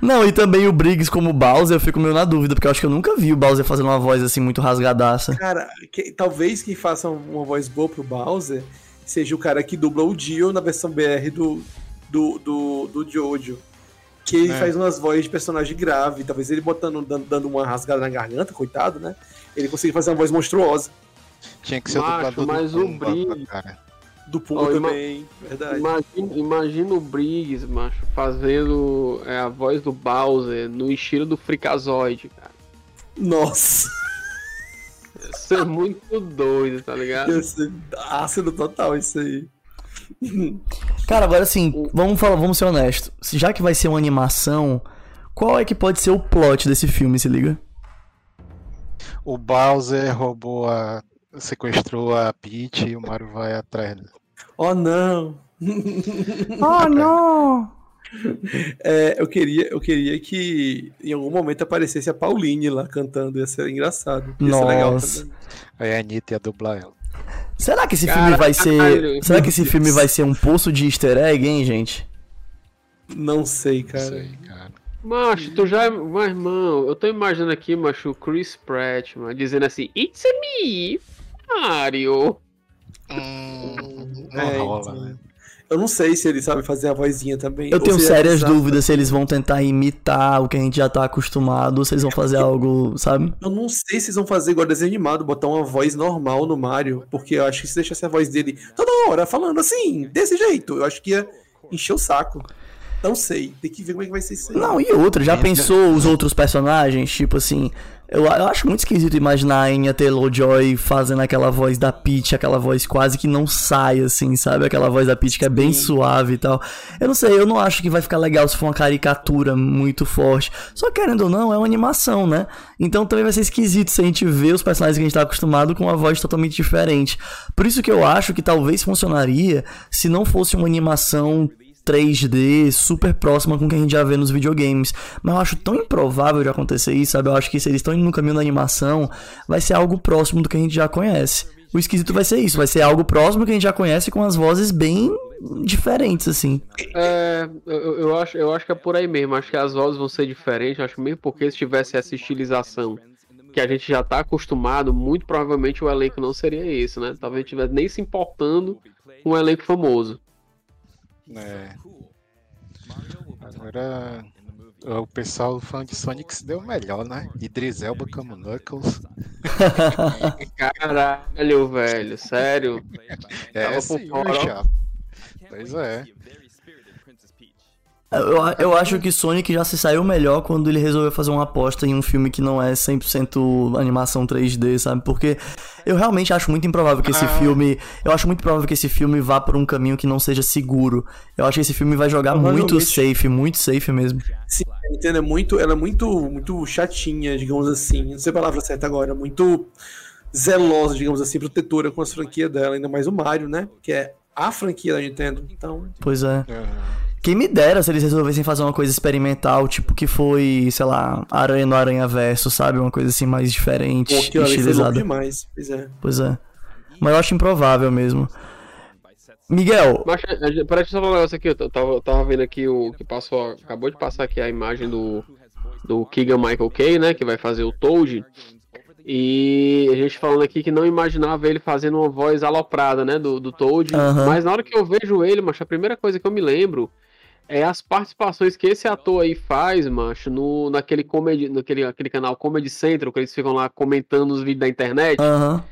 Não, e também o Briggs como Bowser, eu fico meio na dúvida, porque eu acho que eu nunca vi o Bowser fazendo uma voz assim muito rasgadaça. Cara, que- talvez quem faça uma voz boa pro Bowser seja o cara que dubla o Dio na versão BR do, do, do, do Jojo. Que ele É. faz umas vozes de personagem grave. Talvez ele botando, dando, dando uma rasgada na garganta, coitado, né? Ele consiga fazer uma voz monstruosa. Tinha que ser o Macho, dublador mas do o Pumba, Briggs- cara. Do Puma ima- também, verdade. Imagina, imagina o Briggs, macho, fazendo é, a voz do Bowser no estilo do Freakazoid, cara. Nossa, Isso é muito doido, tá ligado? ia ser ácido total isso aí. Cara, agora assim, vamos falar, vamos ser honestos. Já que vai ser uma animação, qual é que pode ser o plot desse filme, se liga? O Bowser roubou a. sequestrou a Peach e o Mario vai atrás dele. Oh não! Oh, não! É, eu, queria, eu queria que em algum momento aparecesse a Pauline lá cantando, ia ser engraçado. Ia ser legal Nossa. também. Aí a Anitta ia dublar ela. Será que esse Caralho. filme vai ser. Será que esse filme vai ser um poço de easter egg, hein, gente? Não sei, cara. aí, cara. Macho, tu já. Mas, irmão, eu tô imaginando aqui, macho, o Chris Pratt, mano, dizendo assim: It's me, Mario. Hum, não É, rola, então. né? Eu não sei se ele sabe fazer a vozinha também. Eu tenho é sérias dúvidas se eles vão tentar imitar o que a gente já tá acostumado, ou se eles vão fazer algo, sabe? Eu não sei se eles vão fazer igual desenho animado, botar uma voz normal no Mario, porque eu acho que se deixasse a voz dele toda hora falando assim, desse jeito, eu acho que ia encher o saco. Não sei, tem que ver como é que vai ser isso aí. Não, e outra, já Ainda- pensou os outros personagens? Tipo assim, eu, eu acho muito esquisito imaginar a Anya Taylor-Joy fazendo aquela voz da Peach, aquela voz quase que não sai, assim, sabe? Aquela voz da Peach que é bem suave e tal. Eu não sei, eu não acho que vai ficar legal se for uma caricatura muito forte. Só que, querendo ou não, é uma animação, né? Então também vai ser esquisito se a gente ver os personagens que a gente tá acostumado com uma voz totalmente diferente. Por isso que eu acho que talvez funcionaria se não fosse uma animação 3D super próxima com o que a gente já vê nos videogames. Mas eu acho tão improvável de acontecer isso, sabe? Eu acho que se eles estão indo no caminho da animação, vai ser algo próximo do que a gente já conhece. O esquisito vai ser isso, vai ser algo próximo que a gente já conhece com as vozes bem diferentes, assim. É, eu, eu acho, eu acho que é por aí mesmo. Acho que as vozes vão ser diferentes. Acho mesmo porque se tivesse essa estilização que a gente já tá acostumado, muito provavelmente o elenco não seria esse, né? Talvez tivesse nem se importando com um elenco famoso. É. Agora o pessoal fã de Sonic se deu melhor, né? Idris Elba como Knuckles. Caralho, velho, sério. É, Tava por fora, chapa. Pois é. Eu, eu acho que Sonic já se saiu melhor quando ele resolveu fazer uma aposta em um filme que não é 100% animação 3D, sabe? Porque eu realmente acho muito improvável que esse Ah. filme. Eu acho muito provável que esse filme vá por um caminho que não seja seguro. Eu acho que esse filme vai jogar muito safe, muito safe mesmo. Sim, a Nintendo é muito, ela é muito, muito chatinha, digamos assim. Não sei a palavra certa agora, muito zelosa, digamos assim, protetora com as franquias dela, ainda mais o Mario, né? Que é a franquia da Nintendo. Então, Pois é. Aham. Quem me dera se eles resolvessem fazer uma coisa experimental, tipo que foi, sei lá, Aranha no Aranha Verso, sabe? Uma coisa assim mais diferente, pô, aquilo ali foi estilizada. demais. Pois é. Pois é. Mas eu acho improvável mesmo. Miguel, Mas, peraí, deixa eu só falar um negócio aqui. Eu tava, tava vendo aqui o que passou. Acabou de passar aqui a imagem do, do Keegan Michael Kay, né? Que vai fazer o Toad. E a gente falando aqui que não imaginava ele fazendo uma voz aloprada, né? Do, do Toad. Mas na hora que eu vejo ele, macho, a primeira coisa que eu me lembro é as participações que esse ator aí faz, macho, no, naquele, comedy, naquele aquele canal Comedy Central, que eles ficam lá comentando os vídeos da internet. aham.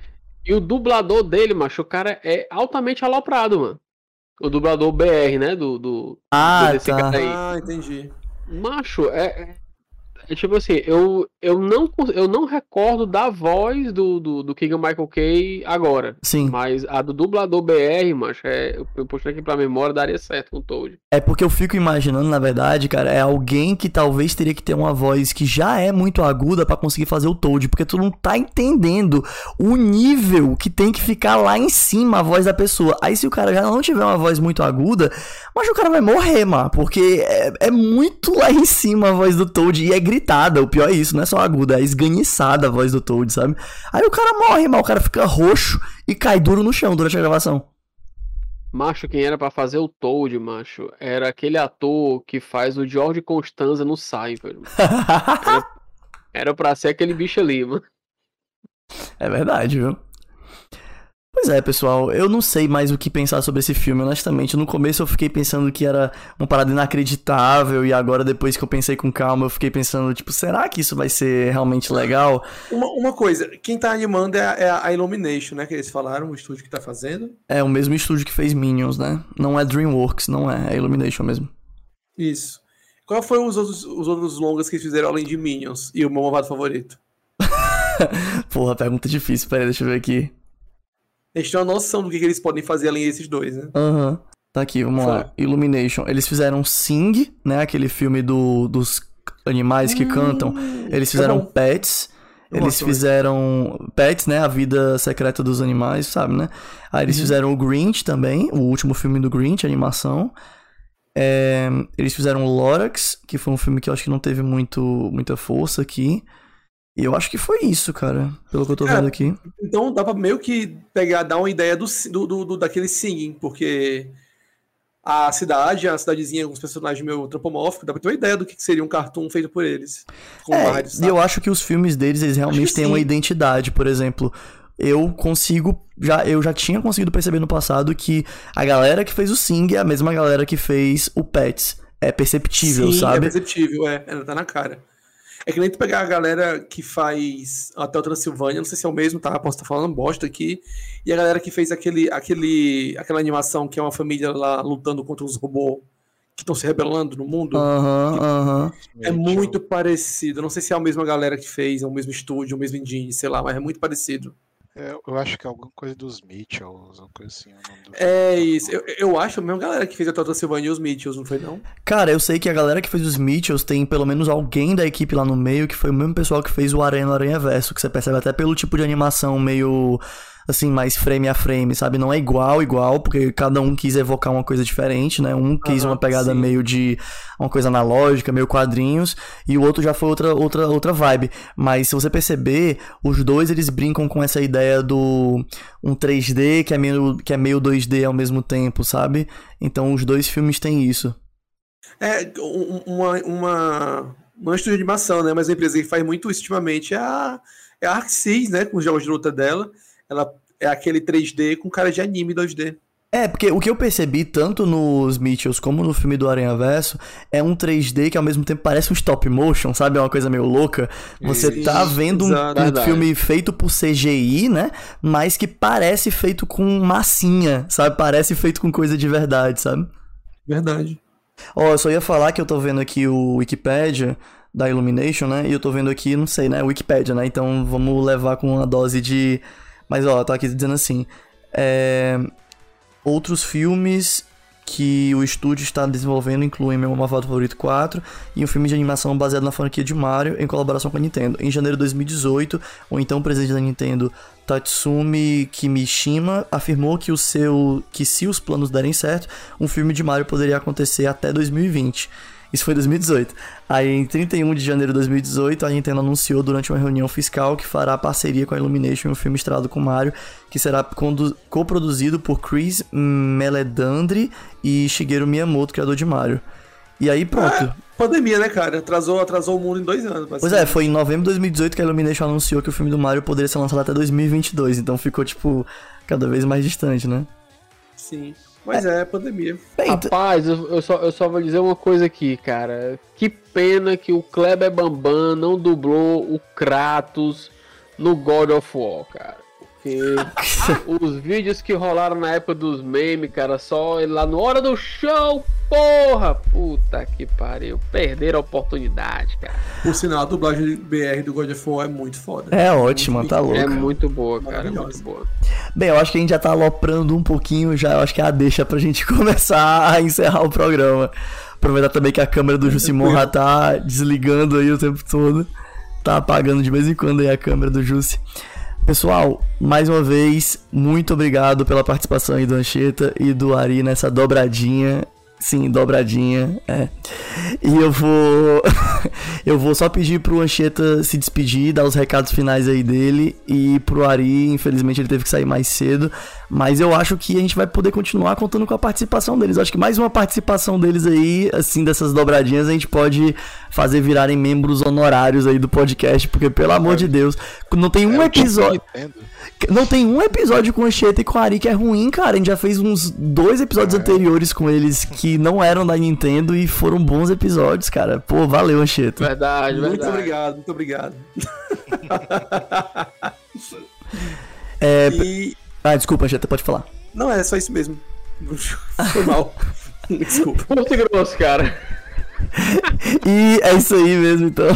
E o dublador dele, macho, o cara é altamente aloprado, mano. O dublador BR, né? Do, do, Ah, desse tá. cara aí. Ah, entendi. Macho, é, é- tipo assim, eu, eu, não, eu não recordo da voz do, do, do Keegan Michael Kay agora. Sim. Mas a do dublador BR, macho, é, eu, puxei aqui pra memória, daria certo com o Toad. É porque eu fico imaginando, na verdade, cara, é alguém que talvez teria que ter uma voz que já é muito aguda pra conseguir fazer o Toad, porque tu não tá entendendo o nível que tem que ficar lá em cima a voz da pessoa. Aí se o cara já não tiver uma voz muito aguda, mas o cara vai morrer, mano, porque é, é muito lá em cima a voz do Toad e é gritada. O pior é isso, não é só aguda, é esganiçada a voz do Toad, sabe? Aí o cara morre, mano, o cara fica roxo e cai duro no chão durante a gravação. Macho, quem era pra fazer o Toad, macho, era aquele ator que faz o George Constanza no Seinfeld. Era pra ser aquele bicho ali, mano. É verdade, viu? Pois é, pessoal, eu não sei mais o que pensar sobre esse filme, honestamente. No começo eu fiquei pensando que era uma parada inacreditável, e agora, depois que eu pensei com calma, eu fiquei pensando, tipo, será que isso vai ser realmente legal? Uma, uma coisa, quem tá animando é a, é a Illumination, né? Que eles falaram, o estúdio que tá fazendo. É o mesmo estúdio que fez Minions, né? Não é DreamWorks, não é, é Illumination mesmo. Isso. Qual foi os outros, os outros longas que eles fizeram além de Minions e o meu malvado favorito? Porra, pergunta difícil, peraí, deixa eu ver aqui. Eles têm uma noção do que, que eles podem fazer além desses dois, né? Aham. Tá aqui, vamos lá. Illumination. Eles fizeram Sing, né? Aquele filme do, dos animais que cantam. Eles fizeram bom. Pets. Eu Eles gosto, fizeram Pets, né? A vida secreta dos animais, sabe, né? Aí eles fizeram o Grinch também, o último filme do Grinch, animação. É, eles fizeram Lorax, que foi um filme que eu acho que não teve muito, muita força aqui. E eu acho que foi isso, cara, pelo que eu tô Cara, vendo aqui. Então dá pra meio que pegar, dar uma ideia do, do, do, daquele singing, porque a cidade, a cidadezinha com os personagens meio antropomórficos, dá pra ter uma ideia do que seria um cartoon feito por eles. Com É, Mario, e eu acho que os filmes deles, eles realmente têm uma sim. identidade, por exemplo. Eu consigo, já, eu já tinha conseguido perceber no passado que a galera que fez o Sing é a mesma galera que fez o Pets. É perceptível, Sim, sabe? É perceptível, é. Ela tá na cara. É que nem tu pegar a galera que faz até o Transilvânia, não sei se é o mesmo, tá? Posso estar falando bosta aqui. E a galera que fez aquele, aquele, aquela animação que é uma família lá lutando contra os robôs que estão se rebelando no mundo. Aham, aham. É muito parecido. Não sei se é a mesma galera que fez, é o mesmo estúdio, o mesmo engine, sei lá, mas é muito parecido. É, eu acho que é alguma coisa dos Mitchells, alguma coisa assim. o nome do É filme. isso. Eu, eu acho a mesma galera que fez até o Transilvânia e os Mitchells, não foi não? Cara, eu sei que a galera que fez os Mitchells tem pelo menos alguém da equipe lá no meio que foi o mesmo pessoal que fez o Aranha no Aranha Verso, que você percebe até pelo tipo de animação meio assim, mais frame a frame, sabe? Não é igual, igual, porque cada um quis evocar uma coisa diferente, né? Um quis uma pegada sim. meio de uma coisa analógica, meio quadrinhos, e o outro já foi outra, outra, outra vibe. Mas se você perceber, os dois eles brincam com essa ideia do um 3D que é meio, que é meio 2D ao mesmo tempo, sabe? Então os dois filmes têm isso. É, um- uma, uma, não é um estúdio de animação, né? Mas a empresa que faz muito isso ultimamente é a, é a ArcSys, né? Com os jogos de luta dela. Ela é aquele 3D com cara de anime 2D. É, porque o que eu percebi tanto nos Mitchells como no filme do Aranha Verso é um 3D que ao mesmo tempo parece um stop motion, sabe? É uma coisa meio louca. Você Isso, tá vendo um, um Verdade. filme feito por CGI, né? Mas que parece feito com massinha, sabe? Parece feito com coisa de verdade, sabe? Verdade. Ó, eu só ia falar que eu tô vendo aqui o Wikipedia da Illumination, né? E eu tô vendo aqui, não sei, né? Wikipedia, né? Então vamos levar com uma dose de. Mas ó, tá aqui dizendo assim. É... Outros filmes que o estúdio está desenvolvendo incluem Meu Malvado Favorito 4 e um filme de animação baseado na franquia de Mario em colaboração com a Nintendo. Em janeiro de 2018, o então presidente da Nintendo, Tatsumi Kimishima, afirmou que, o seu, que se os planos derem certo, um filme de Mario poderia acontecer até 2020. Isso foi em 2018. Aí, em 31 de janeiro de 2018, a Nintendo anunciou durante uma reunião fiscal que fará parceria com a Illumination em um filme estrelado com Mario, que será coproduzido por Chris Meledandri e Shigeru Miyamoto, criador de Mario. E aí, pronto. Pandemia, né, cara? Atrasou, atrasou o mundo em dois anos. Pois é, foi em novembro de 2018 que a Illumination anunciou que o filme do Mario poderia ser lançado até 2022. Então ficou, tipo, cada vez mais distante, né? Sim. Mas é, pandemia. Bem, t- Rapaz, eu, eu só, eu só vou dizer uma coisa aqui, cara. Que pena que o Kleber Bambam não dublou o Kratos no God of War, cara. Porque os vídeos que rolaram na época dos memes, cara, só ele lá no hora do show, porra! Puta que pariu. Perderam a oportunidade, cara. Por sinal, a dublagem BR do God of War é muito foda. é ótima, tá louco. É muito boa, cara. É muito boa. Bem, eu acho que a gente já tá aloprando um pouquinho já. Eu acho que é a deixa pra gente começar a encerrar o programa. Aproveitar também que a câmera do Jusimon já tá desligando aí o tempo todo. Tá apagando de vez em quando aí a câmera do Jussi. Pessoal, mais uma vez, muito obrigado pela participação aí do Ancheta e do Ari nessa dobradinha. Sim, dobradinha, é. E eu vou. eu vou só pedir pro Ancheta se despedir, dar os recados finais aí dele. E pro Ari, infelizmente, ele teve que sair mais cedo. Mas eu acho que a gente vai poder continuar contando com a participação deles. Eu acho que mais uma participação deles aí, assim, dessas dobradinhas, a gente pode fazer virarem membros honorários aí do podcast. Porque, pelo amor de Deus, não tem um É episódio. Não tem um episódio com o Anchieta e com o Ari que é ruim, cara. A gente já fez uns dois episódios anteriores com eles que não eram da Nintendo e foram bons episódios, cara. Pô, valeu, Anchieta. Verdade, Muito verdade. obrigado, muito obrigado. É, E. Ah, desculpa, Anchieta, pode falar. Não, é só isso mesmo. Foi mal. Desculpa. Curto e grosso, cara. E é isso aí mesmo, então.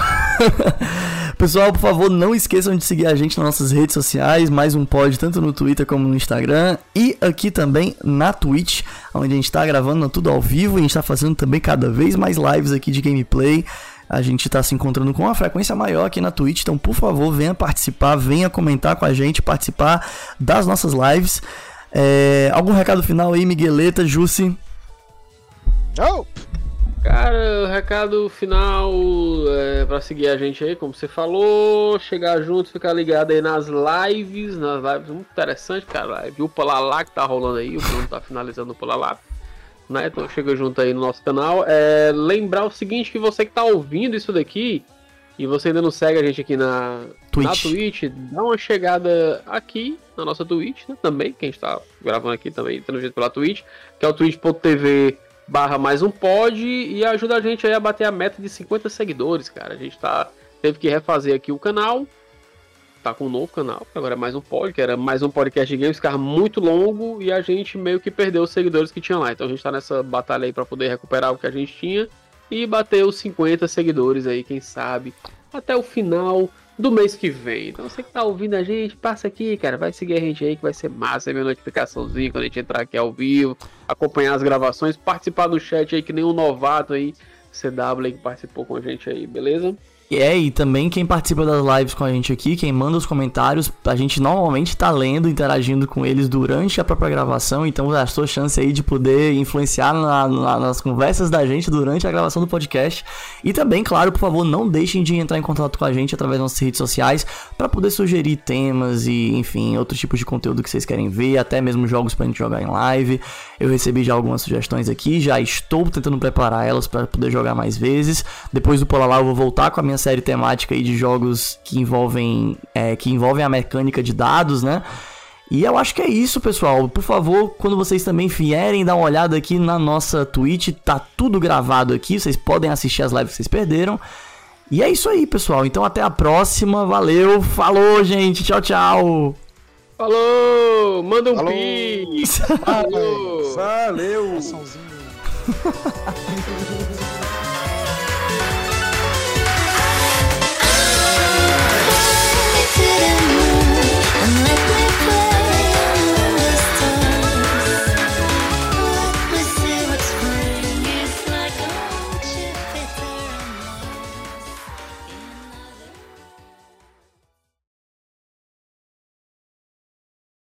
Pessoal, por favor, não esqueçam de seguir a gente nas nossas redes sociais, mais um pod tanto no Twitter como no Instagram e aqui também na Twitch, onde a gente tá gravando tudo ao vivo e a gente tá fazendo também cada vez mais lives aqui de gameplay. A gente tá se encontrando com uma frequência maior aqui na Twitch, então por favor, venha participar, venha comentar com a gente, participar das nossas lives. É, algum recado final aí, Migueleta, Jussi? Oh! Cara, o recado final é pra seguir a gente aí, como você falou, chegar junto, ficar ligado aí nas lives, nas lives muito interessante, cara. Live o Palalá que tá rolando aí, o Bruno tá finalizando o Palalá. Né? Então chega junto aí no nosso canal. É, lembrar o seguinte, que você que tá ouvindo isso daqui e você ainda não segue a gente aqui na Twitch. na Twitch, dá uma chegada aqui na nossa Twitch, né? Também, que a gente tá gravando aqui também, jeito pela Twitch, que é o twitch.tv barra mais um pod e ajuda a gente aí a bater a meta de 50 seguidores, cara. A gente tá teve que refazer aqui o canal. Tá com um novo canal, agora é mais um pod, que era mais um podcast de games, ficava muito longo e a gente meio que perdeu os seguidores que tinha lá. Então a gente tá nessa batalha aí pra poder recuperar o que a gente tinha e bater os 50 seguidores aí, quem sabe, até o final do mês que vem. Então você que tá ouvindo a gente, passa aqui, cara, vai seguir a gente aí que vai ser massa, ver notificaçãozinha quando a gente entrar aqui ao vivo, acompanhar as gravações, participar do chat aí que nem um novato aí, CW aí que participou com a gente aí, beleza? É, e também quem participa das lives com a gente aqui, quem manda os comentários, a gente normalmente tá lendo, interagindo com eles durante a própria gravação, então a sua chance aí de poder influenciar na, na, nas conversas da gente durante a gravação do podcast. E também, claro, por favor, não deixem de entrar em contato com a gente através das nossas redes sociais para poder sugerir temas e, enfim, outros tipos de conteúdo que vocês querem ver, até mesmo jogos pra gente jogar em live. Eu recebi já algumas sugestões aqui, já estou tentando preparar elas para poder jogar mais vezes. Depois do Polar eu vou voltar com a minha minha série temática aí de jogos que envolvem, é, que envolvem a mecânica de dados, né? E eu acho que é isso, pessoal. Por favor, quando vocês também vierem dar uma olhada aqui na nossa Twitch, tá tudo gravado aqui, vocês podem assistir as lives que vocês perderam. E é isso aí, pessoal. Então até a próxima. Valeu, falou, gente. Tchau, tchau. Falou! Manda um Falou. pi! Valeu! Coraçãozinho.